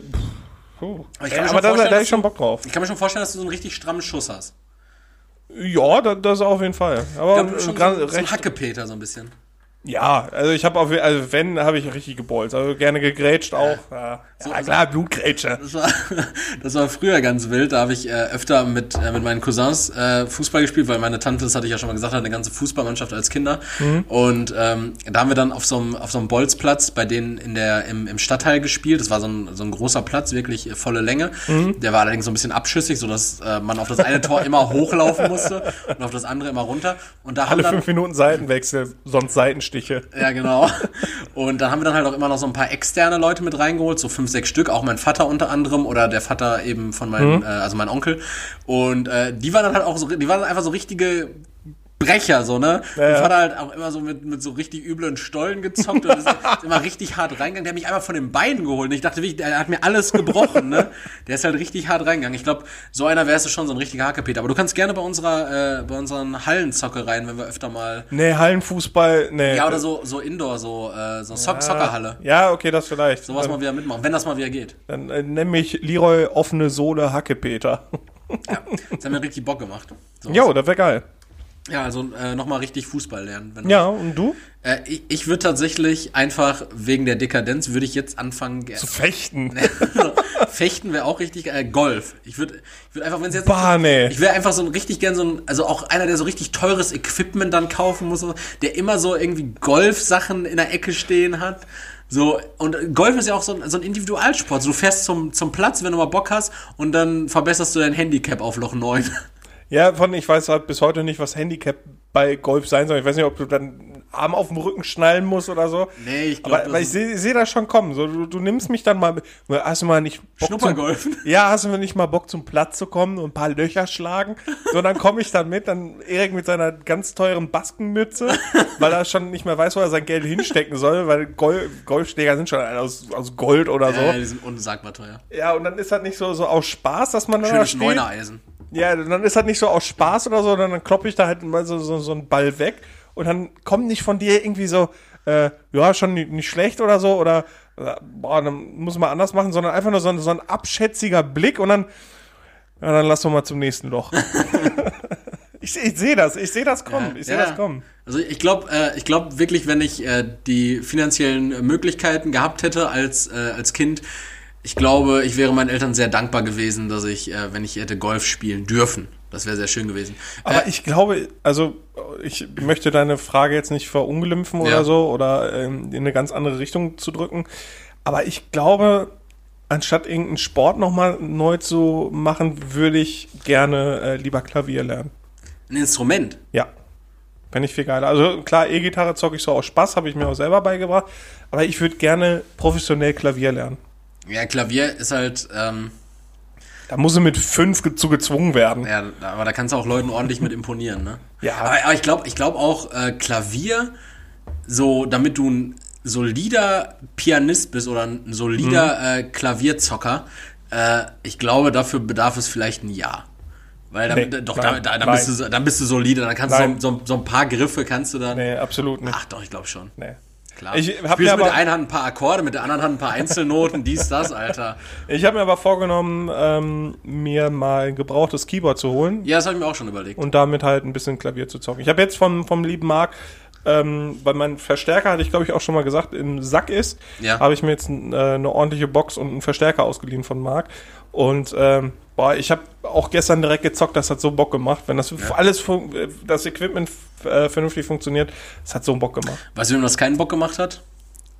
puh. Aber ich Ey, kann mir aber schon da, da hätte ich schon Bock drauf. Ich kann mir schon vorstellen, dass du so einen richtig strammen Schuss hast. Ja, da, das auf jeden Fall. Aber Ich bist schon so, so ein Hackepeter so ein bisschen. Ja, also ich habe auf also wenn, habe ich richtig gebolzt. Also gerne gegrätscht auch. Ja, ja klar, Blutgrätsche. Das war, das war früher ganz wild. Da habe ich äh, öfter mit, äh, mit meinen Cousins äh, Fußball gespielt, weil meine Tante, das hatte ich ja schon mal gesagt, hat eine ganze Fußballmannschaft als Kinder. Und ähm, da haben wir dann auf so einem auf so einem Bolzplatz bei denen in der im, im Stadtteil gespielt. Das war so ein, so ein großer Platz, wirklich äh, volle Länge. Der war allerdings so ein bisschen abschüssig, so dass äh, man auf das eine Tor immer hochlaufen musste und auf das andere immer runter. Und da haben Alle dann fünf Minuten Seitenwechsel, sonst Seitenstiche. ja, genau. Und dann haben wir dann halt auch immer noch so ein paar externe Leute mit reingeholt, so fünf, sechs Stück, auch mein Vater unter anderem oder der Vater eben von meinem, äh, also mein Onkel. Und äh, die waren dann halt auch so, die waren einfach so richtige Brecher, so, ne? Ja, ja. Vater halt auch immer so mit, mit so richtig üblen Stollen gezockt und ist, ist immer richtig hart reingegangen. Der hat mich einfach von den Beinen geholt. Und ich dachte wirklich, der hat mir alles gebrochen, ne? Der ist halt richtig hart reingegangen. Ich glaube, so einer wärst du schon so ein richtiger Hackepeter. Aber du kannst gerne bei unserer, äh, bei unseren Hallenzockereien, wenn wir öfter mal Nee, Hallenfußball, nee. ja, oder so, so Indoor, so, äh, so Sock Soccerhalle. Ja, okay, das vielleicht. Sowas mal wieder mitmachen, wenn das mal wieder geht. dann äh, nenn mich Leroy offene Sohle Hackepeter. Ja, das hat mir richtig Bock gemacht. So. Jo, das wäre geil. Ja, also äh, nochmal richtig Fußball lernen. Wenn Ja, und du? Äh, ich ich würde tatsächlich einfach wegen der Dekadenz würde ich jetzt anfangen. ge- Zu fechten. Fechten wäre auch richtig äh, Golf. Ich würde ich würd einfach, wenn es jetzt. Bah, nee. Ich wäre einfach so ein richtig gern so ein, also auch einer, der so richtig teures Equipment dann kaufen muss, der immer so irgendwie Golfsachen in der Ecke stehen hat. So, und Golf ist ja auch so ein, so ein Individualsport. So, du fährst zum, zum Platz, wenn du mal Bock hast, und dann verbesserst du dein Handicap auf Loch 9. Ja, von ich weiß halt bis heute nicht, was Handicap bei Golf sein soll. Ich weiß nicht, ob du dann Arm auf dem Rücken schnallen musst oder so. Nee, ich glaube, aber ich sehe seh das schon kommen. So, du, du nimmst mich dann mal. mit- Hast du mal nicht Bock zum, Schnuppergolfen. Ja, hast du nicht mal Bock zum Platz zu kommen und ein paar Löcher schlagen? So, dann komme ich dann mit, dann Erik mit seiner ganz teuren Baskenmütze, weil er schon nicht mehr weiß, wo er sein Geld hinstecken soll, weil Gol Golfschläger sind schon aus, aus Gold oder so. Äh, die sind unsagbar teuer. Ja, und dann ist das nicht so, so aus Spaß, dass man dann da Schönes steht. Neunereisen. Ja, dann ist das nicht so aus Spaß oder so, dann kloppe ich da halt mal so, so, so einen Ball weg und dann kommt nicht von dir irgendwie so, äh, ja, schon nicht, schlecht oder so oder, äh, boah, dann muss man anders machen, sondern einfach nur so ein, so ein abschätziger Blick und dann, ja, dann lass doch mal zum nächsten Loch. ich ich sehe das, ich sehe das kommen, ich sehe Ja. das kommen. Also ich glaube, äh, ich glaube wirklich, wenn ich äh, die finanziellen Möglichkeiten gehabt hätte als äh, als Kind, ich glaube, ich wäre meinen Eltern sehr dankbar gewesen, dass ich, äh, wenn ich hätte Golf spielen dürfen. Das wäre sehr schön gewesen. Aber äh, ich glaube, also ich möchte deine Frage jetzt nicht verunglimpfen Ja. oder so oder ähm, in eine ganz andere Richtung zu drücken. Aber ich glaube, anstatt irgendeinen Sport nochmal neu zu machen, würde ich gerne äh, lieber Klavier lernen. ein Instrument. Ja. Fände ich viel geiler. Also klar, E-Gitarre zocke ich so aus Spaß, habe ich mir auch selber beigebracht. Aber ich würde gerne professionell Klavier lernen. Ja, Klavier ist halt, ähm, Da muss er mit fünf zu gezwungen werden. ja, aber da kannst du auch Leuten ordentlich mit imponieren, ne? Ja. Aber, aber ich glaube, ich glaube auch äh, Klavier, so damit du ein solider Pianist bist oder ein solider Mhm. äh, Klavierzocker, äh, ich glaube, dafür bedarf es vielleicht ein Jahr. Weil dann, Nee, doch, nein, da, da, dann, bist du, dann bist du solide, dann kannst du Nein. so, so, so ein paar Griffe kannst du dann. Nee, absolut nicht. Ach doch, ich glaube schon. Nee. Klar. Ich hab Spielst mir mit aber- der einen Hand ein paar Akkorde, mit der anderen Hand ein paar Einzelnoten, dies, das, Alter. Ich habe mir aber vorgenommen, ähm, mir mal ein gebrauchtes Keyboard zu holen Ja, das habe ich mir auch schon überlegt. und damit halt ein bisschen Klavier zu zocken. Ich habe jetzt vom, vom lieben Marc, ähm, weil mein Verstärker, hatte ich glaube ich auch schon mal gesagt, im Sack ist, Ja. habe ich mir jetzt äh, eine ordentliche Box und einen Verstärker ausgeliehen von Marc. Und ähm, boah, ich habe auch gestern direkt gezockt, das hat so Bock gemacht. Wenn das alles, fun- äh, das Equipment äh, vernünftig funktioniert, das hat so Bock gemacht. Weißt du, wem das keinen Bock gemacht hat?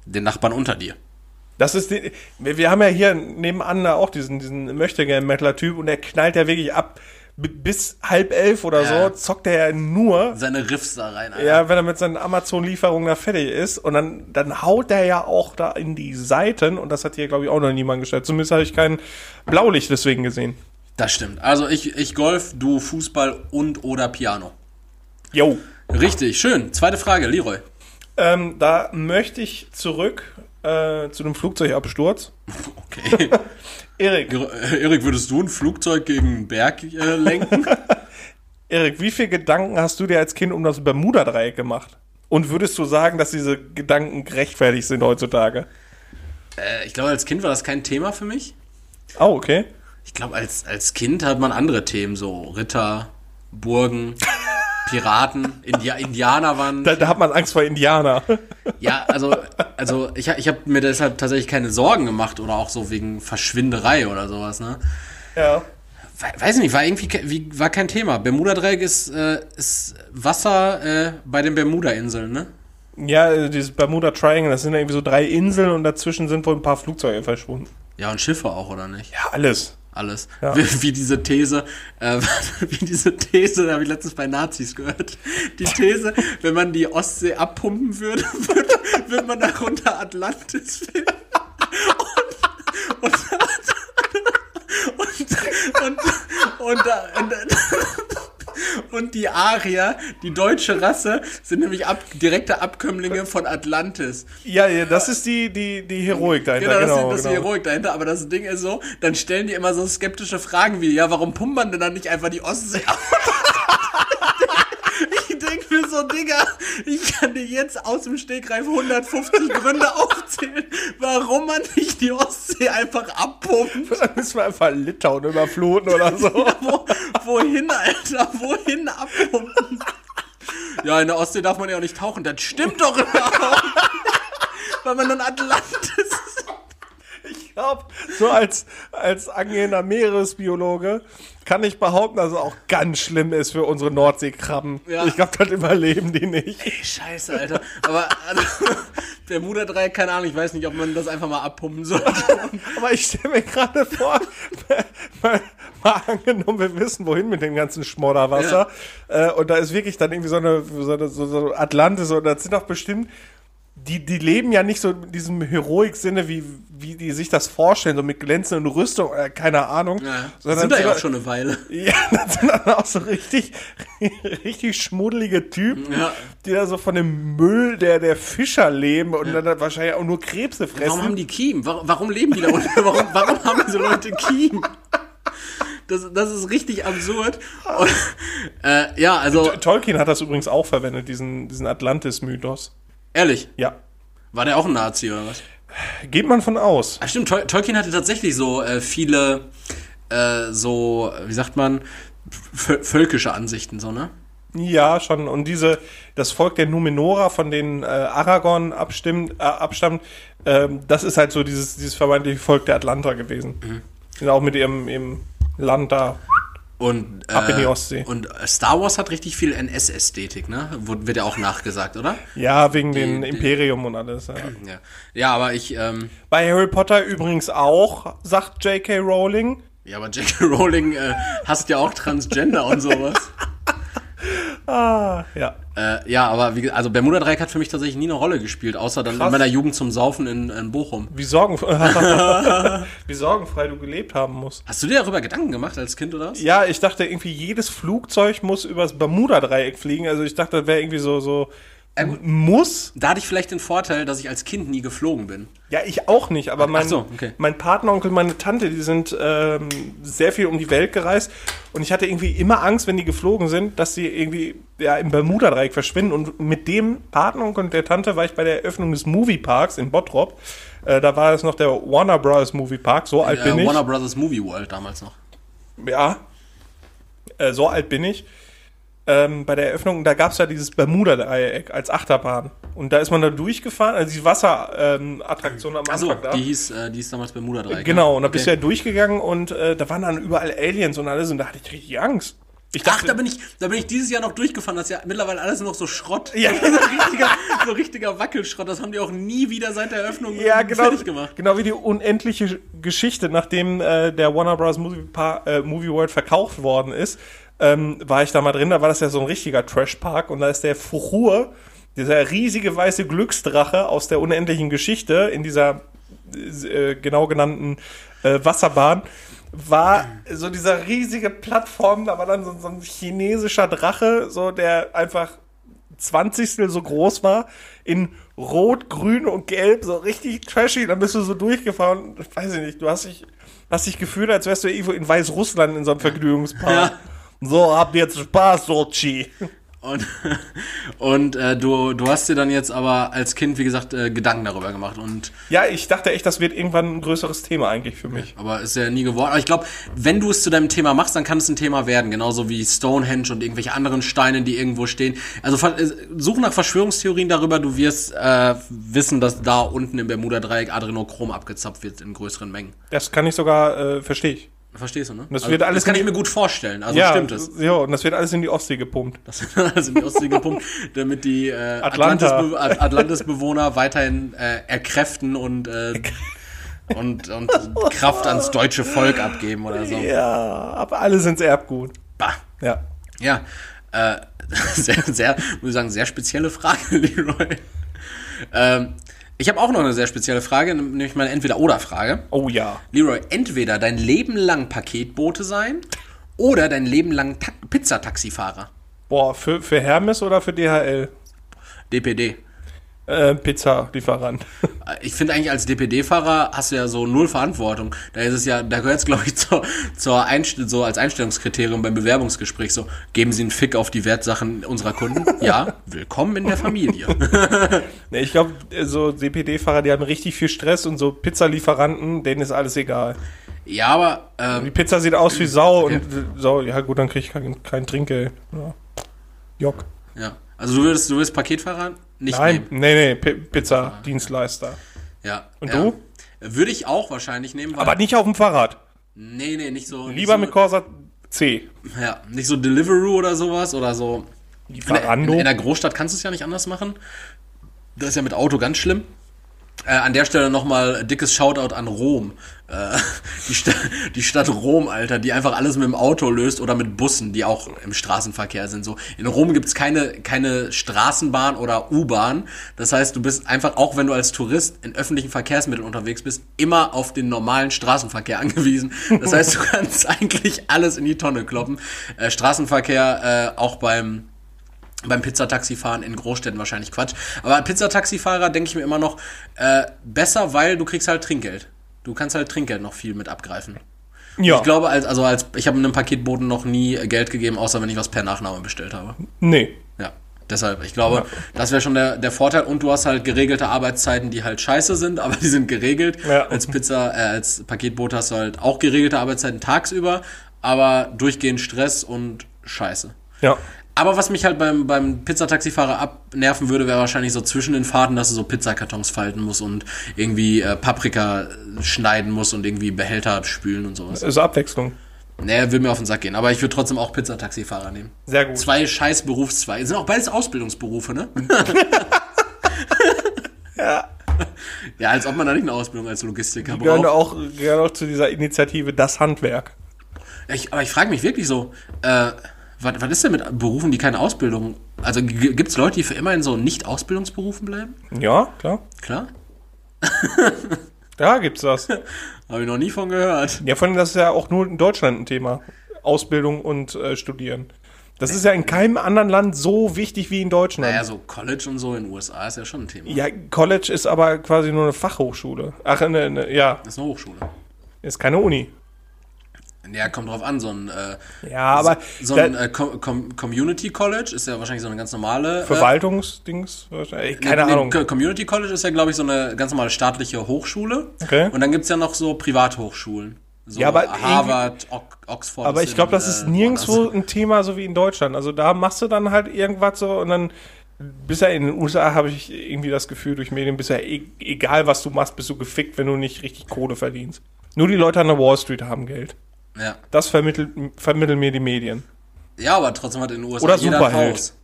Den Nachbarn unter dir. Das ist die, wir, wir haben ja hier nebenan auch diesen, diesen Möchtegern-Mettler-Typ und der knallt ja wirklich ab. Bis halb elf oder Ja. so zockt er ja nur, Seine Riffs da rein, Alter. ja, wenn er mit seinen Amazon-Lieferungen da fertig ist. Und dann, dann haut der ja auch da in die Seiten und das hat hier, glaube ich, auch noch niemand gestellt. Zumindest habe ich kein Blaulicht deswegen gesehen. Das stimmt. Also ich, ich Golf, du Fußball und oder Piano. Jo. Richtig, schön. Zweite Frage, Leroy. Ähm, da möchte ich zurück äh, zu dem Flugzeugabsturz. Okay. Erik, Äh, Erik, würdest du ein Flugzeug gegen einen Berg äh, lenken? Erik, wie viele Gedanken hast du dir als Kind um das Bermuda-Dreieck gemacht? Und würdest du sagen, dass diese Gedanken gerechtfertigt sind heutzutage? äh, ich glaube, als Kind war das kein Thema für mich. Oh, okay. Ich glaube, als, als Kind hat man andere Themen, so Ritter, Burgen, Piraten, India Indianer waren. Da, da hat man Angst vor Indianer. Ja, also, also ich, ich habe mir deshalb tatsächlich keine Sorgen gemacht oder auch so wegen Verschwinderei oder sowas, ne? ja. We- Weiß nicht, war irgendwie wie, war kein Thema. Bermuda-Dreieck ist, äh, ist Wasser äh, bei den Bermuda-Inseln, ne? Ja, äh, dieses Bermuda Triangle, das sind irgendwie so drei Inseln und dazwischen sind wohl ein paar Flugzeuge verschwunden. Ja, und Schiffe auch, oder nicht? Ja, alles. Alles. Ja. Wie, wie diese These, äh, wie diese These, da habe ich letztens bei Nazis gehört. Die These, wenn man die Ostsee abpumpen würde, würde, würde man darunter Atlantis finden. Und, und, und, und, und, und, und die Arier, die deutsche Rasse, sind nämlich ab, direkte Abkömmlinge von Atlantis. Ja, ja, das ist die, die, die Heroik dahinter. Genau, das, Genau, ist, das ist die genau. Heroik dahinter, aber das Ding ist so, dann stellen die immer so skeptische Fragen wie, ja, warum pumpt man denn dann nicht einfach die Ostsee ab? Mir so, Digga, ich kann dir jetzt aus dem Stegreif 150 Gründe aufzählen, warum man nicht die Ostsee einfach abpumpt. Dann müssen wir einfach Litauen überfluten oder so. Wo, wohin, Alter? Wohin abpumpen? Ja, in der Ostsee darf man ja auch nicht tauchen. Das stimmt doch überhaupt. Weil man dann Atlantis ist. Ich glaube, so als, als angehender Meeresbiologe kann ich behaupten, dass es auch ganz schlimm ist für unsere Nordseekrabben. Ja. Ich glaube, das überleben die nicht. Ey, scheiße, Alter. Aber also, Bermuda-Dreieck, keine Ahnung, ich weiß nicht, ob man das einfach mal abpumpen sollte. Aber ich stelle mir gerade vor, mal, mal angenommen, wir wissen, wohin mit dem ganzen Schmodderwasser. Äh, und da ist wirklich dann irgendwie so eine, so, eine, so, so Atlantis und das sind doch bestimmt. Die, die leben ja nicht so in diesem Heroik-Sinne, wie, wie die sich das vorstellen, so mit glänzenden Rüstung, äh, keine Ahnung. Ja, Sondern sind da ja auch schon eine Weile. Ja, das sind dann auch so richtig, richtig schmuddelige Typen, Ja. die da so von dem Müll der, der Fischer leben und dann wahrscheinlich auch nur Krebse fressen. Warum haben die Kiem? Warum, warum leben die da unten? Warum, warum haben diese Leute Kiem? Das, das ist richtig absurd. Und, äh, ja, also, Tolkien hat das übrigens auch verwendet, diesen, diesen Atlantis-Mythos. Ehrlich, Ja. war der auch ein Nazi oder was? Geht man von aus. Ah, stimmt, Tol Tolkien hatte tatsächlich so äh, viele, äh, so, wie sagt man, vö- völkische Ansichten, so, ne? Ja, schon. Und diese, das Volk der Numenora, von denen äh, Aragorn abstimmt, äh, abstammt, ähm, das ist halt so dieses, dieses vermeintliche Volk der Atlanter gewesen. Mhm. Sind auch mit ihrem, ihrem Land da. Und, äh, Ab in die Ostsee. Und Star Wars hat richtig viel NS-Ästhetik, ne? Wird ja auch nachgesagt, oder? Ja, wegen dem Imperium und alles. Ja. Ja, ja aber ich, ähm, Bei Harry Potter übrigens auch, sagt J.K. Rowling. ja, aber J.K. Rowling äh, hasst ja auch Transgender und sowas. Ah, ja. Äh, ja, aber wie, also Bermuda Dreieck hat für mich tatsächlich nie eine Rolle gespielt, außer dann Krass. in meiner Jugend zum Saufen in, in Bochum. Wie, sorgen wie sorgenfrei du gelebt haben musst. Hast du dir darüber Gedanken gemacht als Kind oder was? Ja, ich dachte irgendwie, jedes Flugzeug muss übers Bermuda-Dreieck fliegen. Also ich dachte, das wäre irgendwie so, so muss. Da hatte ich vielleicht den Vorteil, dass ich als Kind nie geflogen bin. Ja, ich auch nicht, aber mein, so, okay. mein Partneronkel, meine Tante, die sind ähm, sehr viel um die Welt gereist und ich hatte irgendwie immer Angst, wenn die geflogen sind, dass sie irgendwie ja, im Bermuda-Dreieck verschwinden und mit dem Partneronkel und der Tante war ich bei der Eröffnung des Movieparks in Bottrop. Äh, da war es noch der Warner Bros. Moviepark, so alt bin Äh, ich. Warner Brothers Movie World damals noch. Ja, äh, so alt bin ich. Ähm, bei der Eröffnung, da gab es ja dieses Bermuda-Dreieck als Achterbahn. Und da ist man da durchgefahren, also die Wasserattraktion am Achso, Anfang da. die hieß, äh, die hieß damals Bermuda Dreieck. Genau, und da Okay. bist du ja durchgegangen und äh, da waren dann überall Aliens und alles und da hatte ich richtig Angst. Ich Ach, da bin ich, da bin ich dieses Jahr noch durchgefahren. Das ist ja mittlerweile alles nur noch so Schrott. Ja. so, richtiger, so richtiger Wackelschrott. Das haben die auch nie wieder seit der Eröffnung ja, genau, fertig gemacht. genau wie die unendliche Geschichte, nachdem äh, der Warner Bros. Movie, äh, Movie World verkauft worden ist, ähm, war ich da mal drin, da war das ja so ein richtiger Trash-Park und da ist der Fuchur, dieser riesige weiße Glücksdrache aus der unendlichen Geschichte in dieser äh, genau genannten äh, Wasserbahn, war so dieser riesige Plattform, da war dann so, so ein chinesischer Drache, so der einfach 20. so groß war, in Rot, Grün und Gelb, so richtig trashy. Dann bist du so durchgefahren. Weiß ich nicht, du hast dich, hast dich gefühlt, als wärst du irgendwo in Weißrussland in so einem Vergnügungspark. Ja. So, habt jetzt Spaß, Sochi. Und, und äh, du, du hast dir dann jetzt aber als Kind, wie gesagt, äh, Gedanken darüber gemacht. Und Ja, ich dachte echt, das wird irgendwann ein größeres Thema eigentlich für mich. aber ist ja nie geworden. Aber ich glaube, wenn du es zu deinem Thema machst, dann kann es ein Thema werden. Genauso wie Stonehenge und irgendwelche anderen Steine, die irgendwo stehen. Also äh, such nach Verschwörungstheorien darüber. Du wirst äh, wissen, dass da unten im Bermuda-Dreieck Adrenochrom abgezapft wird in größeren Mengen. Das kann ich sogar, äh, verstehe ich. Verstehst du, ne? Das wird alles das kann ich mir gut vorstellen. Also ja, stimmt es. Ja, und das wird alles in die Ostsee gepumpt. Das wird alles in die Ostsee gepumpt, damit die äh, Atlantis-Bewohner weiterhin äh, erkräften und, äh, und, und Kraft ans deutsche Volk abgeben oder so. Ja, aber alle sind Erbgut. Bah. Ja. Ja, äh, sehr, sehr, muss ich sagen, sehr spezielle Frage, Leroy. Ähm, ich habe auch noch eine sehr spezielle Frage, nämlich meine Entweder-Oder-Frage. Oh ja. Leroy, entweder dein Leben lang Paketbote sein oder dein Leben lang Ta Pizzataxifahrer. Boah, für, für Hermes oder für DHL? DPD. Äh, Pizza-Lieferant. Ich finde eigentlich als DPD-Fahrer hast du ja so null Verantwortung. Da ist es ja, da gehört es glaube ich zur, zur Einst so als Einstellungskriterium beim Bewerbungsgespräch so, geben Sie einen Fick auf die Wertsachen unserer Kunden? Ja, willkommen in der Familie. Nee, ich glaube, so DPD-Fahrer, die haben richtig viel Stress und so Pizzalieferanten, denen ist alles egal. ja, aber Die ähm, Pizza sieht aus wie Sau Okay. und äh, so, ja gut, dann krieg ich kein, kein Trinkgeld. Ja. Jock. ja, also du würdest, du würdest Paketfahrer nicht Nein, nehmen. nee, nee, Pi- Pizza-Dienstleister. Ja. Und ja. du? Würde ich auch wahrscheinlich nehmen, Aber nicht auf dem Fahrrad. nee, nee, nicht so. Lieber nicht mit so, Corsa C. Ja, nicht so Deliveroo oder sowas oder so. In in, in der Großstadt kannst du es ja nicht anders machen. Das ist ja mit Auto ganz schlimm. Äh, an der Stelle nochmal dickes Shoutout an Rom. Äh, die, Sta die Stadt Rom, Alter, die einfach alles mit dem Auto löst oder mit Bussen, die auch im Straßenverkehr sind. So In Rom gibt's keine, keine Straßenbahn oder U-Bahn. Das heißt, du bist einfach, auch wenn du als Tourist in öffentlichen Verkehrsmitteln unterwegs bist, immer auf den normalen Straßenverkehr angewiesen. Das heißt, du kannst eigentlich alles in die Tonne kloppen. Äh, Straßenverkehr äh, auch beim beim Pizzataxifahren in Großstädten wahrscheinlich Quatsch. Aber Pizzataxifahrer denke ich mir immer noch äh, besser, weil du kriegst halt Trinkgeld. Du kannst halt Trinkgeld noch viel mit abgreifen. ja. Ich glaube, als, also als ich habe einem Paketboten noch nie Geld gegeben, außer wenn ich was per Nachname bestellt habe. Nee. Ja. Deshalb, ich glaube, das wäre schon der, der Vorteil. Und du hast halt geregelte Arbeitszeiten, die halt scheiße sind, aber die sind geregelt. Ja. Als Pizza, äh, als Paketbote hast du halt auch geregelte Arbeitszeiten tagsüber, aber durchgehend Stress und Scheiße. Ja. Aber was mich halt beim, beim Pizzataxifahrer abnerven würde, wäre wahrscheinlich so zwischen den Fahrten, dass du so Pizzakartons falten musst und irgendwie äh, Paprika schneiden musst und irgendwie Behälter spülen und sowas. Ist Abwechslung. Nee, will mir auf den Sack gehen. Aber ich würde trotzdem auch Pizzataxifahrer nehmen. Sehr gut. Zwei scheiß Berufszweige. Sind auch beides Ausbildungsberufe, ne? Ja. Ja, als ob man da nicht eine Ausbildung als Logistiker Die gehören braucht. auch, gehören auch zu dieser Initiative Das Handwerk. Ich, aber ich frage mich wirklich so, äh, was, was ist denn mit Berufen, die keine Ausbildung... Also gibt es Leute, die für immer in so Nicht-Ausbildungsberufen bleiben? Ja, klar. Klar? Da gibt's das. Habe ich noch nie von gehört. Ja, vor allem, das ist ja auch nur in Deutschland ein Thema. Ausbildung und äh, Studieren. Das ist ja in keinem anderen Land so wichtig wie in Deutschland. Naja, so College und so in den USA ist ja schon ein Thema. Ja, College ist aber quasi nur eine Fachhochschule. Ach, ne, ne, ja, Das ist eine Hochschule. ist keine Uni. Ja, kommt drauf an, so ein, äh, Ja, aber so da- ein äh, Com Com Community College ist ja wahrscheinlich so eine ganz normale. Äh, Verwaltungsdings, wahrscheinlich. keine nee, Ahnung. Co- Community College ist ja, glaube ich, so eine ganz normale staatliche Hochschule. Okay. Und dann gibt's ja noch so Privathochschulen. So Ja, aber Harvard, Oxford. Aber ich glaube, das ist äh, nirgendwo ein Thema so wie in Deutschland. Also da machst du dann halt irgendwas so und dann bisher in den USA habe ich irgendwie das Gefühl durch Medien bisher egal was du machst, bist du gefickt, wenn du nicht richtig Kohle verdienst. Nur die Leute an der Wall Street haben Geld. Ja. Das vermittelt, vermitteln mir die Medien. ja, aber trotzdem hat in den USA Oder jeder ein. Haus.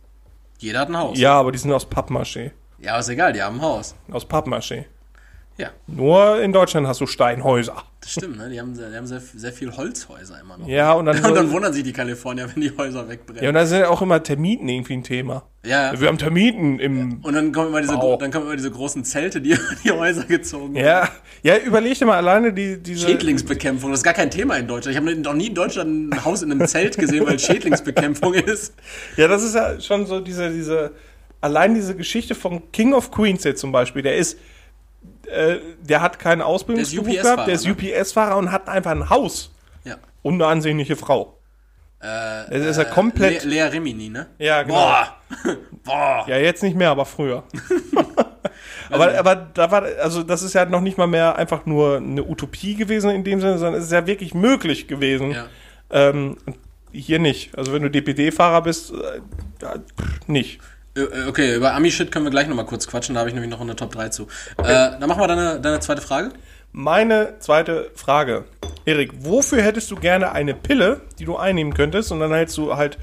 Jeder hat ein Haus. Ja, aber die sind aus Pappmaché. Ja, ist egal, die haben ein Haus. Aus Pappmaché. Ja, Nur in Deutschland hast du Steinhäuser. das stimmt, ne? Die haben, sehr- die haben sehr, sehr viel Holzhäuser immer noch. Ja, und dann, Und dann wundern sich die Kalifornier, wenn die Häuser wegbrennen. ja, und da sind ja auch immer Termiten irgendwie ein Thema. Ja, ja. Wir haben Termiten im Und dann kommen immer diese, Wow. dann kommen immer diese großen Zelte, die die Häuser gezogen werden. Ja, ja, überleg dir mal alleine die, diese. Schädlingsbekämpfung, das ist gar kein Thema in Deutschland. Ich habe noch nie in Deutschland ein Haus in einem Zelt gesehen, weil Schädlingsbekämpfung ist. Ja, das ist ja schon so diese, diese, allein diese Geschichte von King of Queens jetzt zum Beispiel, der ist, äh, der hat keinen Ausbildungsberuf gehabt, der ist UPS-Fahrer, UPS-Fahrer und hat einfach ein Haus Ja. und eine ansehnliche Frau. Äh, Das ist ja komplett, Le Lea Remini, ne? ja, genau. Boah! Boah! Ja, jetzt nicht mehr, aber früher. aber, aber da war, also das ist ja noch nicht mal mehr einfach nur eine Utopie gewesen in dem Sinne, sondern es ist ja wirklich möglich gewesen. Ja. Ähm, hier nicht. Also wenn du DPD-Fahrer bist, äh, nicht. Äh, Okay, über Ami-Shit können wir gleich nochmal kurz quatschen, da habe ich nämlich noch eine Top 3 zu. Äh, dann machen wir deine, deine zweite Frage. Meine zweite Frage. Erik, wofür hättest du gerne eine Pille, die du einnehmen könntest und dann hättest du halt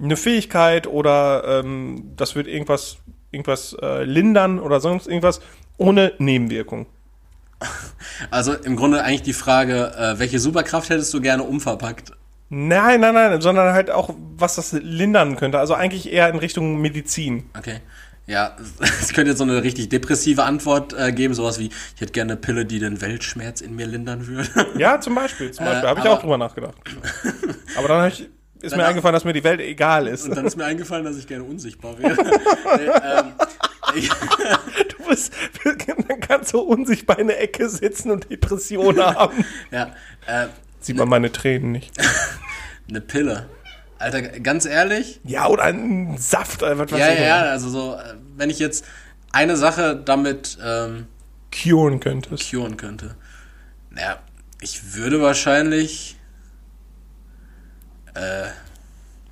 eine Fähigkeit oder ähm, das wird irgendwas, irgendwas äh, lindern oder sonst irgendwas ohne Nebenwirkung? Also im Grunde eigentlich die Frage, äh, welche Superkraft hättest du gerne umverpackt? Nein, nein, nein, sondern halt auch, was das lindern könnte. Also eigentlich eher in Richtung Medizin. Okay. Ja, es könnte jetzt so eine richtig depressive Antwort äh, geben, sowas wie, ich hätte gerne eine Pille, die den Weltschmerz in mir lindern würde. Ja, zum Beispiel. Zum Beispiel. Äh, Habe ich auch drüber nachgedacht. Aber dann ich, ist mir eingefallen, dass mir die Welt egal ist. Und dann ist mir eingefallen, dass ich gerne unsichtbar wäre. nee, ähm, Du bist, dann kannst du unsichtbar in der Ecke sitzen und Depressionen haben. ja, äh, Sieht man meine Tränen nicht. Eine Pille. Alter, ganz ehrlich, Ja, oder ein Saft, oder was ja, ja, ja, also so, äh, wenn ich jetzt eine Sache damit ähm, Curen könntest. curen könnte. Naja, ich würde wahrscheinlich. Äh.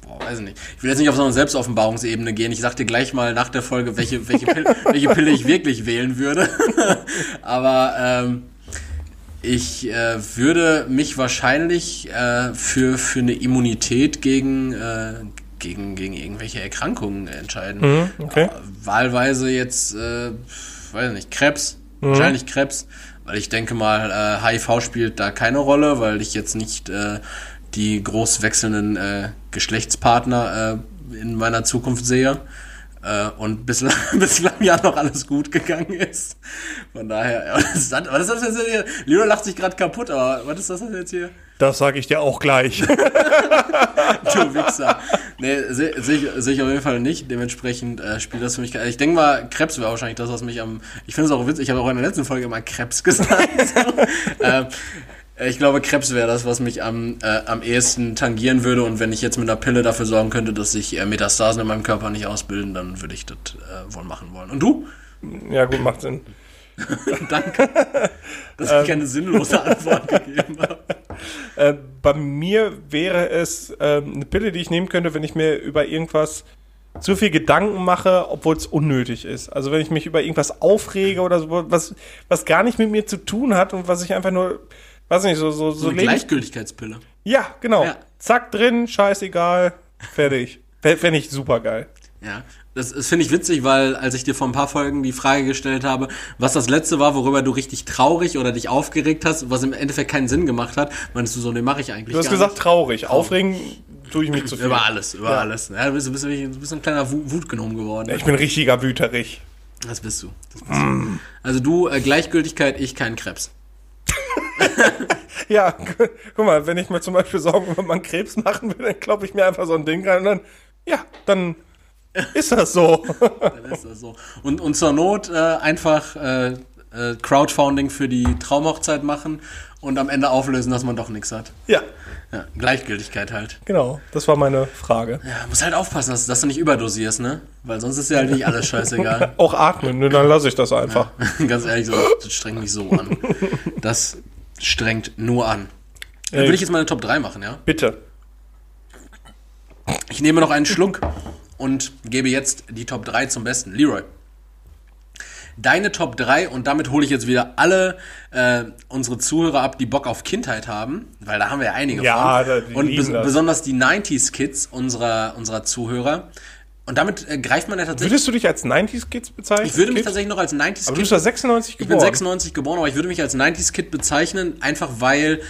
Boah, weiß ich nicht. Ich will jetzt nicht auf so eine Selbstoffenbarungsebene gehen. Ich sag dir gleich mal nach der Folge, welche, welche, Pille, welche Pille ich wirklich wählen würde. Aber ähm, ich äh, würde mich wahrscheinlich äh, für, für eine Immunität gegen, äh, gegen, gegen irgendwelche Erkrankungen entscheiden. Mhm, okay. Äh, wahlweise jetzt, äh, weiß ich nicht, Krebs. Wahrscheinlich Krebs. Weil ich denke mal, äh, HIV spielt da keine Rolle, weil ich jetzt nicht äh, die groß wechselnden äh, Geschlechtspartner äh, in meiner Zukunft sehe. Äh, und bislang, bislang ja noch alles gut gegangen ist. Von daher, was ist das, was ist das jetzt hier? Leo lacht sich gerade kaputt, aber was ist das denn jetzt hier? Das sage ich dir auch gleich. Du Wichser. Nee, sehe seh ich, seh ich auf jeden Fall nicht. Dementsprechend äh, spielt das für mich Ich denke mal, Krebs wäre wahrscheinlich das, was mich am. Ich finde es auch witzig, ich habe auch in der letzten Folge immer Krebs gesagt. ähm, ich glaube, Krebs wäre das, was mich am, äh, am ehesten tangieren würde. Und wenn ich jetzt mit einer Pille dafür sorgen könnte, dass sich äh, Metastasen in meinem Körper nicht ausbilden, dann würde ich das äh, wohl machen wollen. Und du? ja, gut, macht Sinn. Danke. Dass ich keine sinnlose Antwort gegeben habe. Äh, bei mir wäre es ähm, eine Pille, die ich nehmen könnte, wenn ich mir über irgendwas zu viel Gedanken mache, obwohl es unnötig ist. Also wenn ich mich über irgendwas aufrege oder so, was, was gar nicht mit mir zu tun hat und was ich einfach nur, weiß nicht, so, so, so, So eine Lebens- Gleichgültigkeitspille. Ja, genau. Ja. Zack, drin, scheißegal, fertig. Fände ich super geil. Ja, das, das finde ich witzig, weil als ich dir vor ein paar Folgen die Frage gestellt habe, was das letzte war, worüber du richtig traurig oder dich aufgeregt hast, was im Endeffekt keinen Sinn gemacht hat, meinst du so, nee, mache ich eigentlich Du hast gesagt nicht. traurig. Aufregen tue ich mich zu viel. Über alles, über alles. Ja, du bist, du bist, du bist ein kleiner Wu- Wutgenommen geworden. Ich bin richtiger Wüterich. Das bist du. Das bist du. Also du, äh, Gleichgültigkeit, ich kein Krebs. Ja, gu- guck mal, wenn ich mir zum Beispiel Sorgen über meinen Krebs machen will, dann kloppe ich mir einfach so ein Ding rein und dann, ja, dann ist das so. Dann ist das so. Und, und zur Not äh, einfach äh, äh, Crowdfunding für die Traumhochzeit machen und am Ende auflösen, dass man doch nichts hat. ja, Ja, Gleichgültigkeit halt. genau, das war meine Frage. Ja, muss halt aufpassen, dass, dass du nicht überdosierst, ne? Weil sonst ist dir halt nicht alles scheißegal. Auch atmen, ne, dann lasse ich das einfach. Ganz ehrlich, so, das strengt mich so an. Das strengt nur an. Dann würde ich jetzt meine Top 3 machen, ja? Bitte. Ich nehme noch einen Schluck und gebe jetzt die Top 3 zum Besten. Leroy. Deine Top 3 und damit hole ich jetzt wieder alle äh, unsere Zuhörer ab, die Bock auf Kindheit haben, weil da haben wir ja einige Ja, von. und bes das. besonders die 90s Kids unserer, unserer Zuhörer. Und damit äh, greift man ja tatsächlich. Würdest du dich als 90s Kids bezeichnen? ich würde mich Kid? tatsächlich noch als 90s Aber du bist ja 96 Ich bin geboren. 96 geboren, aber ich würde mich als 90s Kid bezeichnen, einfach weil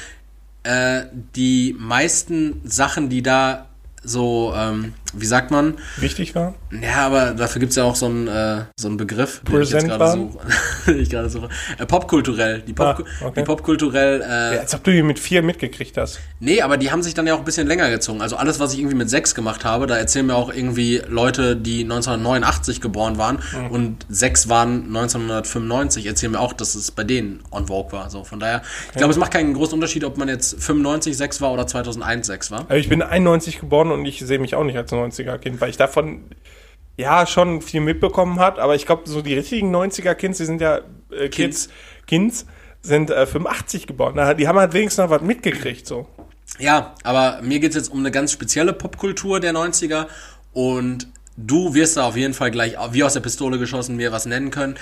äh, die meisten Sachen, die da so, ähm, wie sagt man? Wichtig war? Ja, aber dafür gibt's ja auch so einen, äh, so einen Begriff, den ich jetzt Präsent gerade suche. den ich gerade suche. Äh, popkulturell. Die, Pop Ah, okay. die popkulturell, äh, Ja, als ob du die mit vier mitgekriegt hast. Nee, aber die haben sich dann ja auch ein bisschen länger gezogen. Also alles, was ich irgendwie mit sechs gemacht habe, da erzählen mir auch irgendwie Leute, die 1989 geboren waren Mhm. und sechs waren 1995, erzählen mir auch, dass es bei denen on Vogue war. So, von daher, ich glaube, es macht keinen großen Unterschied, ob man jetzt 95 sechs war oder 2001 sechs war. Also ich bin 91 geboren und ich sehe mich auch nicht als 90er-Kind, weil ich davon ja schon viel mitbekommen hat, aber ich glaube, so die richtigen 90er-Kids, die sind ja äh, Kids, Kids sind äh, 85 geboren. Na, die haben halt wenigstens noch was mitgekriegt, so. Ja, aber mir geht's jetzt um eine ganz spezielle Popkultur der 90er und du wirst da auf jeden Fall gleich wie aus der Pistole geschossen mir was nennen können.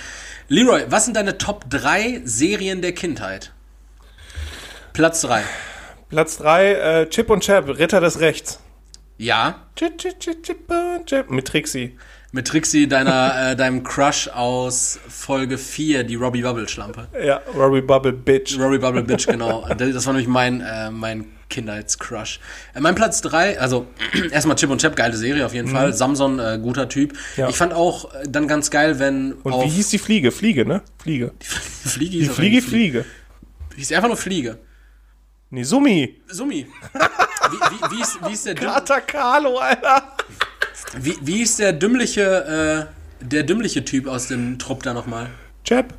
Leroy, was sind deine Top 3 Serien der Kindheit? Platz 3. Platz 3, äh, Chip und Chap, Ritter des Rechts. Ja. Mit Trixie. mit Trixie, deiner, äh, deinem Crush aus Folge 4, die Robbie Bubble Schlampe. Ja, Robbie Bubble Bitch. Robbie Bubble Bitch, genau. Das war nämlich mein, äh, mein Kindheitscrush. Äh, mein Platz 3, also erstmal Chip und Chap, geile Serie auf jeden Fall. Samson, äh, guter Typ. Mhm. Ja. Ich fand auch äh, dann ganz geil, wenn Und wie hieß die Fliege? Fliege, ne? Fliege. Fliege Die hieß Fliege, auch Fliege. Hieß einfach nur Fliege. Nee, Summi. Summi. Wie, wie, ist, wie, ist der Kater Carlo, Alter. wie, wie ist der dümmliche, äh, der dümmliche Typ aus dem Trupp da nochmal? Chap.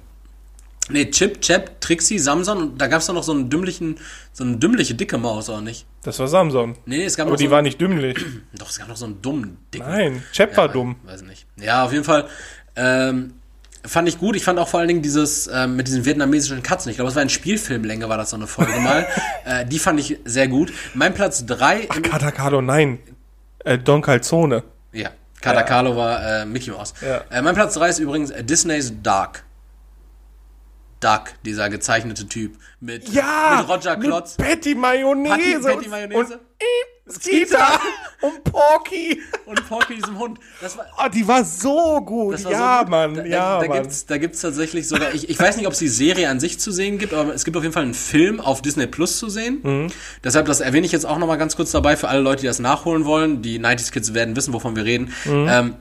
Nee, Chip, Chap, Trixie, Samson und da gab's doch noch so einen dümmlichen, so eine dümmliche dicke Maus, oder nicht? Das war Samson. Nee, es gab Aber noch die so war nicht dümmlich. Doch, es gab noch so einen dummen, dicken. Nein, Chap war dumm. Weiß nicht. Ja, auf jeden Fall. Ähm, fand ich gut. Ich fand auch vor allen Dingen dieses ähm, mit diesen vietnamesischen Katzen. Ich glaube, es war ein Spielfilmlänge, war das so eine Folge mal. Äh, die fand ich sehr gut. Mein Platz 3. Kater Carlo, nein. Äh, Don Calzone. Ja, Katakalo war äh, Mickey Mouse. Ja. Äh, mein Platz 3 ist übrigens äh, Disneys Dark. Duck, dieser gezeichnete Typ. Mit, Ja! mit Roger Klotz. Mit Patty Mayonnaise. Patty- und- Patty Mayonnaise. Und äh, Skeeter. und Porky. Und Porky, diesem Hund. Das war, Oh, die war so gut. War ja, so gut. Mann. Da, ja, da, da Mann. gibt's, da gibt's tatsächlich sogar, ich, ich weiß nicht, ob es die Serie an sich zu sehen gibt, aber es gibt auf jeden Fall einen Film auf Disney Plus zu sehen. Mhm. Deshalb, das erwähne ich jetzt auch nochmal ganz kurz dabei für alle Leute, die das nachholen wollen. Die 90s Kids werden wissen, wovon wir reden. Mhm. Ähm,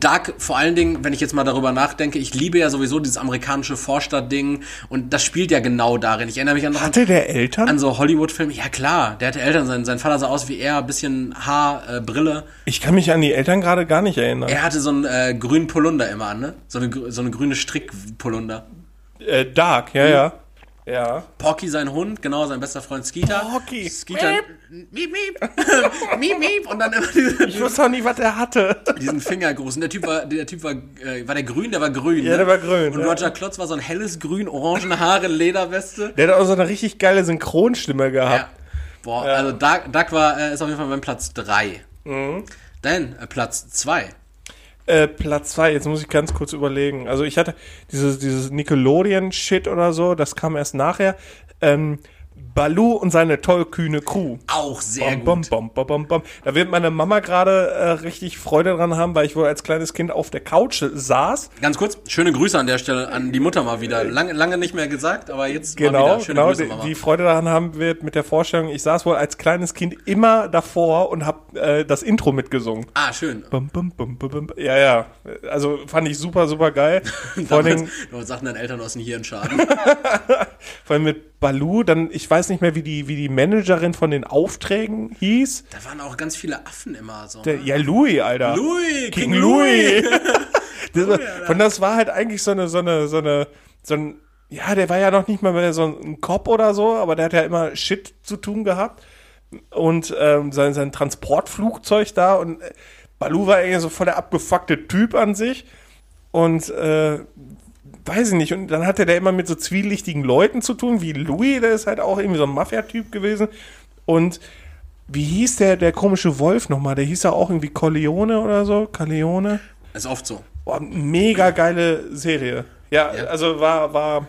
Dark, vor allen Dingen, wenn ich jetzt mal darüber nachdenke, ich liebe ja sowieso dieses amerikanische Vorstadt-Ding und das spielt ja genau darin. Ich erinnere mich an, Hatte der Eltern? an so Hollywood-Filme. Ja klar, der hatte Eltern, sein, sein Vater sah aus wie er, bisschen Haar, äh, Brille. ich kann mich an die Eltern gerade gar nicht erinnern. Er hatte so einen äh, grünen Polunder immer an, ne? So eine, so eine grüne Strickpolunder. Äh, Dark, ja, ja. Ja. Porky, sein Hund, genau, sein bester Freund Skeeter. Porky. Skeeter. Miep, miep. miep, miep. Und dann immer diese, Ich wusste auch nicht, was er hatte. diesen Fingergruß. Und der Typ war, der Typ war, äh, war der grün, der war grün. Ja, ne? der war grün, Und ja. Roger Klotz war so ein helles Grün, orangen Haare, Lederweste. Der hat auch so eine richtig geile Synchronstimme Ja. gehabt. Boah, also Duck, Duck war, äh, ist auf jeden Fall mein Platz 3. Mhm. Dann äh, Platz 2. Äh, Platz zwei, jetzt muss ich ganz kurz überlegen. Also ich hatte dieses, dieses Nickelodeon-Shit oder so, das kam erst nachher. Ähm, Baloo und seine tollkühne Crew. Auch sehr Bom, gut. bom, bom, bom, bom. Da wird meine Mama gerade äh, richtig Freude dran haben, weil ich wohl als kleines Kind auf der Couch saß. Ganz kurz, schöne Grüße an der Stelle an die Mutter mal wieder. Lange, lange nicht mehr gesagt, aber jetzt mal Genau, wieder. Schöne genau. Grüße, Die, Mama. die Freude daran haben wird mit der Vorstellung, ich saß wohl als kleines Kind immer davor und hab äh, das Intro mitgesungen. ah, schön. Bum, bum, bum, bum, bum. Ja, ja. Also fand ich super, super geil. Vor Damit sagten deine Eltern aus dem Hirnschaden. vor allem mit Balu, dann, ich weiß nicht mehr, wie die, wie die Managerin von den Aufträgen hieß. Da waren auch ganz viele Affen immer so. Der, ne? ja, Louis, Alter. Louis, King, King Louis. Louis. das war, und das war halt eigentlich so eine, so eine, so eine, so ein, ja, der war ja noch nicht mal mehr so ein Cop oder so, aber der hat ja immer Shit zu tun gehabt. Und ähm, sein, sein Transportflugzeug da und äh, Balu war irgendwie so voll der abgefuckte Typ an sich. Und äh, weiß ich nicht. Und dann hatte der immer mit so zwielichtigen Leuten zu tun, wie Louis, der ist halt auch irgendwie so ein Mafia-Typ gewesen. Und wie hieß der, der komische Wolf nochmal? Der hieß ja auch irgendwie Corleone oder so. Corleone. Ist oft so. Boah, mega geile Serie. Ja, Ja. also war, war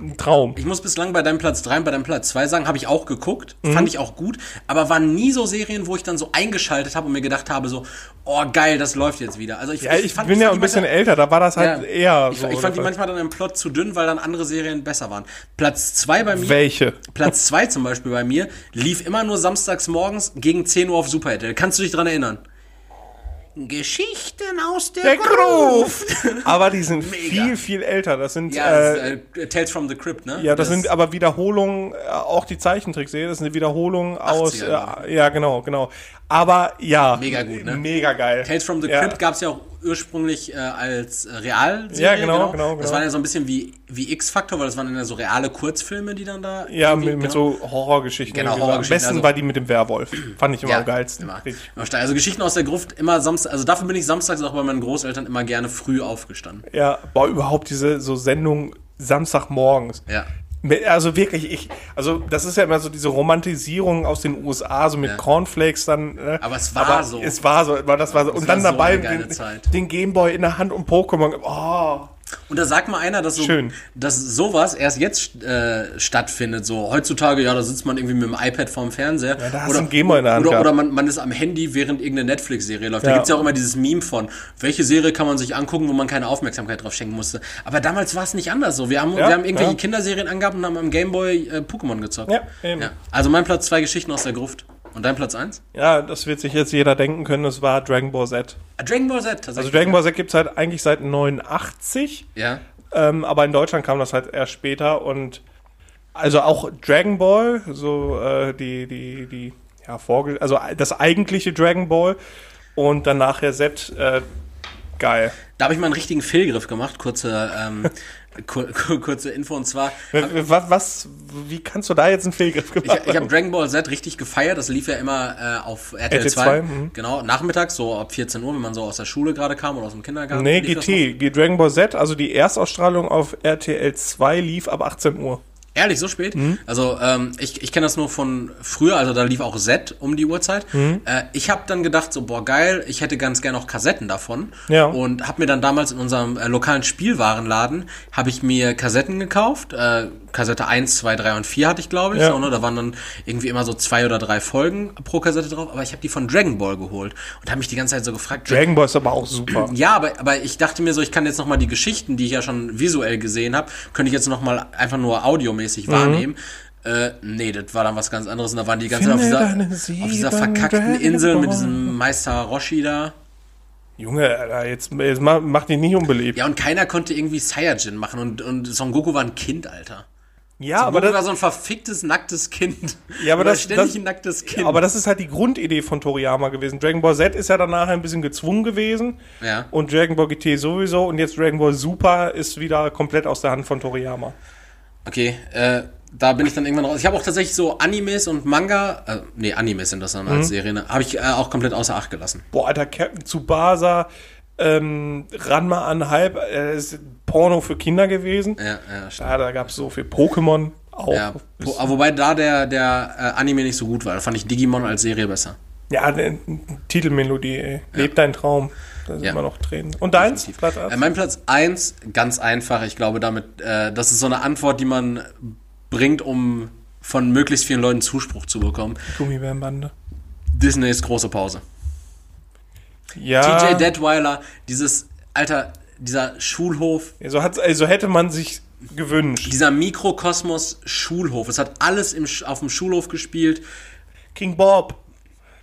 ein Traum. Ich muss bislang bei deinem Platz 3 und bei deinem Platz 2 sagen, habe ich auch geguckt, Mhm. fand ich auch gut, aber waren nie so Serien, wo ich dann so eingeschaltet habe und mir gedacht habe, so, oh geil, das läuft jetzt wieder. Also ich, Ja, ich, fand- bin ja fand ein bisschen manchmal- älter, da war das halt Ja. eher Ich, so. ich fand die manchmal dann im Plot zu dünn, weil dann andere Serien besser waren. Platz 2 bei mir. Welche? Platz 2 zum Beispiel bei mir lief immer nur samstags morgens gegen 10 Uhr auf Super RTL. Kannst du dich dran erinnern? Geschichten aus der, Der Gruft. Aber die sind Mega. viel, viel älter. Das sind, Ja, das äh, ist, äh, Tales from the Crypt, ne? ja, das, sind aber Wiederholungen, äh, auch die Zeichentrickserie, das sind eine Wiederholung aus, 80er, äh, ja, genau, genau. Aber ja. Mega gut, ne? Mega geil. Tales from the ja. Crypt gab es ja auch ursprünglich äh, als Realserie. Ja, genau, genau, Das genau. war ja so ein bisschen wie, wie X-Factor, weil das waren ja so reale Kurzfilme, die dann da. Ja, mit, mit genau. so Horrorgeschichten. Genau. Horrorgeschichten, Am besten also- war die mit dem Werwolf. Fand ich immer am geilsten. Immer. Also Geschichten aus der Gruft immer Samstag, also dafür bin ich samstags auch bei meinen Großeltern immer gerne früh aufgestanden. Ja, boah, überhaupt diese so Sendung Samstagmorgens. Ja. Also wirklich, ich, also das ist ja immer so diese Romantisierung aus den USA, so mit Ja. Cornflakes dann. Ne? Aber es war so. Es war so, aber das war so. Es Und dann so dabei den, den Gameboy in der Hand und Pokémon. Oh, Und da sagt mal einer, dass, so, Schön. dass sowas erst jetzt äh, stattfindet. So heutzutage, ja, da sitzt man irgendwie mit dem iPad vorm Fernseher. Ja, da hast du Gameboy in der Hand Oder, oder man, man ist am Handy, während irgendeine Netflix-Serie läuft. Da Ja. gibt's ja auch immer dieses Meme von, welche Serie kann man sich angucken, wo man keine Aufmerksamkeit drauf schenken musste. Aber damals war es nicht anders so. Wir haben, Ja, wir haben irgendwelche ja. Kinderserien angehabt und haben am Gameboy äh, Pokémon gezockt. Ja, eben. Also mein Platz zwei Geschichten aus der Gruft. Und dein Platz eins? ja, das wird sich jetzt jeder denken können, das war Dragon Ball Z. Ah, Dragon Ball Z tatsächlich. Also Dragon Ball Z gibt's halt eigentlich seit 89, Ja. ähm, aber in Deutschland kam das halt erst später und also auch Dragon Ball, so äh, die, die, die, ja, Vorge also das eigentliche Dragon Ball und dann nachher Z, äh, geil. Da habe ich mal einen richtigen Fehlgriff gemacht. Kurze, ähm, kur kur kurze Info und zwar. Was, was, wie kannst du da jetzt einen Fehlgriff Ich, gemacht ich habe Dragon Ball Z richtig gefeiert. Das lief ja immer äh, auf RTL RTL 2. 2, mhm. Genau, nachmittags, so ab 14 Uhr, wenn man so aus der Schule gerade kam oder aus dem Kindergarten. Nee, GT, Dragon Ball Z, also die Erstausstrahlung auf RTL 2 lief ab 18 Uhr. Ehrlich, so spät? Mhm. Also ähm, ich, ich kenne das nur von früher, also da lief auch Z um die Uhrzeit. Mhm. Äh, ich habe dann gedacht, so boah geil, ich hätte ganz gerne auch Kassetten davon. Ja. Und habe mir dann damals in unserem äh, lokalen Spielwarenladen, habe ich mir Kassetten gekauft. Äh, Kassette 1, 2, 3 und 4 hatte ich, glaube ich. Ja. So, ne? Da waren dann irgendwie immer so zwei oder drei Folgen pro Kassette drauf. Aber ich habe die von Dragon Ball geholt und habe mich die ganze Zeit so gefragt, Dragon Ball ist aber auch super. ja, aber, aber ich dachte mir so, ich kann jetzt nochmal die Geschichten, die ich ja schon visuell gesehen habe, könnte ich jetzt nochmal einfach nur audiomäßig Mhm. wahrnehmen. Äh, nee, das war dann was ganz anderes. Und da waren die ganze Zeit auf dieser, auf dieser verkackten Dragon Insel mit diesem Meister Roshi da. Junge, Alter, jetzt, jetzt mach, mach dich nicht unbeliebt. Ja, und keiner konnte irgendwie Saiyajin machen und, und Son Goku war ein Kind, Alter. Ja, Son aber Goku war das, so ein verficktes, nacktes Kind. Ja, aber das- ständig das- ein nacktes Kind. aber das ist halt die Grundidee von Toriyama gewesen. Dragon Ball Z ist ja danach ein bisschen gezwungen gewesen. Ja. Und Dragon Ball GT sowieso. Und jetzt Dragon Ball Super ist wieder komplett aus der Hand von Toriyama. Okay, äh, da bin ich dann irgendwann raus. Ich habe auch tatsächlich so Animes und Manga, äh, nee, Animes sind das dann Mhm. als Serien, ne? habe ich äh, auch komplett außer Acht gelassen. Boah, Alter, Captain Tsubasa, ähm, Ranma an halb, äh, ist Porno für Kinder gewesen. Ja, ja, stimmt. Ja, da gab es so viel Pokémon auch. Ja, po- aber wobei da der, der äh, Anime nicht so gut war. Da fand ich Digimon als Serie besser. Ja, ne, Titelmelodie, ey. Leb dein Traum. Da sind Ja. immer noch Tränen. Und deins? Platz Äh, eins? mein Platz 1, ganz einfach. Ich glaube, damit, äh, das ist so eine Antwort, die man bringt, um von möglichst vielen Leuten Zuspruch zu bekommen. Gummibärenbande. Disneys große Pause. Ja. TJ Detweiler, dieses, Alter, dieser Schulhof, So, hat, also hätte man sich gewünscht. dieser Mikrokosmos Schulhof. Es hat alles im, auf dem Schulhof gespielt. King Bob.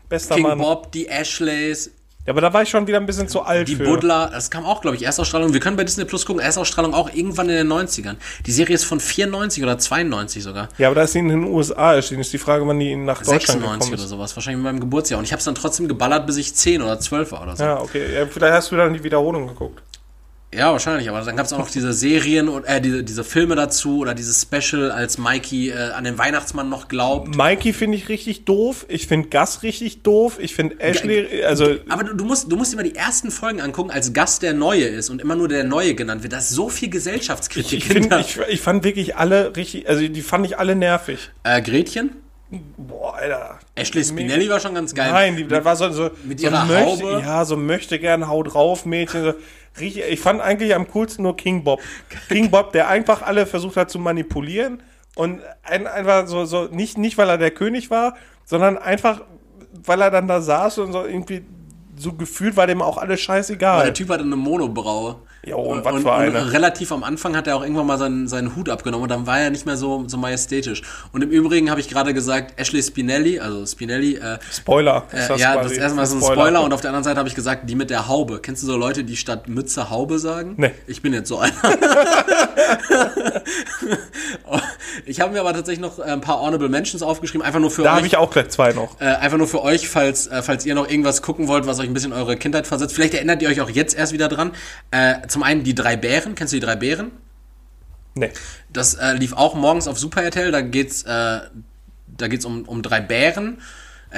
Bester King Mann. Bob, die Ashleys, Ja, aber da war ich schon wieder ein bisschen zu alt Die für. Buddler, das kam auch, glaube ich, Erstausstrahlung. Wir können bei Disney Plus gucken, Erstausstrahlung auch irgendwann in den 90ern. Die Serie ist von 94 oder 92 sogar. Ja, aber da ist sie in den USA erschienen. Ist die Frage, wann die nach Deutschland 96 gekommen oder sowas, wahrscheinlich mit meinem Geburtsjahr. Und ich habe es dann trotzdem geballert, bis ich 10 oder 12 war oder so. Ja, Ja, okay. Ja, vielleicht hast du dann die Wiederholung geguckt. Wahrscheinlich. Aber dann gab es auch noch diese Serien und äh, diese, diese Filme dazu oder dieses Special, als Mikey äh, an den Weihnachtsmann noch glaubt. Mikey finde ich richtig doof. Ich finde Gus richtig doof. Ich finde Ashley, also Aber du, du, musst, du musst dir mal die ersten Folgen angucken, als Gast der Neue ist und immer nur der Neue genannt wird. Da ist so viel Gesellschaftskritik ich, hinter. ich, ich fand wirklich alle richtig, also die fand ich alle nervig. Äh, Gretchen? Boah, Alter. Ashley Spinelli war schon ganz geil. Nein, die, das war so, so, mit so ihrer möchte, Haube. Ja, so möchte gern Haut drauf Mädchen. So, ich fand eigentlich am coolsten nur King Bob. King Bob, der einfach alle versucht hat zu manipulieren und ein, einfach so, so nicht, nicht, weil er der König war, sondern einfach, weil er dann da saß und so irgendwie so gefühlt war dem auch alles Der scheißegal. Typ hatte eine Monobraue. Ja, und und, was und, für eine. relativ am Anfang hat er auch irgendwann mal seinen, seinen Hut abgenommen und dann war er nicht mehr so, so majestätisch. Und im Übrigen habe ich gerade gesagt, Ashley Spinelli, also Spinelli, äh, Spoiler. ist äh, ja, quasi. das erste Mal ist ein Spoiler. Spoiler. und auf der anderen Seite habe ich gesagt, die mit der Haube. Kennst du so Leute, die statt Mütze Haube sagen? Nee. Ich bin jetzt so einer. ich habe mir aber tatsächlich noch ein paar Honorable Mentions aufgeschrieben, einfach nur für Da euch. habe ich auch gleich zwei noch. Äh, einfach nur für euch, falls, äh, falls ihr noch irgendwas gucken wollt, was euch ein bisschen eure Kindheit versetzt. Vielleicht erinnert ihr euch auch jetzt erst wieder dran. Äh, zum einen die drei Bären. Kennst du die drei Bären? Nee. Das äh, lief auch morgens auf Super RTL. Da geht's, äh, da geht's um, um drei Bären.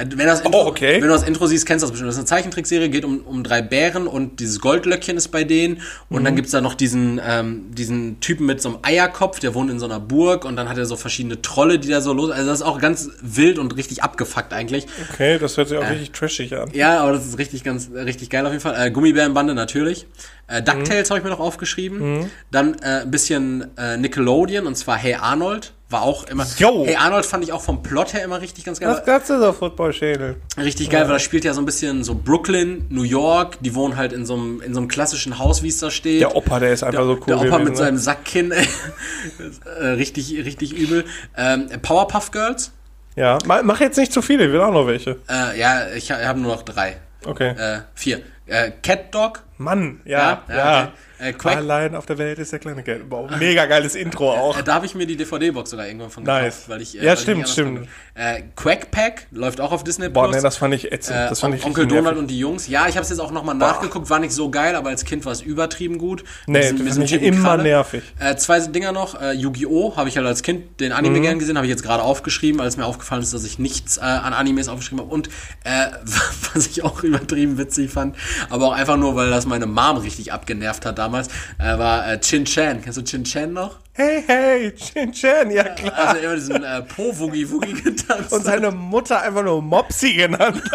Äh, wenn, du das Intro, Oh, okay. wenn du das Intro siehst, kennst du das bestimmt. Das ist eine Zeichentrickserie, geht um, um drei Bären und dieses Goldlöckchen ist bei denen. Und Mhm. dann gibt's da noch diesen, ähm, diesen Typen mit so einem Eierkopf, der wohnt in so einer Burg und dann hat er so verschiedene Trolle, die da so los. Also das ist auch ganz wild und richtig abgefuckt eigentlich. Okay, das hört sich auch richtig trashig an. Ja, aber das ist richtig ganz richtig geil auf jeden Fall. Äh, Gummibärenbande natürlich. Äh, DuckTales habe ich mir noch aufgeschrieben. Dann äh, ein bisschen äh, Nickelodeon und zwar Hey Arnold. War auch immer. Jo. Hey Arnold fand ich auch vom Plot her immer richtig ganz geil. Was gab's denn so Football-Schädel? Richtig geil, weil das spielt ja so ein bisschen so Brooklyn, New York. Die wohnen halt in so einem, in so einem klassischen Haus, wie es da steht. Der Opa, der ist einfach so cool Der Opa gewesen, mit ne? seinem Sackkinn, äh, richtig, richtig übel. Ähm, Powerpuff Girls. Ja, mach, mach jetzt nicht zu viele, ich will auch noch welche. Äh, ja, ich habe nur noch drei. Okay. Äh, vier. Äh, Cat Dog. Mann, ja, Ja, ja. ja, okay. Äh, Quack- Allein auf der Welt ist der kleine Geld. Boah, mega geiles Intro auch. Äh, Da habe ich mir die DVD-Box sogar irgendwann von Nice. gekauft, weil ich äh, Ja, weil ich stimmt, anders stimmt. Äh, Quack Pack läuft auch auf Disney Boah, Plus. ne, das fand ich ätzend. äh, Das fand ich Onkel Donald nervig. und die Jungs. Ja, ich habe es jetzt auch nochmal nachgeguckt, war nicht so geil, aber als Kind war es übertrieben gut. Nee, das fand ich immer Kralle. nervig. Äh, zwei Dinger noch. Äh, Yu-Gi-Oh! habe ich halt als Kind den Anime Mhm. gern gesehen, habe ich jetzt gerade aufgeschrieben, als mir aufgefallen ist, dass ich nichts äh, an Animes aufgeschrieben habe. Und äh, was ich auch übertrieben witzig fand, aber auch einfach nur, weil das meine Mom richtig abgenervt hat damals, äh, war äh, Chin Chan. Kennst du Chin Chan noch? Hey, hey, Chin Chan, ja klar. Also immer diesen äh, Po-Woogie-Woogie getanzt. Und seine Mutter einfach nur Mopsi genannt.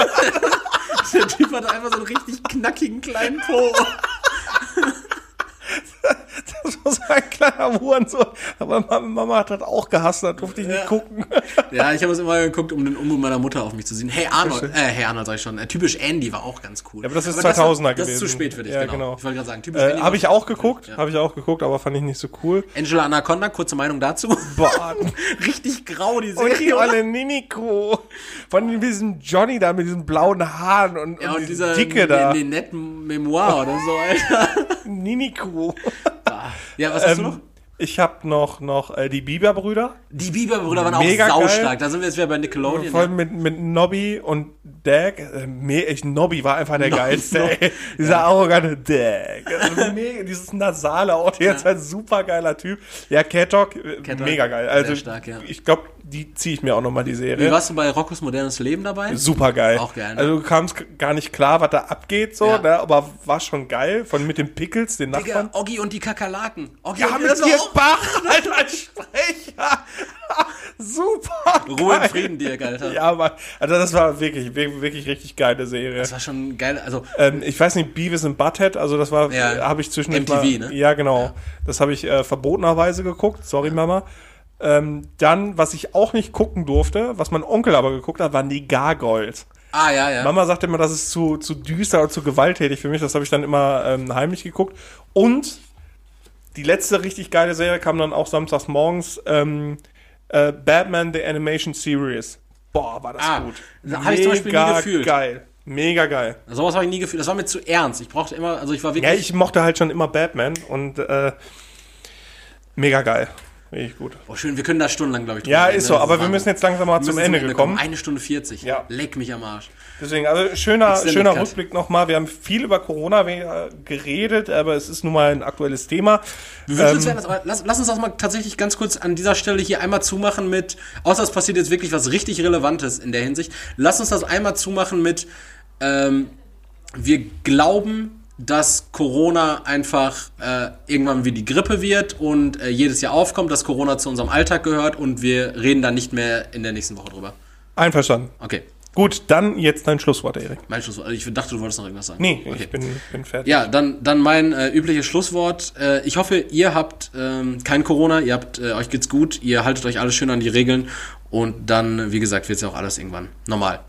Der Typ hatte einfach so einen richtig knackigen kleinen Po. Das war so ein kleiner Hurensohn. Aber Mama, Mama hat das auch gehasst, da durfte ich nicht Ja. gucken. Ja, ich habe es immer geguckt, um den Unmut meiner Mutter auf mich zu sehen. Hey Arnold, äh, hey Arnold sag ich schon. Äh, typisch Andy war auch ganz cool. Ja, aber das ist war- 2000er Das ist gewesen. zu spät für dich, Ja, genau. genau. Ich wollte gerade sagen, typisch Äh, Andy. habe ich auch geguckt, Ja. habe ich auch geguckt, aber fand ich nicht so cool. Angela Anaconda, kurze Meinung dazu. Boah, richtig grau, die und die Serie. olle Niniko. Von diesem Johnny da mit diesen blauen Haaren und, Ja, und, und dieser Dicke da. Ne, netten Memoir oder so, Alter. Niniko. Ja, was hast du noch? Ähm, ich habe noch, noch äh, die Bieber-Brüder. Die Biberbrüder waren auch mega saustark. geil. Da sind wir jetzt wieder bei Nickelodeon. Voll Ja. mit, mit Nobby und Dag. Äh, ich, Nobby war einfach der Nobby, geilste. Ey. Dieser arrogante Dag. Also mega, dieses Nasale auch. Der ist halt super geiler Typ. Ja, Dog, äh, mega geil. Also, stark, ja. ich glaube, die ziehe ich mir auch nochmal, die Wie Serie. warst du bei Roccos modernes Leben dabei? Super geil. Auch geil, ne? Also du kamst gar nicht klar, was da abgeht, so, Ja. ne? aber war schon geil. Von mit den Pickles, den Digga, Nachbarn. Oggi und die Kakerlaken. Oggi Ja, und mit Dirk Bach, Alter, als Sprecher. Super Ruhe in. Frieden, Dirk, Alter. Ja, aber also das war wirklich, wirklich, richtig geile Serie. Das war schon geil. Also, Ähm, ich weiß nicht, Beavis and Butthead, also das war, Ja. äh, habe ich zwischendurch MTV, mal, ne? Ja, genau. Das habe ich äh, verbotenerweise geguckt, sorry Mama. Ähm, dann, was ich auch nicht gucken durfte, was mein Onkel aber geguckt hat, waren die Gargoyles. ah, ja, ja. Mama sagte immer, das ist zu, zu düster und zu gewalttätig für mich. Das habe ich dann immer ähm, heimlich geguckt. Und die letzte richtig geile Serie kam dann auch samstags morgens. Ähm, äh, Batman The Animation Series. Boah, war das Ah, gut. da hab ich zum Beispiel nie Mega gefühlt. geil. Mega geil. Sowas habe ich nie gefühlt. Das war mir zu ernst. Ich brauchte immer, also ich war wirklich. Ja, ich mochte halt schon immer Batman und äh, mega geil. Richtig gut. oh, schön, wir können da stundenlang, glaube ich, Ja, reden, ist ne? so, aber wir müssen jetzt langsam mal zum Ende gekommen. Eine Stunde 40. Ja. Leck mich am Arsch. Deswegen, also schöner, schöner Cut. Rückblick nochmal. Wir haben viel über Corona we- geredet, aber es ist nun mal ein aktuelles Thema. Wir uns, Ähm, das, aber lass, lass uns das mal tatsächlich ganz kurz an dieser Stelle hier einmal zumachen mit, außer es passiert jetzt wirklich was richtig Relevantes in der Hinsicht, lass uns das einmal zumachen mit, ähm, wir glauben, dass Corona einfach äh, irgendwann wie die Grippe wird und äh, jedes Jahr aufkommt, dass Corona zu unserem Alltag gehört und wir reden dann nicht mehr in der nächsten Woche drüber. Einverstanden. Okay, Gut, dann jetzt dein Schlusswort, Erik. mein Schlusswort. Ich dachte, du wolltest noch irgendwas sagen. Nee, okay. ich bin, bin fertig. Ja, dann, dann mein äh, übliches Schlusswort. Äh, ich hoffe, ihr habt ähm, kein Corona, ihr habt, äh, euch geht's gut, ihr haltet euch alles schön an die Regeln und dann, wie gesagt, wird's ja auch alles irgendwann normal.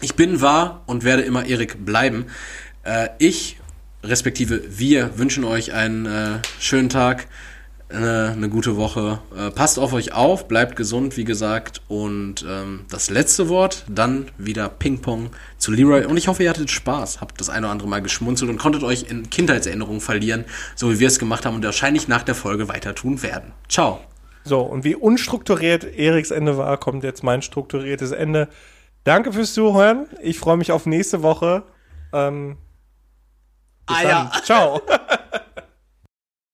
Ich bin, war und werde immer Erik bleiben. Äh, ich, respektive wir, wünschen euch einen äh, schönen Tag, eine, eine gute Woche. Äh, passt auf euch auf, bleibt gesund, wie gesagt. Und ähm, das letzte Wort, dann wieder Ping-Pong zu Leroy. Und ich hoffe, ihr hattet Spaß, habt das eine oder andere Mal geschmunzelt und konntet euch in Kindheitserinnerungen verlieren, so wie wir es gemacht haben und wahrscheinlich nach der Folge weiter tun werden. Ciao. So, und wie unstrukturiert Eriks Ende war, kommt jetzt mein strukturiertes Ende. Danke fürs Zuhören. Ich freue mich auf nächste Woche. Ähm, bis Ah dann. ja. Ciao.